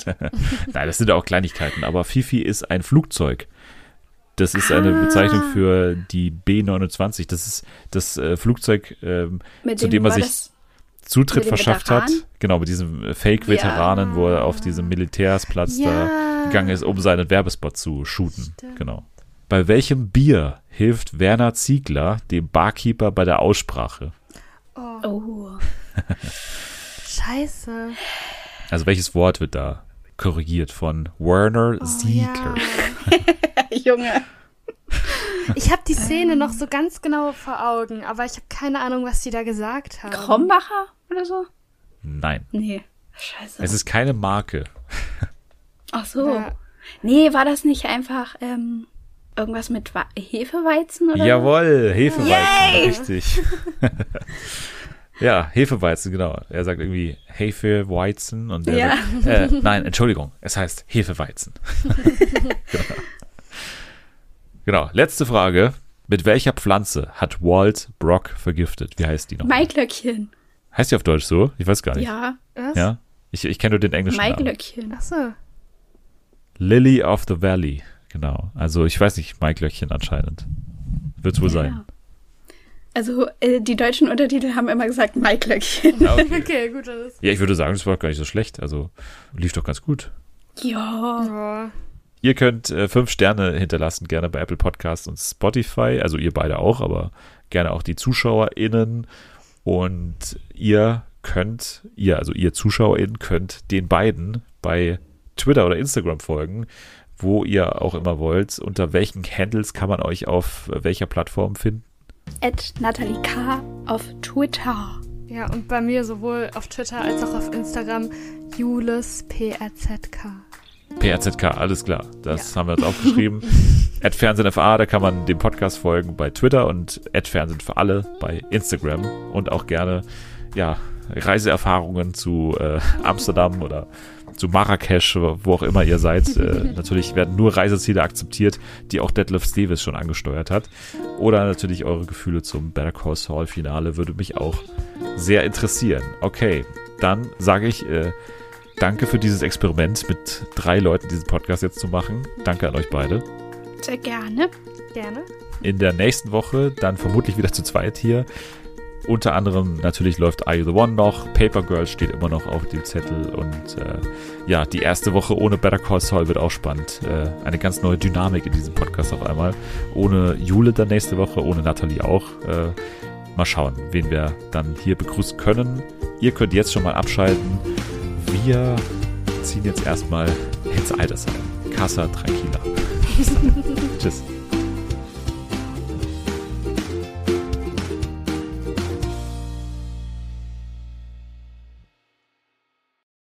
S1: Nein, das sind ja auch Kleinigkeiten, aber Fifi ist ein Flugzeug. Das ist eine Bezeichnung für die B-29. Das ist das äh, Flugzeug, ähm,
S3: Mit
S1: zu dem er sich Zutritt
S3: dem
S1: verschafft hat.
S3: Veteran?
S1: Genau, mit diesem äh, Fake-Veteranen, wo er auf diesem Militärsplatz da
S2: Ja.
S1: gegangen ist, um seinen Werbespot zu shooten.
S2: Stimmt.
S1: Genau. Bei welchem Bier hilft Werner Ziegler dem Barkeeper bei der Aussprache?
S2: Oh,
S3: Oh.
S2: scheiße.
S1: Also welches Wort wird da korrigiert von Werner
S2: Oh,
S1: Ziegler?
S2: ja.
S3: Junge.
S2: Ich habe die Szene noch so ganz genau vor Augen, aber ich habe keine Ahnung, was die da gesagt haben.
S3: Krombacher oder so?
S1: Nein,
S3: Nee. Scheiße.
S1: es ist keine Marke.
S3: Ach so.
S2: Ja.
S3: Nee, war das nicht einfach ähm, irgendwas mit Wa Hefeweizen oder?
S1: Jawohl, Hefeweizen,
S3: Yay!
S1: richtig. ja, Hefeweizen, genau. Er sagt irgendwie Hefeweizen und der
S3: Ja.
S1: sagt, äh, nein, Entschuldigung, es heißt Hefeweizen. genau. genau, letzte Frage. Mit welcher Pflanze hat Walt Brock vergiftet? Wie heißt die noch?
S3: Maiglöckchen.
S1: Heißt die auf Deutsch so? Ich weiß gar nicht.
S3: Ja,
S2: Was?
S1: Ja? Ich, ich kenne nur den englischen Namen.
S3: Maiglöckchen.
S2: Ach so.
S1: Lily of the Valley, genau. Also ich weiß nicht, Maiglöckchen anscheinend. Wird's wohl sein.
S3: Ja. Also äh, die deutschen Untertitel haben immer gesagt Maiglöckchen.
S1: Ja, okay.
S2: Okay, gut, ist.
S1: Ja, ich würde sagen, das war gar nicht so schlecht. Also lief doch ganz gut.
S3: Ja.
S2: Oh.
S1: Ihr könnt äh, fünf Sterne hinterlassen, gerne bei Apple Podcasts und Spotify. Also ihr beide auch, aber gerne auch die ZuschauerInnen. Und ihr könnt, ihr, also ihr ZuschauerInnen, könnt den beiden bei Twitter oder Instagram folgen, wo ihr auch immer wollt. Unter welchen Handles kann man euch auf welcher Plattform finden?
S3: At Nathalie K. auf Twitter.
S2: Ja, und bei mir sowohl auf Twitter als auch auf Instagram Julis PRZK.
S1: PRZK, alles klar. Das haben wir uns aufgeschrieben. At FernsehenFA, da kann man dem Podcast folgen bei Twitter und at Fernsehen für alle bei Instagram und auch gerne, ja, Reiseerfahrungen zu äh, Amsterdam oder zu Marrakesch, wo auch immer ihr seid. Äh, natürlich werden nur Reiseziele akzeptiert, die auch Detlef Davis schon angesteuert hat. Oder natürlich eure Gefühle zum Better Call Saul Finale würde mich auch sehr interessieren. Okay, dann sage ich, äh, Danke für dieses Experiment mit drei Leuten diesen Podcast jetzt zu machen. Danke an euch beide.
S3: Sehr gerne.
S2: Gerne.
S1: In der nächsten Woche dann vermutlich wieder zu zweit hier. Unter anderem natürlich läuft Are You the One noch, Paper Girls steht immer noch auf dem Zettel und äh, ja, die erste Woche ohne Better Call Saul wird auch spannend. Äh, eine ganz neue Dynamik in diesem Podcast auf einmal. Ohne Jule dann nächste Woche, ohne Nathalie auch. Äh, mal schauen, wen wir dann hier begrüßen können. Ihr könnt jetzt schon mal abschalten. Wir ziehen jetzt erstmal ins Altersheim. Casa Tranquila. Tschüss.